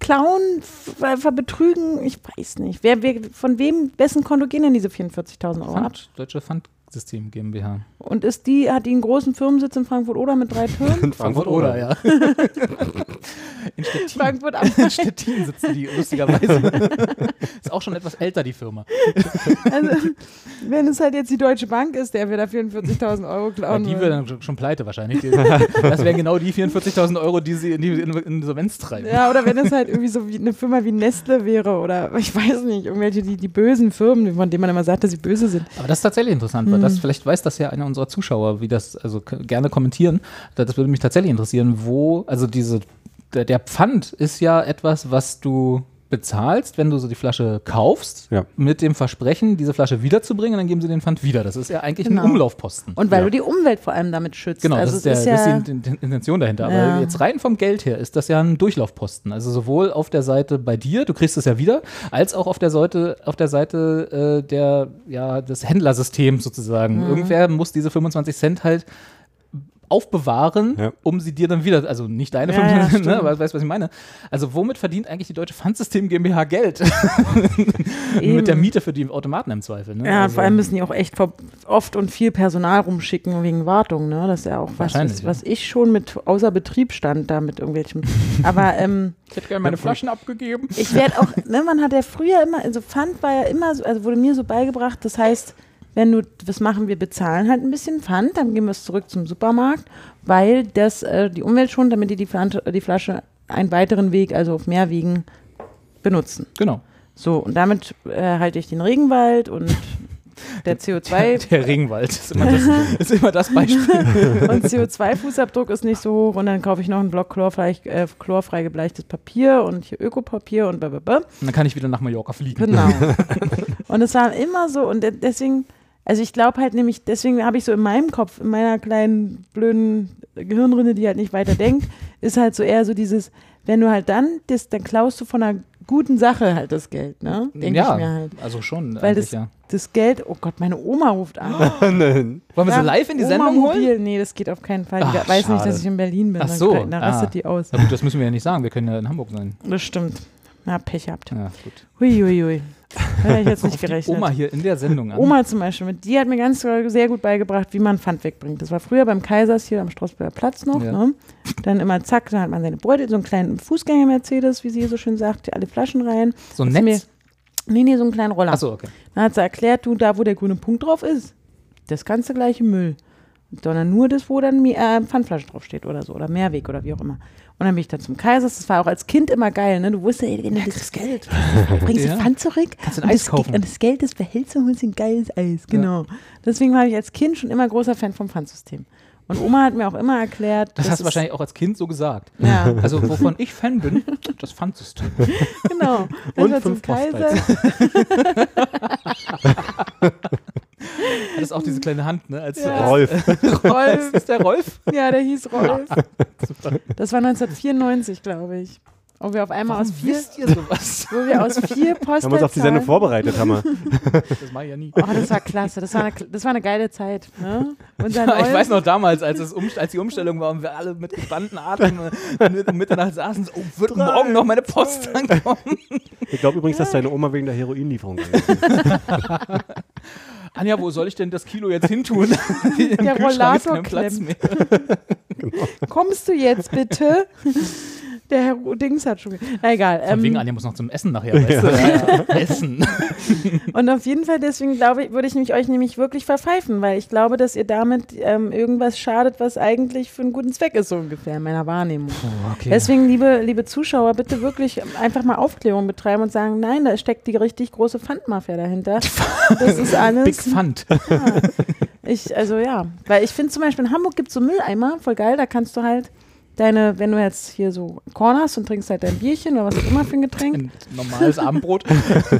Klauen, ver, ver betrügen, ich weiß nicht. Wer, wer, von wem, wessen Konto gehen denn diese 44.000 Euro ab? Pfand, Pfandsystem GmbH. Und ist die, hat die einen großen Firmensitz in Frankfurt oder mit drei Türen? Frankfurt oder, ja. In Stettin. Frankfurt am In Stettin sitzen die, lustigerweise. Ist auch schon etwas älter, die Firma. Also, wenn es halt jetzt die Deutsche Bank ist, der wir da 44.000 Euro Ja, klauen die will. wäre dann schon- pleite wahrscheinlich. Die, das wären genau die 44.000 Euro, die sie in die in Insolvenz treiben. Ja, oder wenn es halt irgendwie so wie eine Firma wie Nestle wäre oder ich weiß nicht, irgendwelche die, die bösen Firmen, von denen man immer sagt, dass sie böse sind. Aber das ist tatsächlich interessant, weil Hm. Das, vielleicht weiß das ja einer unserer Zuschauer, wie das, also gerne kommentieren. Das, das würde mich tatsächlich interessieren, wo, also diese, der, der Pfand ist ja etwas, was du bezahlst, wenn du so die Flasche kaufst, Ja. mit dem Versprechen, diese Flasche wiederzubringen, dann geben sie den Pfand wieder. Das ist ja eigentlich Genau. ein Umlaufposten. Und weil Ja. du die Umwelt vor allem damit schützt. Genau, also das, ist der, ist das ja, ist die, die Intention dahinter. Ja. Aber jetzt rein vom Geld her ist das ja ein Durchlaufposten. Also sowohl auf der Seite bei dir, du kriegst es ja wieder, als auch auf der Seite, auf der Seite äh, der, ja, des Händlersystems sozusagen. Mhm. Irgendwer muss diese 25 Cent halt aufbewahren, Ja. um sie dir dann wieder, also nicht deine Ja, ja, 25 stimmt. ne, aber weißt du, was ich meine? Also womit verdient eigentlich die Deutsche Pfandsystem GmbH Geld? Mit der Miete für die Automaten im Zweifel. Ne? ja, also, vor allem müssen die auch echt oft und viel Personal rumschicken wegen Wartung, ne? Das ist ja auch was, Wahrscheinlich, was, ich schon mit außer Betrieb stand da mit irgendwelchen. Aber ähm, ich hätte gerne meine Flaschen abgegeben. Ich werde auch, ne, man hat ja früher immer, also Pfand war ja immer so, also wurde mir so beigebracht, das heißt, wenn du, was machen wir, bezahlen halt ein bisschen Pfand, dann gehen wir es zurück zum Supermarkt, weil das äh, die Umwelt schont, damit die die, Pfand, die Flasche einen weiteren Weg, also auf mehr Wegen benutzen. Genau. So, und damit äh, halte ich den Regenwald und der CO2 Der Regenwald ist immer das, ist immer das Beispiel. und CO2-Fußabdruck ist nicht so hoch und dann kaufe ich noch einen Block chlorfrei, äh, chlorfrei gebleichtes Papier und hier Ökopapier und blablabla. Und dann kann ich wieder nach Mallorca fliegen. Genau. und es war immer so und de- deswegen, also ich glaube halt nämlich, deswegen habe ich so in meinem Kopf, in meiner kleinen blöden Gehirnrinne, die halt nicht weiter denkt, ist halt so eher so dieses, wenn du halt dann, das, dann klaust du von einer guten Sache halt das Geld, ne? Denke ja, ich mir halt. also schon. Weil das, ja. das Geld, oh Gott, meine Oma ruft an. Nein. Wollen wir sie live in die Oma Sendung holen? Mobil, nee, das geht auf keinen Fall. Die Ach, weiß nicht, dass ich in Berlin bin. Ach dann so, Dann rastet ah. die aus. Na gut, das müssen wir ja nicht sagen. Wir können ja in Hamburg sein. Das stimmt. Na, Pech gehabt. Ja, gut. Hui, hui, hui. Hätte ich jetzt nicht gerechnet. Oma hier in der Sendung an. Oma zum Beispiel, mit die hat mir ganz sehr gut beigebracht, wie man Pfand wegbringt. Das war früher beim Kaisers hier am Straßburger Platz noch. Ja. Ne? Dann immer zack, dann hat man seine Beutel, so einen kleinen Fußgänger-Mercedes, wie sie so schön sagt, alle Flaschen rein. so ein Netz. Nee, nee, so einen kleinen Roller. Achso, okay. Dann hat sie erklärt, du, da wo der grüne Punkt drauf ist, das ganze gleiche Müll. Sondern nur das, wo dann äh, Pfandflasche draufsteht oder so, oder Mehrweg oder wie auch immer. Und dann bin ich da zum Kaisers, das war auch als Kind immer geil, ne? Du wusstest, ey, wenn du das Geld, bringst Ja. du Pfand zurück. Kannst du ein und Eis das, kaufen. Und das Geld, das behältst du und holst ein geiles Eis, genau. Deswegen war ich als Kind schon immer großer Fan vom Pfandsystem. Und Oma hat mir auch immer erklärt, Das hast du wahrscheinlich auch als Kind so gesagt. Ja, Also, wovon ich Fan bin, das Pfandsystem. genau. Und Ich war zum fünf Das ist auch diese kleine Hand, ne? Als, Ja. Rolf. Rolf, ist der Rolf? ja, der hieß Rolf. Das war 1994, glaube ich. Und wir auf einmal aus vier, wisst ihr sowas? wo wir aus vier Wir haben uns auf die Sendung vorbereitet, haben wir. Das mache ich ja nie. Oh, das war klasse. Das war eine, das war eine geile Zeit. Ne? Ja, ich weiß noch damals, als, es um, als die Umstellung war und wir alle mit gespannten Atem äh, um Mitternacht saßen, so, oh, wird morgen noch meine Post ankommen? Ich glaube übrigens, dass deine Oma wegen der Heroinlieferung ist. Anja, wo soll ich denn das Kilo jetzt hintun? Der Kühlschrank ist Rollator kein Platz mehr. Kommst du jetzt bitte? Der Herr Dings hat schon. Na egal. Von wegen Ähm, Anja muss noch zum Essen nachher, weißt du? Ja. Essen. und auf jeden Fall, deswegen glaube ich, würde ich nämlich euch nämlich wirklich verpfeifen, weil ich glaube, dass ihr damit ähm, irgendwas schadet, was eigentlich für einen guten Zweck ist, so ungefähr in meiner Wahrnehmung. okay. Deswegen, liebe, liebe Zuschauer, bitte wirklich einfach mal Aufklärung betreiben und sagen, nein, da steckt die richtig große Pfandmafia dahinter. Das ist alles. Big Pfand. Ich, also ja, weil ich finde zum Beispiel in Hamburg gibt es so Mülleimer, voll geil, da kannst du halt deine, wenn du jetzt hier so Korn hast und trinkst halt dein Bierchen oder was auch immer für ein Getränk, Ein normales Abendbrot.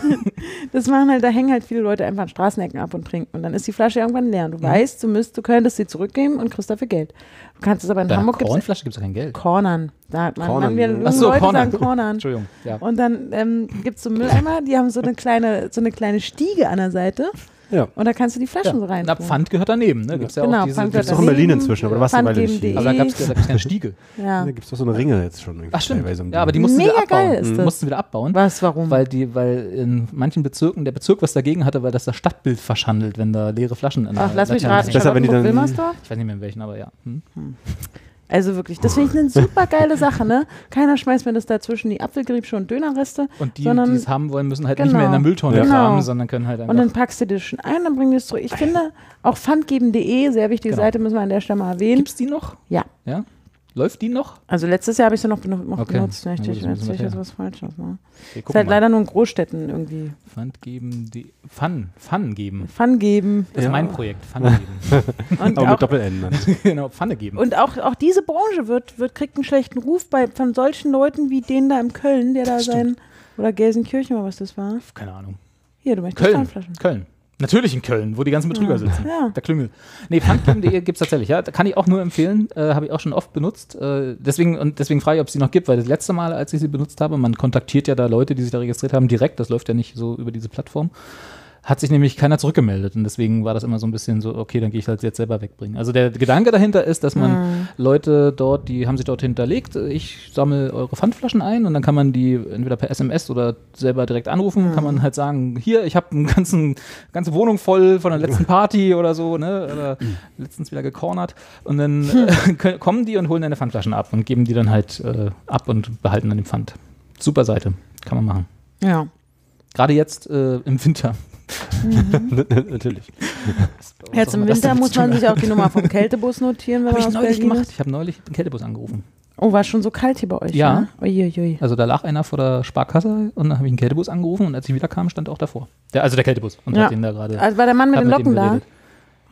das machen halt, da hängen halt viele Leute einfach an Straßenecken ab und trinken und dann ist die Flasche irgendwann leer und du weißt, du müsst, du könntest sie zurückgeben und kriegst dafür Geld. Du kannst es aber in einer Hamburg gibt's Kornflasche gibt es kein Geld. Kornern, da hat man, Kornern, man wir, so, Leute Kornern. sagen Kornern. Entschuldigung. Ja. Und dann ähm, gibt es so Mülleimer, die haben so eine kleine, so eine kleine Stiege an der Seite. Ja. Und da kannst du die Flaschen so rein. Na, Pfand gehört daneben, ne? Gibt's ja Genau, auch diese, Pfand Gibt's gehört doch in Berlin inzwischen, aber du warst eine Weile nicht Pfandgeben.de. hier. aber da gab es da keine Stiege. Ja. Da gibt es doch so eine Ringe jetzt schon. irgendwie Ach stimmt. teilweise Ja, aber die mussten Mega wieder abbauen. geil ist Mhm. das. Mussten wieder abbauen. Was, warum? Weil die, weil in manchen Bezirken der Bezirk was dagegen hatte, weil das das Stadtbild verschandelt, wenn da leere Flaschen in Ach, der lass mich raten. hängen. besser, wenn die dann- Wilmersdorf? Ich weiß nicht mehr in welchen, aber ja. Hm? Also wirklich, das finde ich eine super geile Sache, ne? Keiner schmeißt mir das dazwischen die Apfelgriebsche und Dönerreste. Und die, Sondern- die es haben wollen, müssen halt nicht Genau. mehr in der Mülltonne Ja. kramen, Genau. sondern können halt Und dann einfach. packst du das schon ein, dann bringen die es zurück. Ich finde, auch pfandgeben.de, sehr wichtige Genau. Seite, müssen wir an der Stelle mal erwähnen. Gibt's die noch? Ja. Ja? Läuft die noch? Also letztes Jahr habe ich sie noch, noch Okay. benutzt. Ich Na gut, ich das jetzt was Falsches. Ne? Okay, Ist halt mal. leider nur in Großstädten irgendwie. Pfand geben, die Fun, Fun geben. Fun geben. Das ist Ja. mein Projekt, Fun geben. Und Aber auch, mit Doppel-N genau, Pfanne geben. und auch, auch diese Branche wird, wird, kriegt einen schlechten Ruf bei, von solchen Leuten wie den da im Köln, der da Stimmt. sein. Oder Gelsenkirchen oder was das war. Keine Ahnung. Hier, du möchtest Köln. Pfandflaschen. Köln. Natürlich in Köln, wo die ganzen Betrüger Ja. sitzen. Ja. Der Klüngel. Nee, Pfandgeben.de gibt es tatsächlich, ja. Da kann ich auch nur empfehlen. Äh, habe ich auch schon oft benutzt. Äh, deswegen, und deswegen frage ich, ob es sie noch gibt, weil das letzte Mal, als ich sie benutzt habe, man kontaktiert ja da Leute, die sich da registriert haben, direkt. Das läuft ja nicht so über diese Plattform. Hat sich nämlich keiner zurückgemeldet und deswegen war das immer so ein bisschen so, okay, dann gehe ich halt jetzt selber wegbringen. Also der Gedanke dahinter ist, dass man Mhm. Leute dort, die haben sich dort hinterlegt, ich sammle eure Pfandflaschen ein und dann kann man die entweder per SMS oder selber direkt anrufen, kann man halt sagen, hier, ich habe eine ganzen, ganze Wohnung voll von der letzten Party oder so, ne, oder letztens wieder gecornert und dann äh, kommen die und holen deine Pfandflaschen ab und geben die dann halt äh, ab und behalten dann den Pfand. Super Seite, kann man machen. Ja. Gerade jetzt äh, im Winter. Natürlich. Jetzt im Winter muss man sich auch die Nummer vom Kältebus notieren, wenn man ich aus neulich Berlin gemacht. ist. Ich habe neulich den Kältebus angerufen. Oh, war es schon so kalt hier bei euch? Ja. Ne? Uiuiui. Also da lag einer vor der Sparkasse und dann habe ich einen Kältebus angerufen und als ich wieder kam, stand er auch davor. Der, also der Kältebus und Ja. hat den da gerade. Also war der Mann mit den mit dem Locken da? geredet.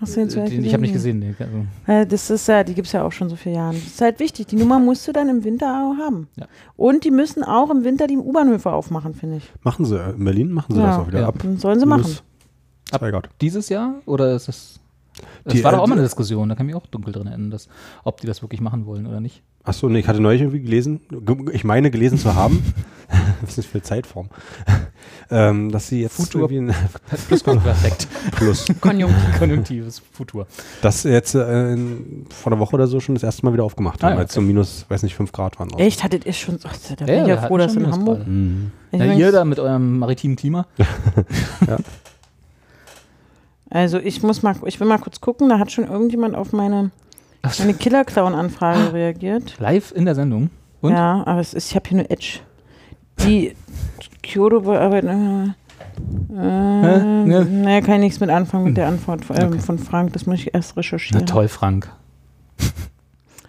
Hast du den vielleicht Den, ich habe nicht gesehen? gesehen. Nee. Also, Äh, Das ist ja, die gibt es ja auch schon so viele Jahre. Das ist halt wichtig. Die Nummer musst du dann im Winter auch haben. Ja. Und die müssen auch im Winter die U-Bahnhöfe aufmachen, finde ich. Machen sie, äh, in Berlin machen sie Ja. das auch wieder Ja. ab. Sollen sie machen. Grad. dieses Jahr oder ist das. Das Die, war doch auch mal eine Diskussion, da kann ich mich auch dunkel drin erinnern, dass, ob die das wirklich machen wollen oder nicht. Achso, nee, ich hatte neulich irgendwie gelesen, ge- ich meine gelesen zu haben, das ist für Zeitform, ähm, dass sie jetzt Futur- irgendwie ein Plusquamperfekt. Plus, Konjunktiv. Konjunktives Futur. das jetzt äh, in, vor einer Woche oder so schon das erste Mal wieder aufgemacht Ah, haben, ja, weil es so minus, weiß nicht, 5 Grad waren. auch. Echt? Hattet ihr schon so? Da bin Ja, ich ja froh, dass in Hamburg. Mhm. Ja, ihr da mit eurem maritimen Klima. Also ich muss mal, ich will mal kurz gucken, da hat schon irgendjemand auf meine, meine Killer-Clown-Anfrage reagiert. Live in der Sendung. Und? Ja, aber es ist, ich habe hier nur Edge. Die Kyoto bearbeiten. Äh, äh, Ne? nee, kann ich nichts mit anfangen mit der Antwort äh, Okay. von Frank. Das muss ich erst Na recherchieren. toll, Frank.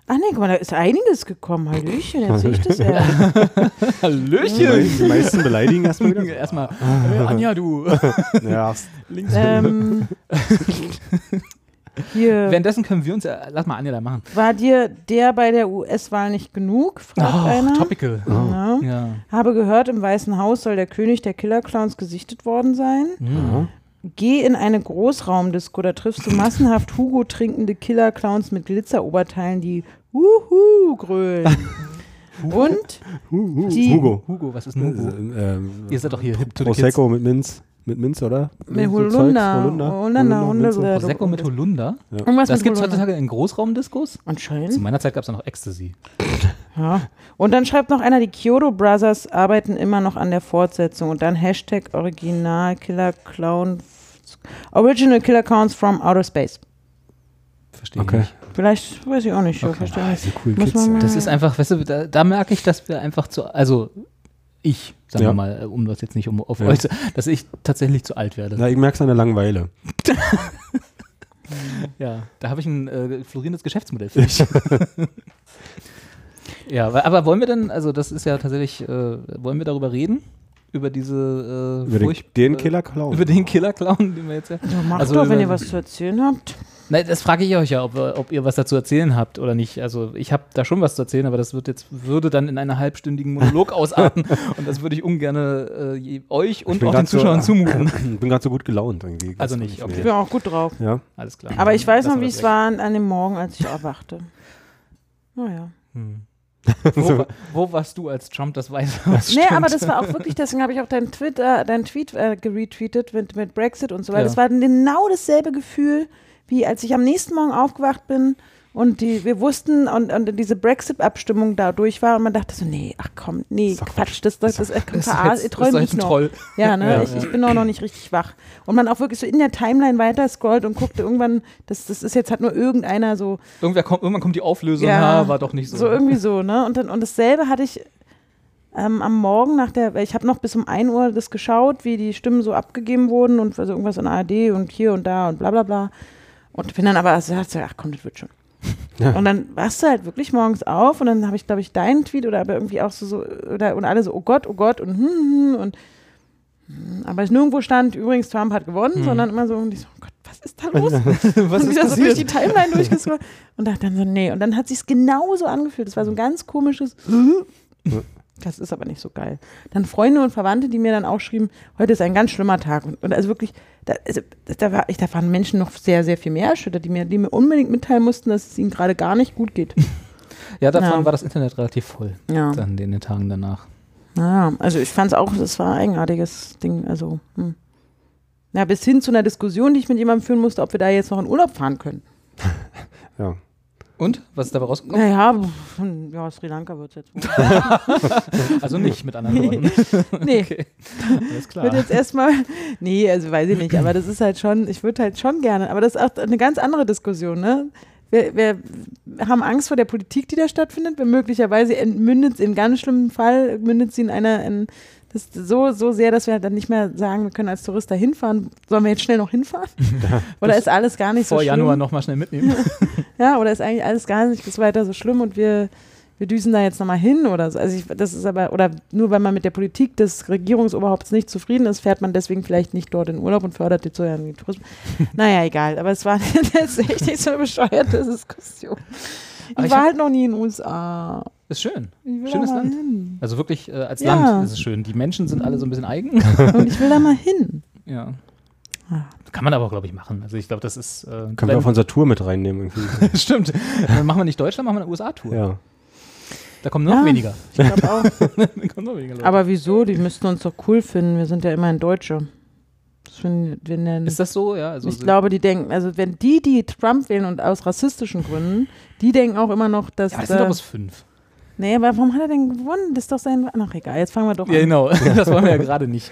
Ach nee, guck mal, da ist einiges gekommen. Hallöchen, jetzt sehe ich das. Die, Hallöchen! die meisten beleidigen erstmal wieder. Erstmal, äh, Anja, du. Ja, Links. ähm, hier, Währenddessen können wir uns, ja, lass mal Anja da machen. war dir der bei der US-Wahl nicht genug? Fragt Oh, einer. topical. Ja. Ja. Habe gehört, im Weißen Haus soll der König der Killer-Clowns gesichtet worden sein. Mhm. Geh in eine Großraumdisco, da triffst du massenhaft Hugo trinkende Killer-Clowns mit Glitzeroberteilen, die Wuhu grölen. Und Die- Hugo. Hugo, was ist ein Hugo? Äh, ähm, Ihr seid doch hier hip to the kids. Prosecco mit Minz. Mit Minz, oder? mit Holunder. Holunder. Holunder. Holunder. Prosecco mit Holunder. Irgendwas Das gibt es heutzutage in Großraumdiskos? Zu Anscheinend. meiner Zeit gab es noch Ecstasy. Ja. Und dann schreibt noch einer, die Kyoto Brothers arbeiten immer noch an der Fortsetzung. Und dann Hashtag Original Killer Clown. Original Killer Clowns from Outer Space. Verstehe Okay. ich nicht. Vielleicht, weiß ich auch nicht. Okay. Verstehe Ah, mal- Das ist einfach, weißt du, da, da merke ich, dass wir einfach zu, also ich, sagen Ja. wir mal, um das jetzt nicht um auf Ja. euch, zu- dass ich tatsächlich zu alt werde. Na, ich merke es an der Langeweile. Ja, da habe ich ein äh, florierendes Geschäftsmodell für dich. ja, aber, aber wollen wir denn, also das ist ja tatsächlich, äh, wollen wir darüber reden? Über diese äh, Über den, furcht- den äh, Killer Clown. Über den Killer-Clown, den wir jetzt ja. Ja, macht Also doch, wenn ihr was zu erzählen habt. Nein, das frage ich euch ja, ob, ob ihr was dazu erzählen habt oder nicht. Also ich habe da schon was zu erzählen, aber das wird jetzt würde dann in einer halbstündigen Monolog ausarten und das würde ich ungern äh, euch und auch den grad so- Zuschauern zumuten. Ich bin gerade so gut gelaunt irgendwie. Also nicht, okay. Ich bin auch gut drauf. Ja. Alles klar. Aber ich weiß noch, wie es war an, an dem Morgen, als ich erwachte. Naja. Hm. Wo, wo warst du, als Trump das Weiße Haus Nee, aber das war auch wirklich, deswegen habe ich auch deinen Twitter, deinen Tweet äh, geretweetet mit, mit Brexit und so weiter. Ja. Das war genau dasselbe Gefühl, wie als ich am nächsten Morgen aufgewacht bin und die, wir wussten und, und diese Brexit-Abstimmung da durch war und man dachte so, nee, ach komm, nee, doch Quatsch, das, das, das, das, Das das ist jetzt ein noch. Troll. Ja, ne, Ja. ich, ich bin auch noch nicht richtig wach. Und man auch wirklich so in der Timeline weiter scrollt und guckte irgendwann, das, das ist jetzt halt nur irgendeiner so, Irgendwer kommt, irgendwann kommt die Auflösung, Ja, ja, war doch nicht so. so irgendwie so, ne? Und, dann, und dasselbe hatte ich ähm, am Morgen nach der, weil ich habe noch bis um 1 Uhr das geschaut, wie die Stimmen so abgegeben wurden und also irgendwas in ARD und hier und da und bla bla bla. Und bin dann aber, also, ach komm, das wird schon. Ja. Und dann wachst du halt wirklich morgens auf und dann habe ich, glaube ich, deinen Tweet oder aber irgendwie auch so, so oder, und alle so, oh Gott, oh Gott und hm, hm, und hm, aber es nirgendwo stand, übrigens, Trump hat gewonnen, Hm. sondern immer so, und ich so, oh Gott, was ist da los? Was und wieder so durch die Timeline durchgescrollt und dachte dann so, nee. Und dann hat sich genauso angefühlt. Das war so ein ganz komisches. Das ist aber nicht so geil. Dann Freunde und Verwandte, die mir dann auch schrieben, heute ist ein ganz schlimmer Tag. Und, und also wirklich, da, also, da, war, ich, da waren Menschen noch sehr, sehr viel mehr erschüttert, die mir, die mir unbedingt mitteilen mussten, dass es ihnen gerade gar nicht gut geht. ja, davon Ja. war das Internet relativ voll, Ja. dann in den Tagen danach. Ja, also ich fand es auch, das war ein eigenartiges Ding. Also, hm. ja, bis hin zu einer Diskussion, die ich mit jemandem führen musste, ob wir da jetzt noch in Urlaub fahren können. Ja. Und? Was ist dabei rausgekommen? Naja, pf, ja, Sri Lanka wird es jetzt wohl. Also nicht mit anderen Worten. Nee. Okay. Alles klar. wird jetzt erstmal, nee, also weiß ich nicht, aber das ist halt schon, ich würde halt schon gerne, aber das ist auch eine ganz andere Diskussion, ne? Wir, wir haben Angst vor der Politik, die da stattfindet, weil möglicherweise mündet in ganz schlimmen Fall, mündet sie in einer, in, das ist so, so sehr, dass wir dann nicht mehr sagen, wir können als Tourist da hinfahren. Sollen wir jetzt schnell noch hinfahren? Oder ist alles gar nicht so Vor schlimm? Januar nochmal schnell mitnehmen. Ja, oder ist eigentlich alles gar nicht bis weiter so schlimm und wir, wir düsen da jetzt nochmal hin oder so. Also ich, das ist aber, oder nur weil man mit der Politik des Regierungsoberhaupts nicht zufrieden ist, fährt man deswegen vielleicht nicht dort in Urlaub und fördert jetzt so den Tourismus. naja, egal. Aber es war nicht so eine bescheuerte Diskussion. Ich, Aber war halt noch nie in den USA. Ist schön. Schönes Land. hin. Also wirklich äh, als Ja. Land ist es schön. Die Menschen sind alle so ein bisschen eigen. Und ich will da mal hin. ja. Ah. Kann man aber auch, glaube ich, machen. Also ich glaube, das ist. Äh, Können wir wenn- auf unser Tour mit reinnehmen irgendwie. Stimmt. Dann machen wir nicht Deutschland, machen wir eine USA-Tour. ja. Da kommen noch Ja. weniger. Ich glaube auch. noch weniger Leute. Aber wieso? Die müssten uns doch cool finden. Wir sind ja immerhin Deutsche. Das finden, wir nennen, ist das so? Ja. Also ich glaube, die denken, also wenn die, die Trump wählen und aus rassistischen Gründen, die denken auch immer noch, dass. Ja, das sind doch bloß fünf. nee, aber warum hat er denn gewonnen? Das ist doch sein. Ach, egal, jetzt fangen wir doch Ja, an. genau. Das wollen wir ja gerade nicht.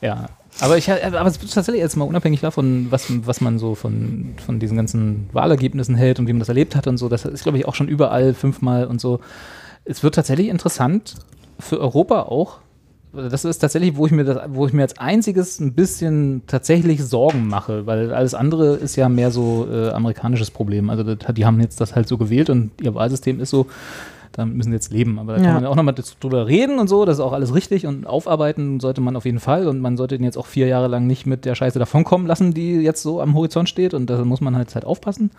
Ja. Aber ich aber es ist tatsächlich jetzt mal unabhängig davon, was, was man so von, von diesen ganzen Wahlergebnissen hält und wie man das erlebt hat und so, das ist, glaube ich, auch schon überall fünfmal und so. Es wird tatsächlich interessant für Europa auch. Das ist tatsächlich, wo ich mir das, wo ich mir als einziges ein bisschen tatsächlich Sorgen mache, weil alles andere ist ja mehr so äh, amerikanisches Problem. Also das, die haben jetzt das halt so gewählt und ihr Wahlsystem ist so, damit müssen sie jetzt leben. Aber da Ja. kann man ja auch nochmal drüber reden und so, das ist auch alles richtig und aufarbeiten sollte man auf jeden Fall und man sollte den jetzt auch vier Jahre lang nicht mit der Scheiße davonkommen lassen, die jetzt so am Horizont steht und da muss man halt, halt aufpassen.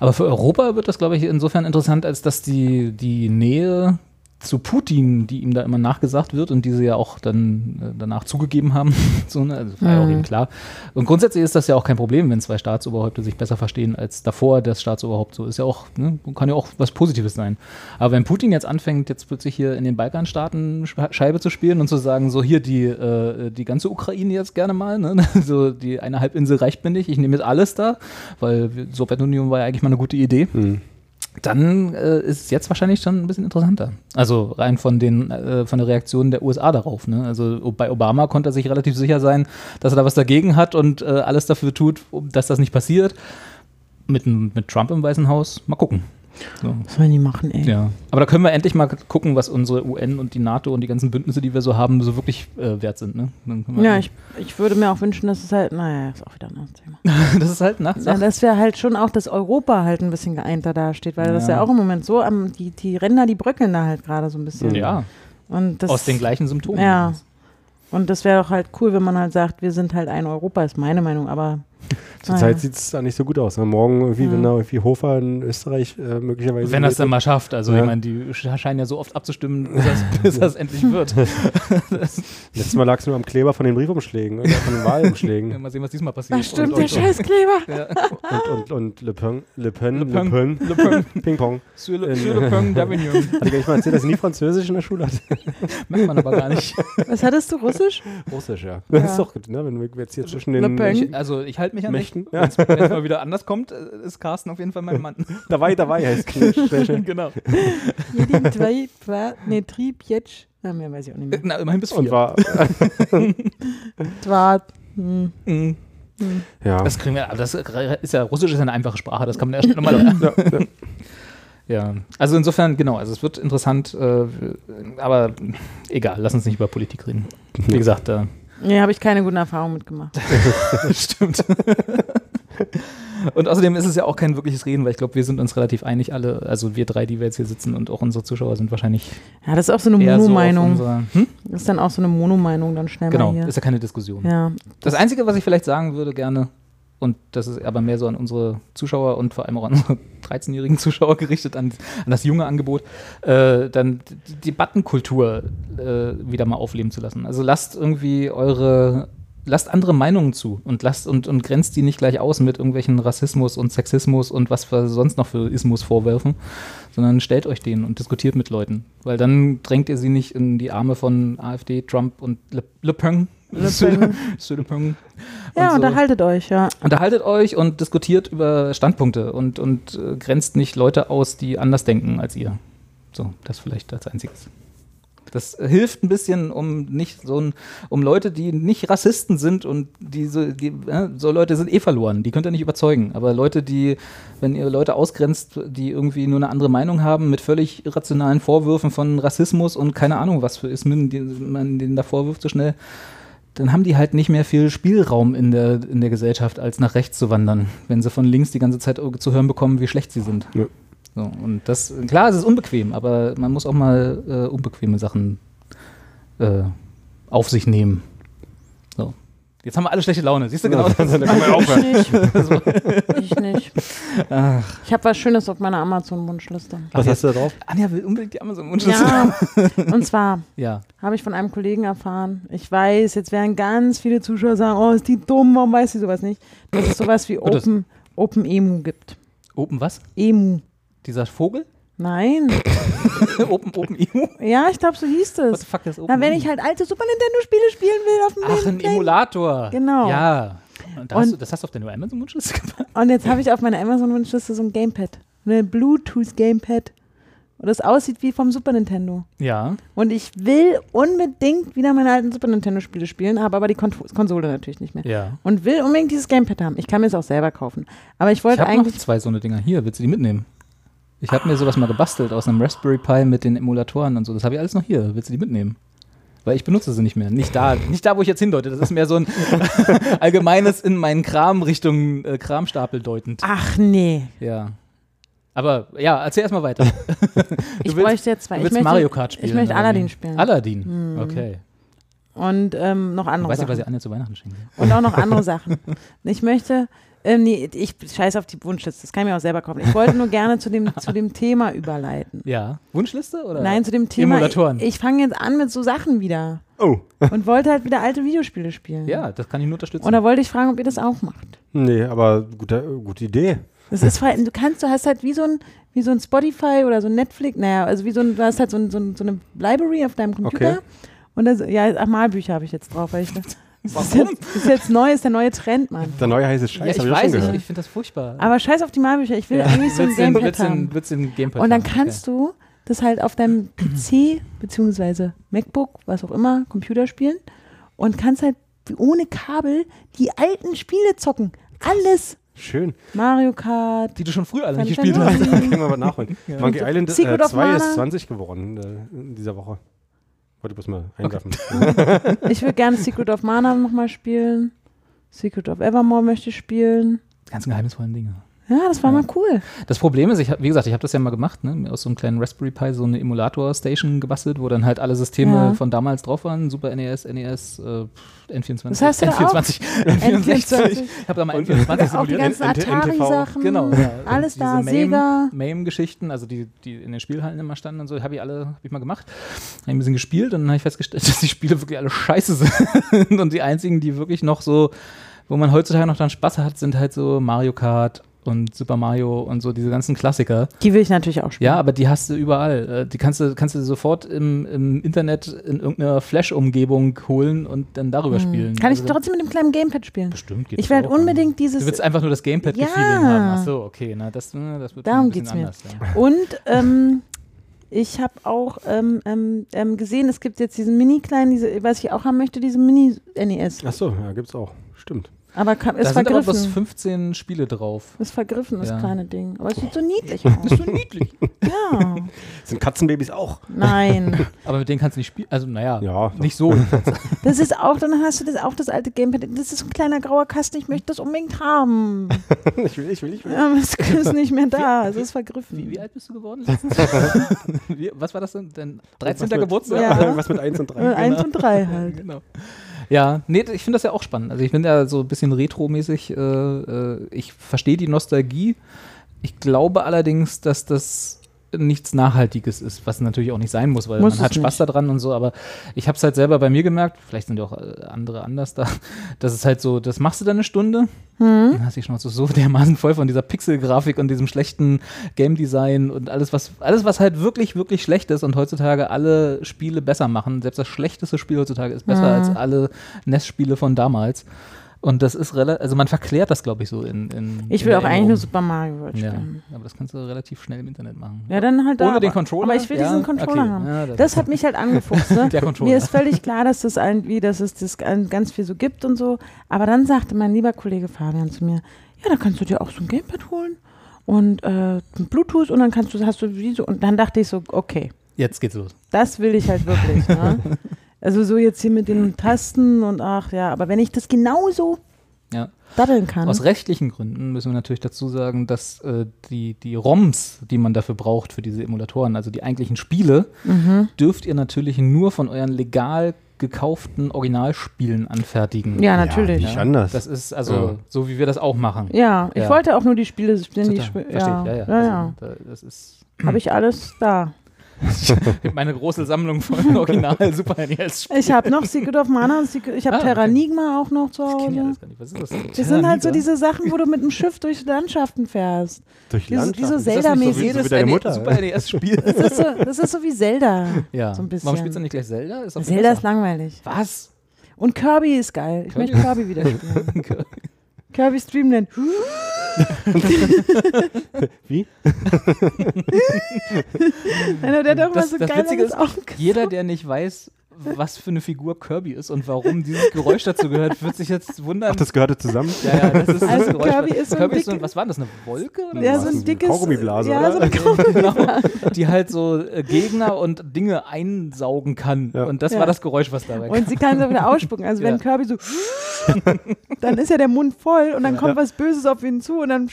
Aber für Europa wird das, glaube ich, insofern interessant, als dass die, die Nähe zu Putin, die ihm da immer nachgesagt wird und die sie ja auch dann äh, danach zugegeben haben, so, ne? also war ja auch Mhm. eben klar. Und grundsätzlich ist das ja auch kein Problem, wenn zwei Staatsoberhäupter sich besser verstehen als davor das Staatsoberhaupt. So ist ja auch, ne? kann ja auch was Positives sein. Aber wenn Putin jetzt anfängt, jetzt plötzlich hier in den Balkanstaaten Sch- Scheibe zu spielen und zu sagen, so hier die, äh, die ganze Ukraine jetzt gerne mal, ne? so die eine Halbinsel reicht mir nicht, ich nehme jetzt alles da, weil Sowjetunion war ja eigentlich mal eine gute Idee Hm. Dann äh, ist es jetzt wahrscheinlich schon ein bisschen interessanter. Also rein von den äh, von der Reaktion der USA darauf. Ne? Also bei Obama konnte er sich relativ sicher sein, dass er da was dagegen hat und äh, alles dafür tut, dass das nicht passiert. Mit, mit Trump im Weißen Haus, mal gucken. So. Was sollen die machen, ey? Ja. Aber da können wir endlich mal gucken, was unsere UN und die NATO und die ganzen Bündnisse, die wir so haben, so wirklich äh, wert sind. Ne? Ja, ich, ich würde mir auch wünschen, dass es halt, naja, ist auch wieder ein anderes Thema. das ist halt nachts. Ja, dass wir halt schon auch, dass Europa halt ein bisschen geeinter dasteht, weil das Ja. ja auch im Moment so, am, die, die Ränder, die bröckeln da halt gerade so ein bisschen. ja, Und das, aus den gleichen Symptomen. Ja. Und das wäre doch halt cool, wenn man halt sagt, wir sind halt ein Europa, ist meine Meinung, aber Zurzeit Ah, ja. sieht es da nicht so gut aus. ne? Morgen irgendwie, Ja. wenn da irgendwie Hofer in Österreich äh, möglicherweise. Wenn das dann geht. mal schafft. Also Ja. ich meine, die sch- scheinen ja so oft abzustimmen, bis das, bis das endlich wird. Letztes Mal lag es nur am Kleber von den Briefumschlägen oder von den Wahlumschlägen. mal sehen, was diesmal passiert. Das stimmt, Und- der und- Scheißkleber. Ja. und, und, und Le Pen, Le Pen, Le Le Pen. Pen, Le Pen. Ping-Pong. Sur le, sur le Pont d'Avignon. Hatte ich gar nicht mal erzählt, dass ich nie Französisch in der Schule hatte? Merkt man aber gar nicht. Was hattest du, Russisch? Russisch, ja. Das Ja. ist doch gut, ne? Wenn wir jetzt hier zwischen Le den Pen. Ich, also ich halte mich an Mächten. dich. Ja. Wenn es mal wieder anders kommt, äh, ist Carsten auf jeden Fall mein Mann. Dabei, dabei heißt schön. genau. Jeden zwei, zwei, nee, Trieb, jetzt. Na, mehr weiß ich auch nicht mehr. Na, immerhin bis Und vier. war, Zwar, hm, Mhm. ja. Das kriegen wir, aber das ist ja, Russisch ist ja eine einfache Sprache, das kann man erst nochmal. ja, ja. Ja, also insofern, genau, also es wird interessant, äh, aber egal, lass uns nicht über Politik reden. Wie gesagt, da nee, habe ich keine guten Erfahrungen mitgemacht. stimmt. Und außerdem ist es ja auch kein wirkliches Reden, weil ich glaube, wir sind uns relativ einig alle, also wir drei, die wir jetzt hier sitzen und auch unsere Zuschauer sind wahrscheinlich Ja, das ist auch so eine so Monomeinung. unserer, hm? das ist dann auch so eine Monomeinung dann schnell Genau, mal hier. ist ja keine Diskussion. ja, Das Einzige, was ich vielleicht sagen würde gerne, und das ist aber mehr so an unsere Zuschauer und vor allem auch an unsere 13-jährigen Zuschauer gerichtet, an, an das junge Angebot, äh, dann die Debattenkultur äh, wieder mal aufleben zu lassen. Also lasst irgendwie eure, lasst andere Meinungen zu und lasst und, und grenzt die nicht gleich aus mit irgendwelchen Rassismus und Sexismus und was wir sonst noch für Ismus vorwerfen, sondern stellt euch denen und diskutiert mit Leuten. Weil dann drängt ihr sie nicht in die Arme von AfD, Trump und Le, Le Pen. Le Pen. ja und so. unterhaltet euch, ja. Unterhaltet euch und diskutiert über Standpunkte und, und äh, grenzt nicht Leute aus, die anders denken als ihr. So, das vielleicht als einziges. Das hilft ein bisschen, um nicht so ein, um Leute, die nicht Rassisten sind und die so, die, äh, so Leute sind eh verloren, die könnt ihr nicht überzeugen. Aber Leute, die, wenn ihr Leute ausgrenzt, die irgendwie nur eine andere Meinung haben, mit völlig irrationalen Vorwürfen von Rassismus und keine Ahnung, was für Ismen, die man denen da vorwirft, so schnell, dann haben die halt nicht mehr viel Spielraum in der, in der Gesellschaft, als nach rechts zu wandern, wenn sie von links die ganze Zeit zu hören bekommen, wie schlecht sie sind. Ja. So, und das, klar, es ist unbequem, aber man muss auch mal äh, unbequeme Sachen äh, auf sich nehmen. Jetzt haben wir alle schlechte Laune. Siehst du genau? Das Dann können wir aufhören. Ich nicht. ich nicht. Ach, Ich habe was Schönes auf meiner Amazon-Wunschliste. Was hast du da drauf? Anja will unbedingt die Amazon-Wunschliste. Ja, und zwar ja. habe ich von einem Kollegen erfahren. Ich weiß, jetzt werden ganz viele Zuschauer sagen, oh, ist die dumm, warum weiß sie sowas nicht? Dass es sowas wie das- Open, Open Emu gibt. Open was? Emu. Dieser Vogel? Nein. open, Open Emu? Ja, ich glaube, so hieß What es. the fuck ist Open Na, wenn ich halt alte Super Nintendo-Spiele spielen will auf dem Ach, ein Play- Emulator. Genau. Ja. Und, da Und- hast du, das hast du auf deine Amazon-Wunschliste gemacht? Und jetzt habe ich auf meiner Amazon-Wunschliste so ein Gamepad. Ein Bluetooth-Gamepad. Und das aussieht wie vom Super Nintendo. Ja. Und ich will unbedingt wieder meine alten Super Nintendo-Spiele spielen, habe aber die Kon Konsole natürlich nicht mehr. Ja. Und will unbedingt dieses Gamepad haben. Ich kann mir es auch selber kaufen. Aber ich Ich wollte habe noch eigentlich. zwei so eine Dinger. Hier, willst du die mitnehmen? Ich habe mir sowas mal gebastelt aus einem Raspberry Pi mit den Emulatoren und so. Das habe ich alles noch hier. Willst du die mitnehmen? Weil ich benutze sie nicht mehr. Nicht da, nicht da, wo ich jetzt hindeute. Das ist mehr so ein allgemeines in meinen Kram Richtung äh, Kramstapel deutend. Ach nee. Ja. Aber ja, erzähl erstmal weiter. Ich willst- bräuchte jetzt zwei. Du Ich willst möchte, Mario Kart spielen. ich möchte Aladdin spielen. Aladdin. Hm. Okay. Und ähm, noch andere Weiß ich, was Sachen. ich Anja zu Weihnachten schenke. Und auch noch andere Sachen. Ich möchte. Ähm, nee, ich scheiß auf die Wunschliste. Das kann ich mir auch selber kaufen. Ich wollte nur gerne zu dem, zu dem Thema überleiten. Ja. Wunschliste oder? Nein, zu dem Thema. Emulatoren. Ich, ich fange jetzt an mit so Sachen wieder. Oh. Und wollte halt wieder alte Videospiele spielen. Ja, das kann ich nur unterstützen. Und da wollte ich fragen, ob ihr das auch macht. Nee, aber gute, gute Idee. Das ist vor allem, du kannst, du hast halt wie so ein, wie so ein Spotify oder so ein Netflix, naja, also wie so ein, du hast halt so, ein, so, ein, so eine Library auf deinem Computer. Okay. Und das, ja, ach, Malbücher habe ich jetzt drauf, weil ich das, das ist Warum? jetzt, das ist jetzt neu, ist der neue Trend, Mann. Der neue heiße ja, Scheiß, ich hab ich weiß, schon ich, finde das furchtbar. Aber scheiß auf die Malbücher, ich will Ja. eigentlich so ein Gamepad den- haben. du den Gamepad Und dann haben? kannst du das halt auf deinem PC beziehungsweise MacBook, was auch immer, Computer spielen und kannst halt ohne Kabel die alten Spiele zocken. Alles. Schön. Mario Kart. Die du schon früher alle nicht gespielt hast. Können wir mal nachholen. Monkey Island äh, of 2 Mana. ist 20 geworden äh, in dieser Woche. Wollte ich bloß mal einwerfen. Ich würde gerne Secret of Mana nochmal spielen. Secret of Evermore möchte ich spielen. Die ganzen geheimnisvollen Dinge. Ja, das war mal cool. Das Problem ist, ich hab, wie gesagt, ich habe das ja mal gemacht, ne? aus so einem kleinen Raspberry Pi so eine Emulator-Station gebastelt, wo dann halt alle Systeme Ja. von damals drauf waren, Super NES, NES, äh, N24, Das du da N24, N64. Ich habe da mal N24 Auch die simuliert. ganzen. Atari-Sachen. Genau, ja. Alles da, diese Sega. MAME-Geschichten, also die, die in den Spielhallen immer standen und so, habe ich alle, habe ich mal gemacht. Habe ich ein bisschen gespielt und dann habe ich festgestellt, dass die Spiele wirklich alle scheiße sind. und die einzigen, die wirklich noch so, wo man heutzutage noch dann Spaß hat, sind halt so Mario Kart und Super Mario und so diese ganzen Klassiker. Die will ich natürlich auch spielen. Ja, aber die hast du überall. Äh, Die kannst du, kannst du sofort im, im Internet in irgendeiner Flash-Umgebung holen und dann darüber spielen. Hm. Kann ich Also, trotzdem mit dem kleinen Gamepad spielen? Bestimmt geht Ich auch, ne? unbedingt dieses. Du willst einfach nur das Gamepad-Feeling Ja. haben. Ach so, okay, na, das, das wird Darum ein bisschen geht's mir. anders. Ja. Und ähm, ich habe auch ähm, ähm, ähm, gesehen, es gibt jetzt diesen mini-kleinen, diese, was ich auch haben möchte, diese Mini-NES. Ach so, ja, gibt's auch. Stimmt. Aber kann, ist Da sind aber bloß vergriffen. 15 Spiele drauf. Ist vergriffen, das Ja. kleine Ding. Aber es sieht so niedlich aus. Das ist so niedlich. ja. Sind Katzenbabys auch? Nein. Aber mit denen kannst du nicht spielen. Also, naja, Ja. nicht so. Das ist auch, dann hast du das auch das alte Gamepad. Das ist ein kleiner grauer Kasten, ich möchte das unbedingt haben. ich will, ich will, ich will. Ja, aber es ist nicht mehr da. Es ist vergriffen. Wie, wie alt bist du geworden? wie, was war das denn? Dein 13. Was mit- Geburtstag? Ja. Irgendwas mit 1 und 3. Äh, Eins und drei halt. Genau. Ja, nee, ich finde das ja auch spannend. Also ich bin ja so ein bisschen retromäßig. Äh, äh, ich verstehe die Nostalgie. Ich glaube allerdings, dass das nichts Nachhaltiges ist, was natürlich auch nicht sein muss, weil Muss man hat Spaß nicht. daran und so, aber ich habe es halt selber bei mir gemerkt, vielleicht sind ja auch äh, andere anders da, dass es halt so, das machst du dann eine Stunde, Hm? dann hast du die Schnauze so dermaßen voll von dieser Pixelgrafik und diesem schlechten Game Design und alles, was, alles, was halt wirklich, wirklich schlecht ist und heutzutage alle Spiele besser machen. Selbst das schlechteste Spiel heutzutage ist besser Mhm. als alle NES-Spiele von damals. Und das ist relativ, also man verklärt das, glaube ich, so in, in Ich in will der auch eigentlich nur. Super Mario World Ja, spielen. aber das kannst du relativ schnell im Internet machen. Ja, dann halt da. Ohne den aber- Controller? Aber ich will Ja, diesen Controller okay. haben. Ja, das- das hat mich halt angefuchst. Ne? Der Controller. Mir ist völlig klar, dass das irgendwie, dass es das an- ganz viel so gibt und so. Aber dann sagte mein lieber Kollege Fabian zu mir, ja, da kannst du dir auch so ein Gamepad holen und äh, Bluetooth und dann kannst du, hast du wie so. Und dann dachte ich so, okay, Jetzt geht's los. das will ich halt wirklich. ne? Also so jetzt hier mit den Tasten und ach ja, aber wenn ich das genauso Ja. daddeln kann. Aus rechtlichen Gründen müssen wir natürlich dazu sagen, dass äh, die, die ROMs, die man dafür braucht für diese Emulatoren, also die eigentlichen Spiele, Mhm. dürft ihr natürlich nur von euren legal gekauften Originalspielen anfertigen. Ja, natürlich. Nicht anders. Das ist also Ja. so, wie wir das auch machen. Ja, ich Ja. wollte auch nur die Spiele spielen, die. Sp Verstehe ja, ich, ja, ja. ja, ja. Also, da, das ist Habe ich alles da. meine große Sammlung von Original Super NES Spielen. Ich habe noch Secret of Mana und Secret, ich habe Ah, Terranigma auch noch zu Hause. alles gar nicht. Was ist das? Das sind halt so diese Sachen, wo du mit dem Schiff durch Landschaften fährst. Durch diese- Landschaften. diese Ist das nicht Zelda-mäßig. so So wie deine Mutter. Super NES-Spiel? Das ist so, das ist so wie Zelda. ja. So ein bisschen. Warum spielst du nicht gleich Zelda? Ist Zelda ist langweilig. Was? Und Kirby ist geil. Ich Kirby? möchte Kirby wieder spielen. Kirby Streamland. Wie? Einer, der doch mal Das- so das geil Witzige ist. Auch Jeder, der nicht weiß, was für eine Figur Kirby ist und warum dieses Geräusch dazu gehört, wird sich jetzt wundern. Ach, das gehörte zusammen? ja, ja, das ist Also das Geräusch. Kirby ist so ein Kirby ist so, dicke- was war das, eine Wolke? Oder ja, was? so ein dickes. Kaugummiblase, ja, oder? so genau, die halt so äh, Gegner und Dinge einsaugen kann. Ja. Und das Ja. war das Geräusch, was dabei kam. Und sie kann so wieder ausspucken. Also wenn. Kirby so, dann ist ja der Mund voll und dann kommt was Böses auf ihn zu und dann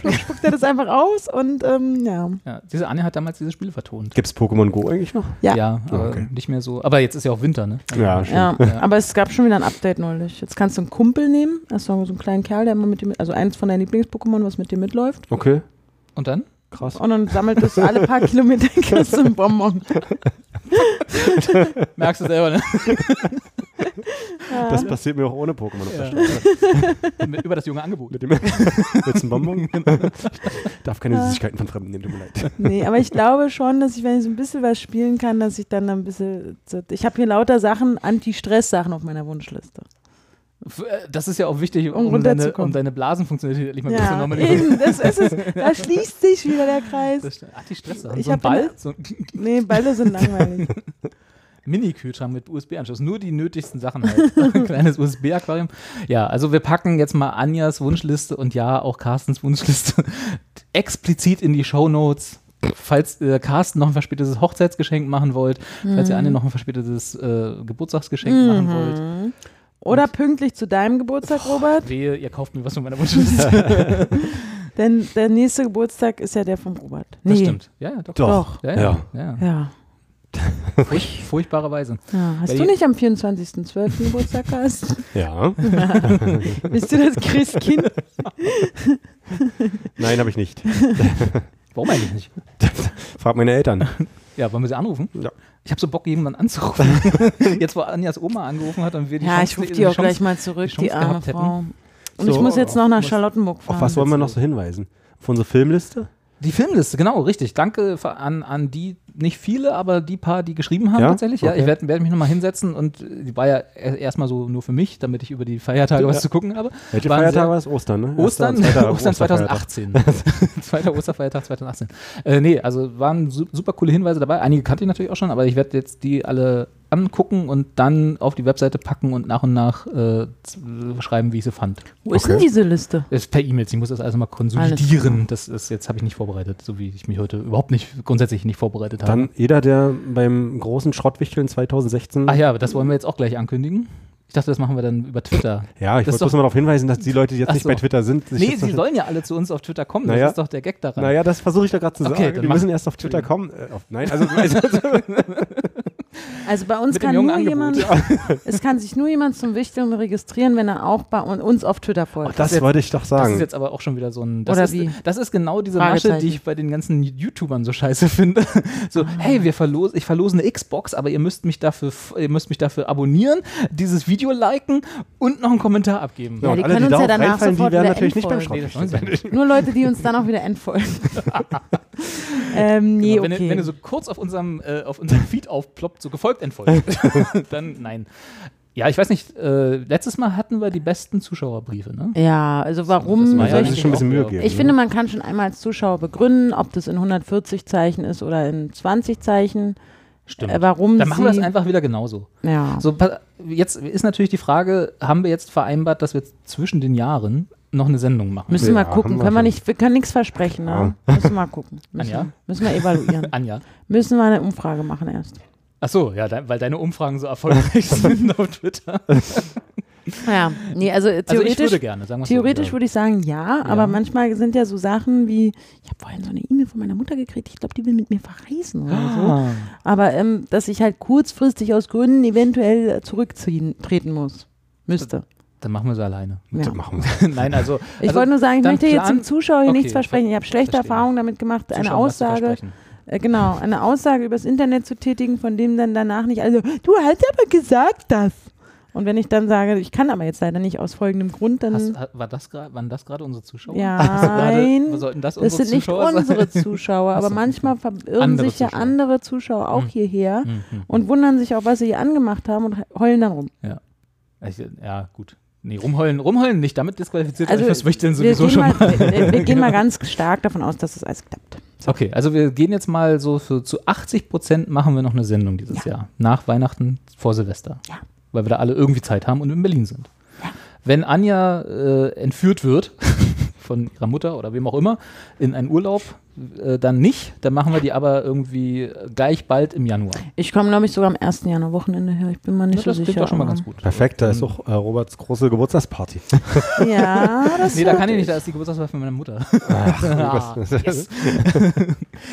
spuckt er das einfach aus und ähm, ja. Ja, diese Anne hat damals dieses Spiel vertont. Gibt es Pokémon Go eigentlich noch? Ja. aber okay. nicht mehr so. Aber jetzt ist ja auch Winter, ne? Ja, stimmt. Ja, Ja. aber es gab schon wieder ein Update neulich. Jetzt kannst du einen Kumpel nehmen, also so einen kleinen Kerl, der immer mit dir, mit, also eins von deinen Lieblings-Pokémon, was mit dir mitläuft. Okay, Und dann? krass. Und dann sammelt es alle paar Kilometer kriegst du einen Bonbon. Merkst du selber, ne? Das passiert mir auch ohne Pokémon auf der Ja. Straße. Über das junge Angebot. Mit dem Willst du einen Bonbon? Darf keine Süßigkeiten von Fremden nehmen, tut mir leid. Nee, aber ich glaube schon, dass ich, wenn ich so ein bisschen was spielen kann, dass ich dann ein bisschen. Ich habe hier lauter Sachen, Anti-Stress-Sachen auf meiner Wunschliste. Äh, Das ist ja auch wichtig, Um um, deine, um deine Blasenfunktionalität endlich mal ein bisschen Ja, normalisieren. eben, das ist es. Da schließt sich wieder der Kreis. Ach, die Stress Ich So ein Ball, eine- so ein Nee, Bälle sind langweilig. Mini-Kühlschrank mit USB-Anschluss. Nur die nötigsten Sachen halt. ein kleines USB-Aquarium. Ja, also wir packen jetzt mal Anjas Wunschliste und ja, auch Carstens Wunschliste explizit in die Shownotes. Falls äh, Carsten noch ein verspätetes Hochzeitsgeschenk machen wollt, falls ihr Anne noch ein verspätetes äh, Geburtstagsgeschenk machen wollt. Mhm. Oder pünktlich zu deinem Geburtstag, Robert. Wehe, ihr kauft mir was von meiner Wunschliste. Denn der nächste Geburtstag ist ja der von Robert. Nee. Das stimmt. Ja, ja, doch. Doch. Ja, ja. Ja. ja. Ja. Furch, furchtbarerweise. ja. Hast Weil du nicht am 24.12. Geburtstag hast? Ja. Bist du das Christkind? Nein, habe ich nicht. Warum eigentlich nicht? Frag meine Eltern. Ja, wollen wir sie anrufen? Ja. Ich habe so Bock, jemanden anzurufen. Jetzt, wo Anjas Oma angerufen hat und wir die Ja, Chance, ich rufe die die auch Chance- gleich mal zurück, die die, arme gehabt hätten. Frau. Und So, ich muss jetzt noch nach Charlottenburg fahren. Auf was wollen wir noch so hinweisen? Auf unsere Filmliste? Die Filmliste, genau, richtig. Danke an, an die, nicht viele, aber die paar, die geschrieben haben Ja? tatsächlich. Ja, Okay. ich werde werd mich nochmal hinsetzen und äh, die war ja er- erstmal so nur für mich, damit ich über die Feiertage was Ja. zu gucken habe. Welche Waren Feiertag sehr- war es? Ostern, ne? Ostern, Ostern Osterfeiertag. 2018. Zweiter Osterfeiertag 2018. Äh, nee, also waren su super coole Hinweise dabei. Einige kannte ich natürlich auch schon, aber ich werde jetzt die alle angucken und dann auf die Webseite packen und nach und nach äh, schreiben, wie ich sie fand. Wo ist Okay. denn diese Liste? Das ist per E-Mails, ich muss das alles mal konsolidieren. Das ist jetzt habe ich nicht vorbereitet, so wie ich mich heute überhaupt nicht grundsätzlich nicht vorbereitet habe. Dann jeder, der beim großen Schrottwichteln 2016. Ach ja, aber das wollen wir jetzt auch gleich ankündigen. Ich dachte, das machen wir dann über Twitter. Ja, ich Das wollte ist bloß doch- mal darauf hinweisen, dass die Leute, die jetzt Ach nicht so. bei Twitter sind, sich Nee, sie sollen ja alle zu uns auf Twitter kommen. Naja. Das ist doch der Gag daran. Naja, das versuche ich da gerade zu Okay, sagen. mach- müssen erst auf Twitter kommen. Äh, auf, nein, also, also bei uns kann nur Angebot. jemand, es kann sich nur jemand zum Wichteln registrieren, wenn er auch bei un- uns auf Twitter folgt. das jetzt- wollte ich doch Das sagen. ist jetzt aber auch schon wieder so ein. Das Oder ist, wie? Das ist genau diese Masche, die ich bei den ganzen YouTubern so scheiße finde. So, hey, wir verlosen, ich verlose eine Xbox, aber ihr müsst mich dafür, ihr müsst mich dafür abonnieren, dieses Video liken und noch einen Kommentar abgeben. Ja, und die alle, können uns ja danach reinfallen, die sofort werden natürlich nicht beim entfolgen. Nee, das ja. Nur Leute, die uns dann auch wieder entfolgen. ähm, nee, Genau, wenn, okay. du, wenn du so kurz auf unserem, äh, auf unserem Feed aufploppt, so gefolgt entfolgt, dann nein. Ja, ich weiß nicht, äh, letztes Mal hatten wir die besten Zuschauerbriefe, ne? ja, also Das warum war ja soll das ich, schon ein bisschen Mühe geben. ich finde, man kann schon einmal als Zuschauer begründen, ob das in 140 Zeichen ist oder in 20 Zeichen. Stimmt. Äh, warum Dann machen wir das einfach wieder genauso. Ja. So, jetzt ist natürlich die Frage, haben wir jetzt vereinbart, dass wir zwischen den Jahren noch eine Sendung machen? Müssen wir Ja, gucken. haben wir Können wir nicht, wir können nichts versprechen. Ne? Müssen wir mal gucken. Müssen, Anja? müssen wir evaluieren. Anja. müssen wir eine Umfrage machen erst. Ach so, ja, de weil deine Umfragen so erfolgreich sind auf Twitter. Ja, nee, also Also ich theoretisch, würde gerne, sagen wir theoretisch so. würde ich sagen ja, aber Ja. manchmal sind ja so Sachen wie, ich habe vorhin so eine E-Mail von meiner Mutter gekriegt, ich glaube, die will mit mir verreisen oder so. Ah. Aber ähm, dass ich halt kurzfristig aus Gründen eventuell äh, zurückziehen treten muss. Müsste. Dann machen wir sie alleine. Ja. Machen wir. Nein, also. Ich also wollte nur sagen, ich dann möchte jetzt dem Zuschauer hier Okay, nichts versprechen. Ich habe schlechte verstehe. Erfahrungen damit gemacht, eine Zuschauern was zu Aussage. Äh, genau, eine Aussage übers Internet zu tätigen, von dem dann danach nicht, also du hast aber gesagt das. Und wenn ich dann sage, ich kann aber jetzt leider nicht aus folgendem Grund, dann Hast, ha- war das grad, waren das gerade unsere Zuschauer? Ja, gerade- nein, sollten das, das unsere sind nicht Zuschauer unsere sein? Zuschauer, aber manchmal verirren sich ja Zuschauer. andere Zuschauer auch Hm. hierher Hm, hm. und wundern sich auch, was sie hier angemacht haben und heulen dann rum. Ich, ja, gut. Nee, rumheulen, rumheulen nicht. Damit disqualifiziert Also, euch fürs Wichteln sowieso schon mal, mal. wir, wir gehen mal ganz stark davon aus, dass es alles klappt. Okay, also wir gehen jetzt mal so für zu 80 Prozent machen wir noch eine Sendung dieses Jahr. Nach Weihnachten, vor Silvester. Ja. Weil wir da alle irgendwie Zeit haben und in Berlin sind. Ja. Wenn Anja äh, entführt wird von ihrer Mutter oder wem auch immer in einen Urlaub, äh, dann nicht. Dann machen wir die aber irgendwie gleich bald im Januar. Ich komme, glaube ich, sogar am 1. Januar Wochenende her. Ich bin mal nicht Ja, das so klingt sicher. doch schon mal ganz gut. Perfekt, da ist auch äh, Roberts große Geburtstagsparty. Ja, das Nee, da kann ich nicht, da ist die Geburtstagsfeier von meiner Mutter. Ach, Ah, yes.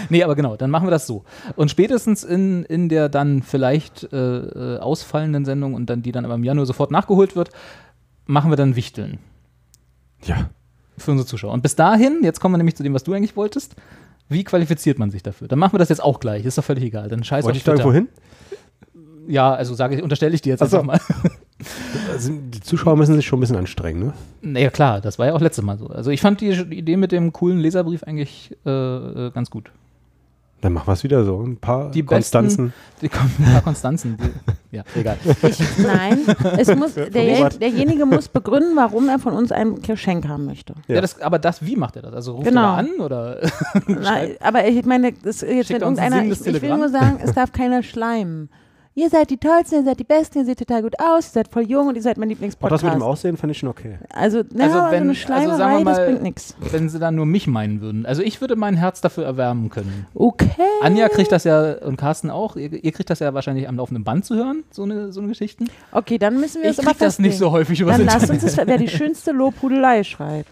nee, aber genau, dann machen wir das so. Und spätestens in, in der dann vielleicht äh, äh, ausfallenden Sendung und dann die dann aber im Januar sofort nachgeholt wird, machen wir dann Wichteln ja. Für unsere Zuschauer. Und bis dahin, jetzt kommen wir nämlich zu dem, was du eigentlich wolltest. Wie qualifiziert man sich dafür? Dann machen wir das jetzt auch gleich, ist doch völlig egal. Dann scheiß Wollte auf ich da irgendwo hin? Ja, also sage ich, unterstelle ich dir jetzt so. einfach mal. Also, die Zuschauer müssen sich schon ein bisschen anstrengen, ne? Naja, klar, das war ja auch letztes Mal so. Also ich fand die Idee mit dem coolen Leserbrief eigentlich äh, äh, ganz gut. Dann machen wir es wieder so. Ein paar Die Konstanzen. Die kommen ein paar Konstanzen. Die, ja, egal. Ich, nein, es muss, der, derjenige muss begründen, warum er von uns ein Geschenk haben möchte. Ja. Ja. das, aber das, wie macht er das? Also ruft Genau. er an oder? Nein, aber ich meine, das, jetzt, Schickt wenn uns ein irgendeiner, ich, ich will nur sagen, es darf keiner schleimen. Ihr seid die Tollsten, ihr seid die Besten, ihr seht total gut aus, ihr seid voll jung und ihr seid mein Auch das Lieblingspodcast. mit dem Aussehen fand ich schon okay. also, na, Also wenn- eine also sagen wir das mal- bringt nichts. Wenn sie dann nur mich meinen würden. Also ich würde mein Herz dafür erwärmen können. Okay. Anja kriegt das ja und Carsten auch. Ihr, ihr kriegt das ja wahrscheinlich am laufenden Band zu hören, so eine, so eine Geschichten. Okay, dann müssen wir Ich es aber krieg das nicht so häufig übers Dann lass Internet. uns das, wer die schönste Lobhudelei schreibt.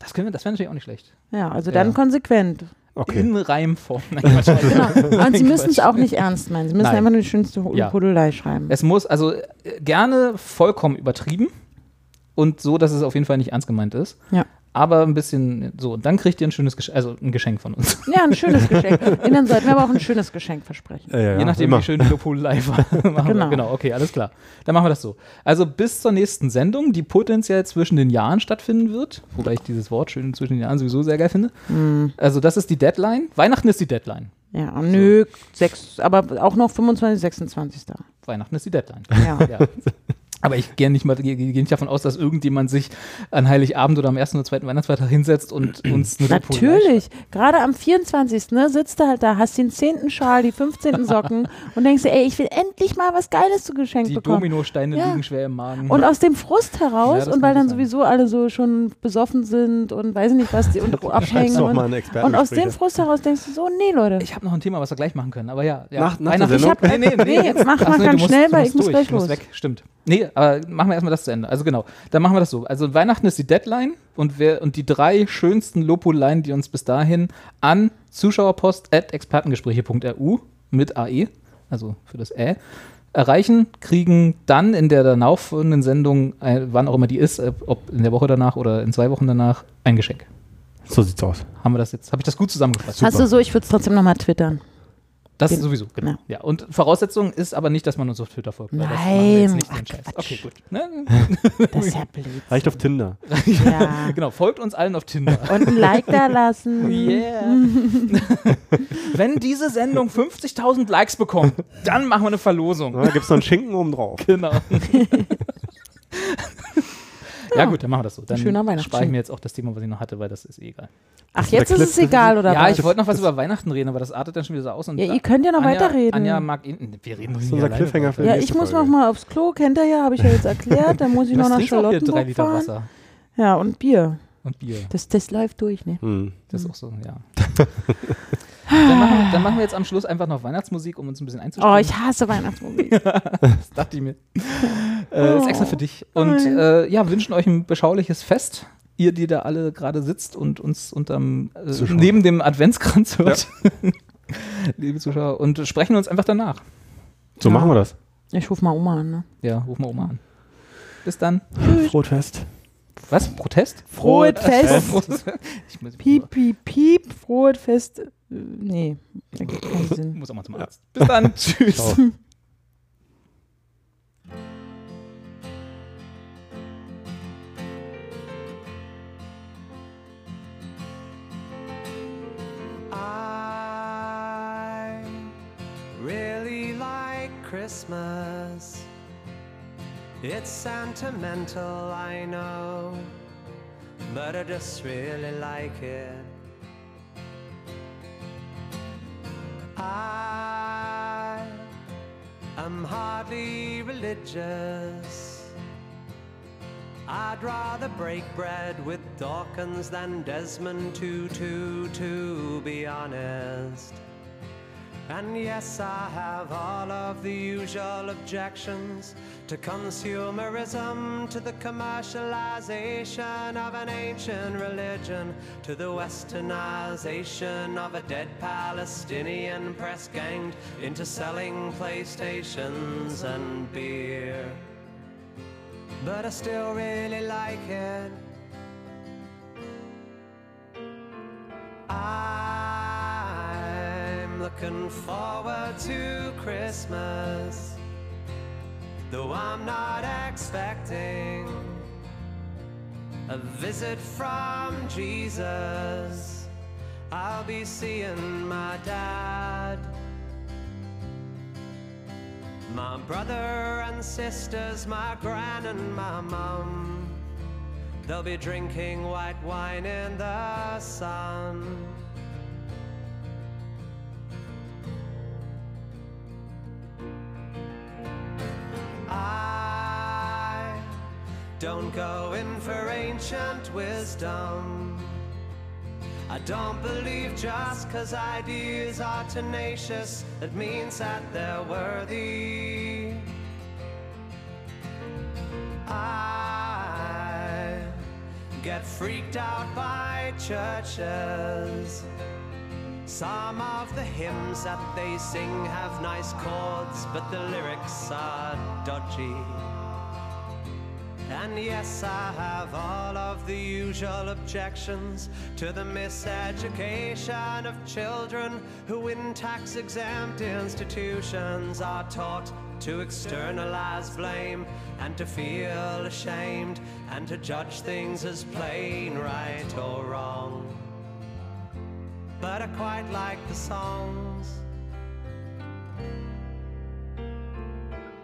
Das, können wir, das wäre natürlich auch nicht schlecht. Ja, also Ja. dann konsequent. Okay. In Reimform. Nein. Genau. Und Sie müssen es auch nicht ernst meinen. Sie müssen Nein. einfach nur die schönste Ja. Hudelei schreiben. Es muss also äh, gerne vollkommen übertrieben und so, dass es auf jeden Fall nicht ernst gemeint ist. Ja. Aber ein bisschen so. Und dann kriegt ihr ein schönes Geschenk, also ein Geschenk von uns. Ja, ein schönes Geschenk. Ihnen sollten wir aber auch ein schönes Geschenk versprechen. Ja, ja, Je nachdem, immer. wie schön die Lopol live war. Machen Genau. genau, okay, alles klar. Dann machen wir das so. Also bis zur nächsten Sendung, die potenziell zwischen den Jahren stattfinden wird, wobei ich dieses Wort schön zwischen den Jahren sowieso sehr geil finde. Hm. Also das ist die Deadline. Weihnachten ist die Deadline. Ja, nö, sechs, aber auch noch 25, 26. Weihnachten ist die Deadline. Ja. Ja. Aber ich gehe nicht mal gehe nicht davon aus, dass irgendjemand sich an Heiligabend oder am ersten oder zweiten Weihnachtsfeiertag hinsetzt und uns eine Natürlich. Gerade am 24. Ne, sitzt du halt da, hast den 10. Schal, die 15. Socken und denkst dir, ey, ich will endlich mal was Geiles zu geschenkt Die bekommen. Dominosteine Ja. liegen schwer im Magen. Und aus dem Frust Ja, heraus das und weil dann sein. sowieso alle so schon besoffen sind und weiß ich nicht was, die und abhängen. Und, und aus dem. Frust heraus denkst du so, nee, Leute. ich habe noch ein Thema, was wir gleich machen können, aber ja. ja. Nach- nach Weihnachten-? Ich hab- nee, nee, nee, Nee, jetzt- mach Ach mal ganz schnell, weil ich muss gleich los. weg, stimmt. Nee, aber machen wir erstmal das zu Ende. Also genau, dann machen wir das so. Also Weihnachten ist die Deadline und, wer, und die drei schönsten Lopoleien, die uns bis dahin an zuschauerpost.expertengespräche.ru mit AE, also für das Ä, erreichen, kriegen dann in der danach folgenden Sendung, äh, wann auch immer die ist, ob in der Woche danach oder in zwei Wochen danach, ein Geschenk. So sieht's aus. Haben wir das jetzt? Habe ich das gut zusammengefasst? Hast du so, ich würde es trotzdem nochmal twittern. Das Den- sowieso, genau. Ja. Ja. Und Voraussetzung ist aber nicht, dass man uns auf Twitter folgt. das Nein, jetzt nicht ach. Quatsch. Okay, gut. Ne? Das ist ja blöd. Reicht auf Tinder. Ja. Genau, folgt uns allen auf Tinder. Und ein Like da lassen. Yeah. Wenn diese Sendung 50.000 Likes bekommt, dann machen wir eine Verlosung. Da gibt's noch einen Schinken oben drauf. Genau. Ja gut, dann machen wir das so. Dann Schöner spare ich mir jetzt auch das Thema, was ich noch hatte, weil das ist eh egal. Ach, jetzt ist es egal, oder ja, was? ich wollte noch was über Weihnachten reden, aber das artet dann schon wieder so aus. Und Ja, ihr könnt ja noch Anja, weiterreden. Anja mag ihn. Wir reden doch ist nicht unser Cliffhanger für ja, ich muss noch mal aufs Klo, kennt ihr ja, habe ich ja jetzt erklärt. Dann muss ich noch nach Charlottenburg Liter fahren. Wasser Ja, und Bier. und Bier. Das, das läuft durch, ne? Hm. Das ist auch so, ja. dann, machen, dann machen wir jetzt am Schluss einfach noch Weihnachtsmusik, um uns ein bisschen einzustimmen. Oh, ich hasse Weihnachtsmusik. das dachte ich mir. Äh, ist extra für dich. Und äh, ja, wünschen euch ein beschauliches Fest. Ihr, die da alle gerade sitzt und uns unterm, äh, Zuschauer. neben dem Adventskranz hört. Liebe Zuschauer. Und sprechen uns einfach danach. So Ja. machen wir das. Ich ruf mal Oma an, ne? Ja, ruf mal Oma an. Bis dann. Frohtfest. Was? Protest? Frohes Fest. Frohes- ich muss, Piep, piep, piep, frohes Fest. Nee, ergibt keinen Sinn. muss auch mal zum Arzt. Bis dann. Tschüss. Ciao. I really like Christmas. It's sentimental, I know, but I just really like it. I am hardly religious. I'd rather break bread with Dawkins than Desmond Tutu, to be honest. And yes, I have all of the usual objections to consumerism, to the commercialization of an ancient religion, to the westernization of a dead Palestinian press ganged into selling PlayStations and beer but I still really like it. I'm looking forward to Christmas, though I'm not expecting a visit from Jesus. I'll be seeing my dad. My brother and sisters, my gran and my mum. They'll be drinking white wine in the sun. I don't go in for ancient wisdom. I don't believe just cause ideas are tenacious, it means that they're worthy. I get freaked out by churches. Some of the hymns that they sing have nice chords, but the lyrics are dodgy. And yes, I have all of the usual objections to the miseducation of children who, in tax exempt institutions, are taught to externalize blame and to feel ashamed and to judge things as plain right or wrong. But I quite like the songs.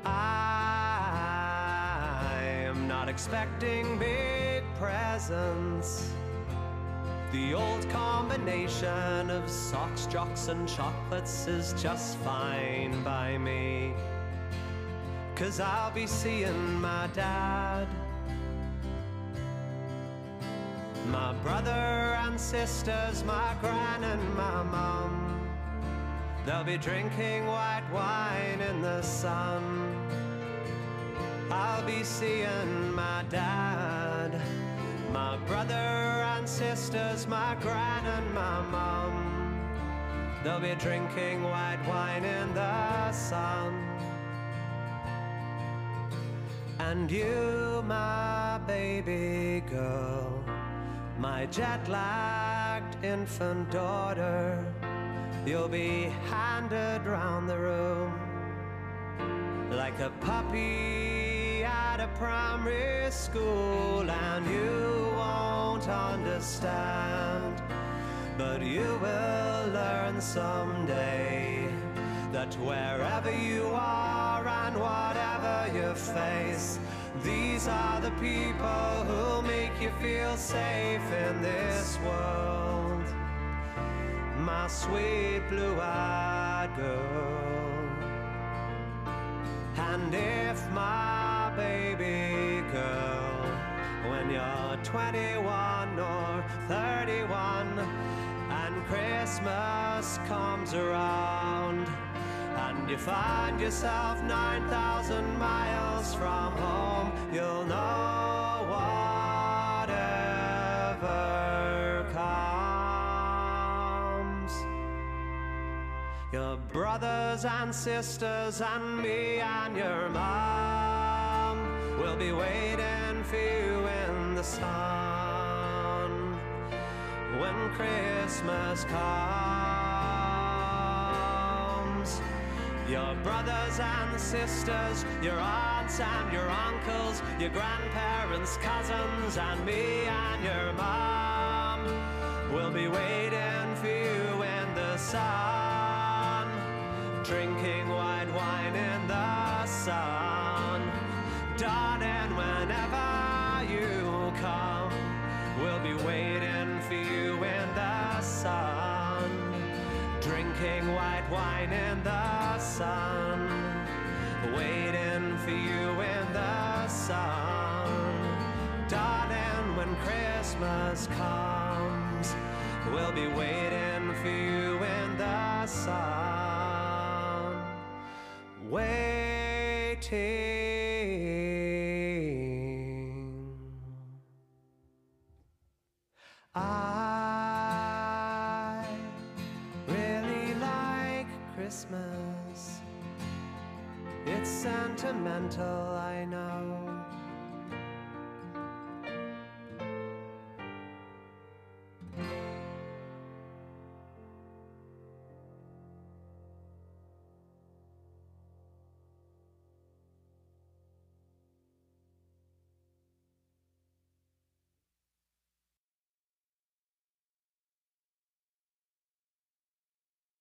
I am not expecting big presents. The old combination of socks, jocks, and chocolates is just fine by me. Cause I'll be seeing my dad. My brother and sisters, my gran and my mum. They'll be drinking white wine in the sun. I'll be seeing my dad, my brother and sisters, my gran and my mum. They'll be drinking white wine in the sun. And you, my baby girl, my jet lagged infant daughter, you'll be handed round the room like a puppy at a primary school, and you won't understand. But you will learn someday that wherever you are and whatever you face, these are the people who make you feel safe in this world. My sweet blue eyed girl. And if my baby girl, when you're 21 or 31, and Christmas comes around, and you find yourself 9,000 miles from home, you'll know whatever comes. Your brothers and sisters and me and your mom will be waiting for you in the sun when Christmas comes. Your brothers and sisters, your aunts and your uncles, your grandparents, cousins, and me and your mom will be waiting for you in the sun, drinking white wine in the sun. Darling, whenever you come, we'll be waiting for you in the sun, drinking white wine in the sun, waiting for you in the sun. Darling, when Christmas comes, we'll be waiting for you in the sun. Waiting. I sentimental, I know.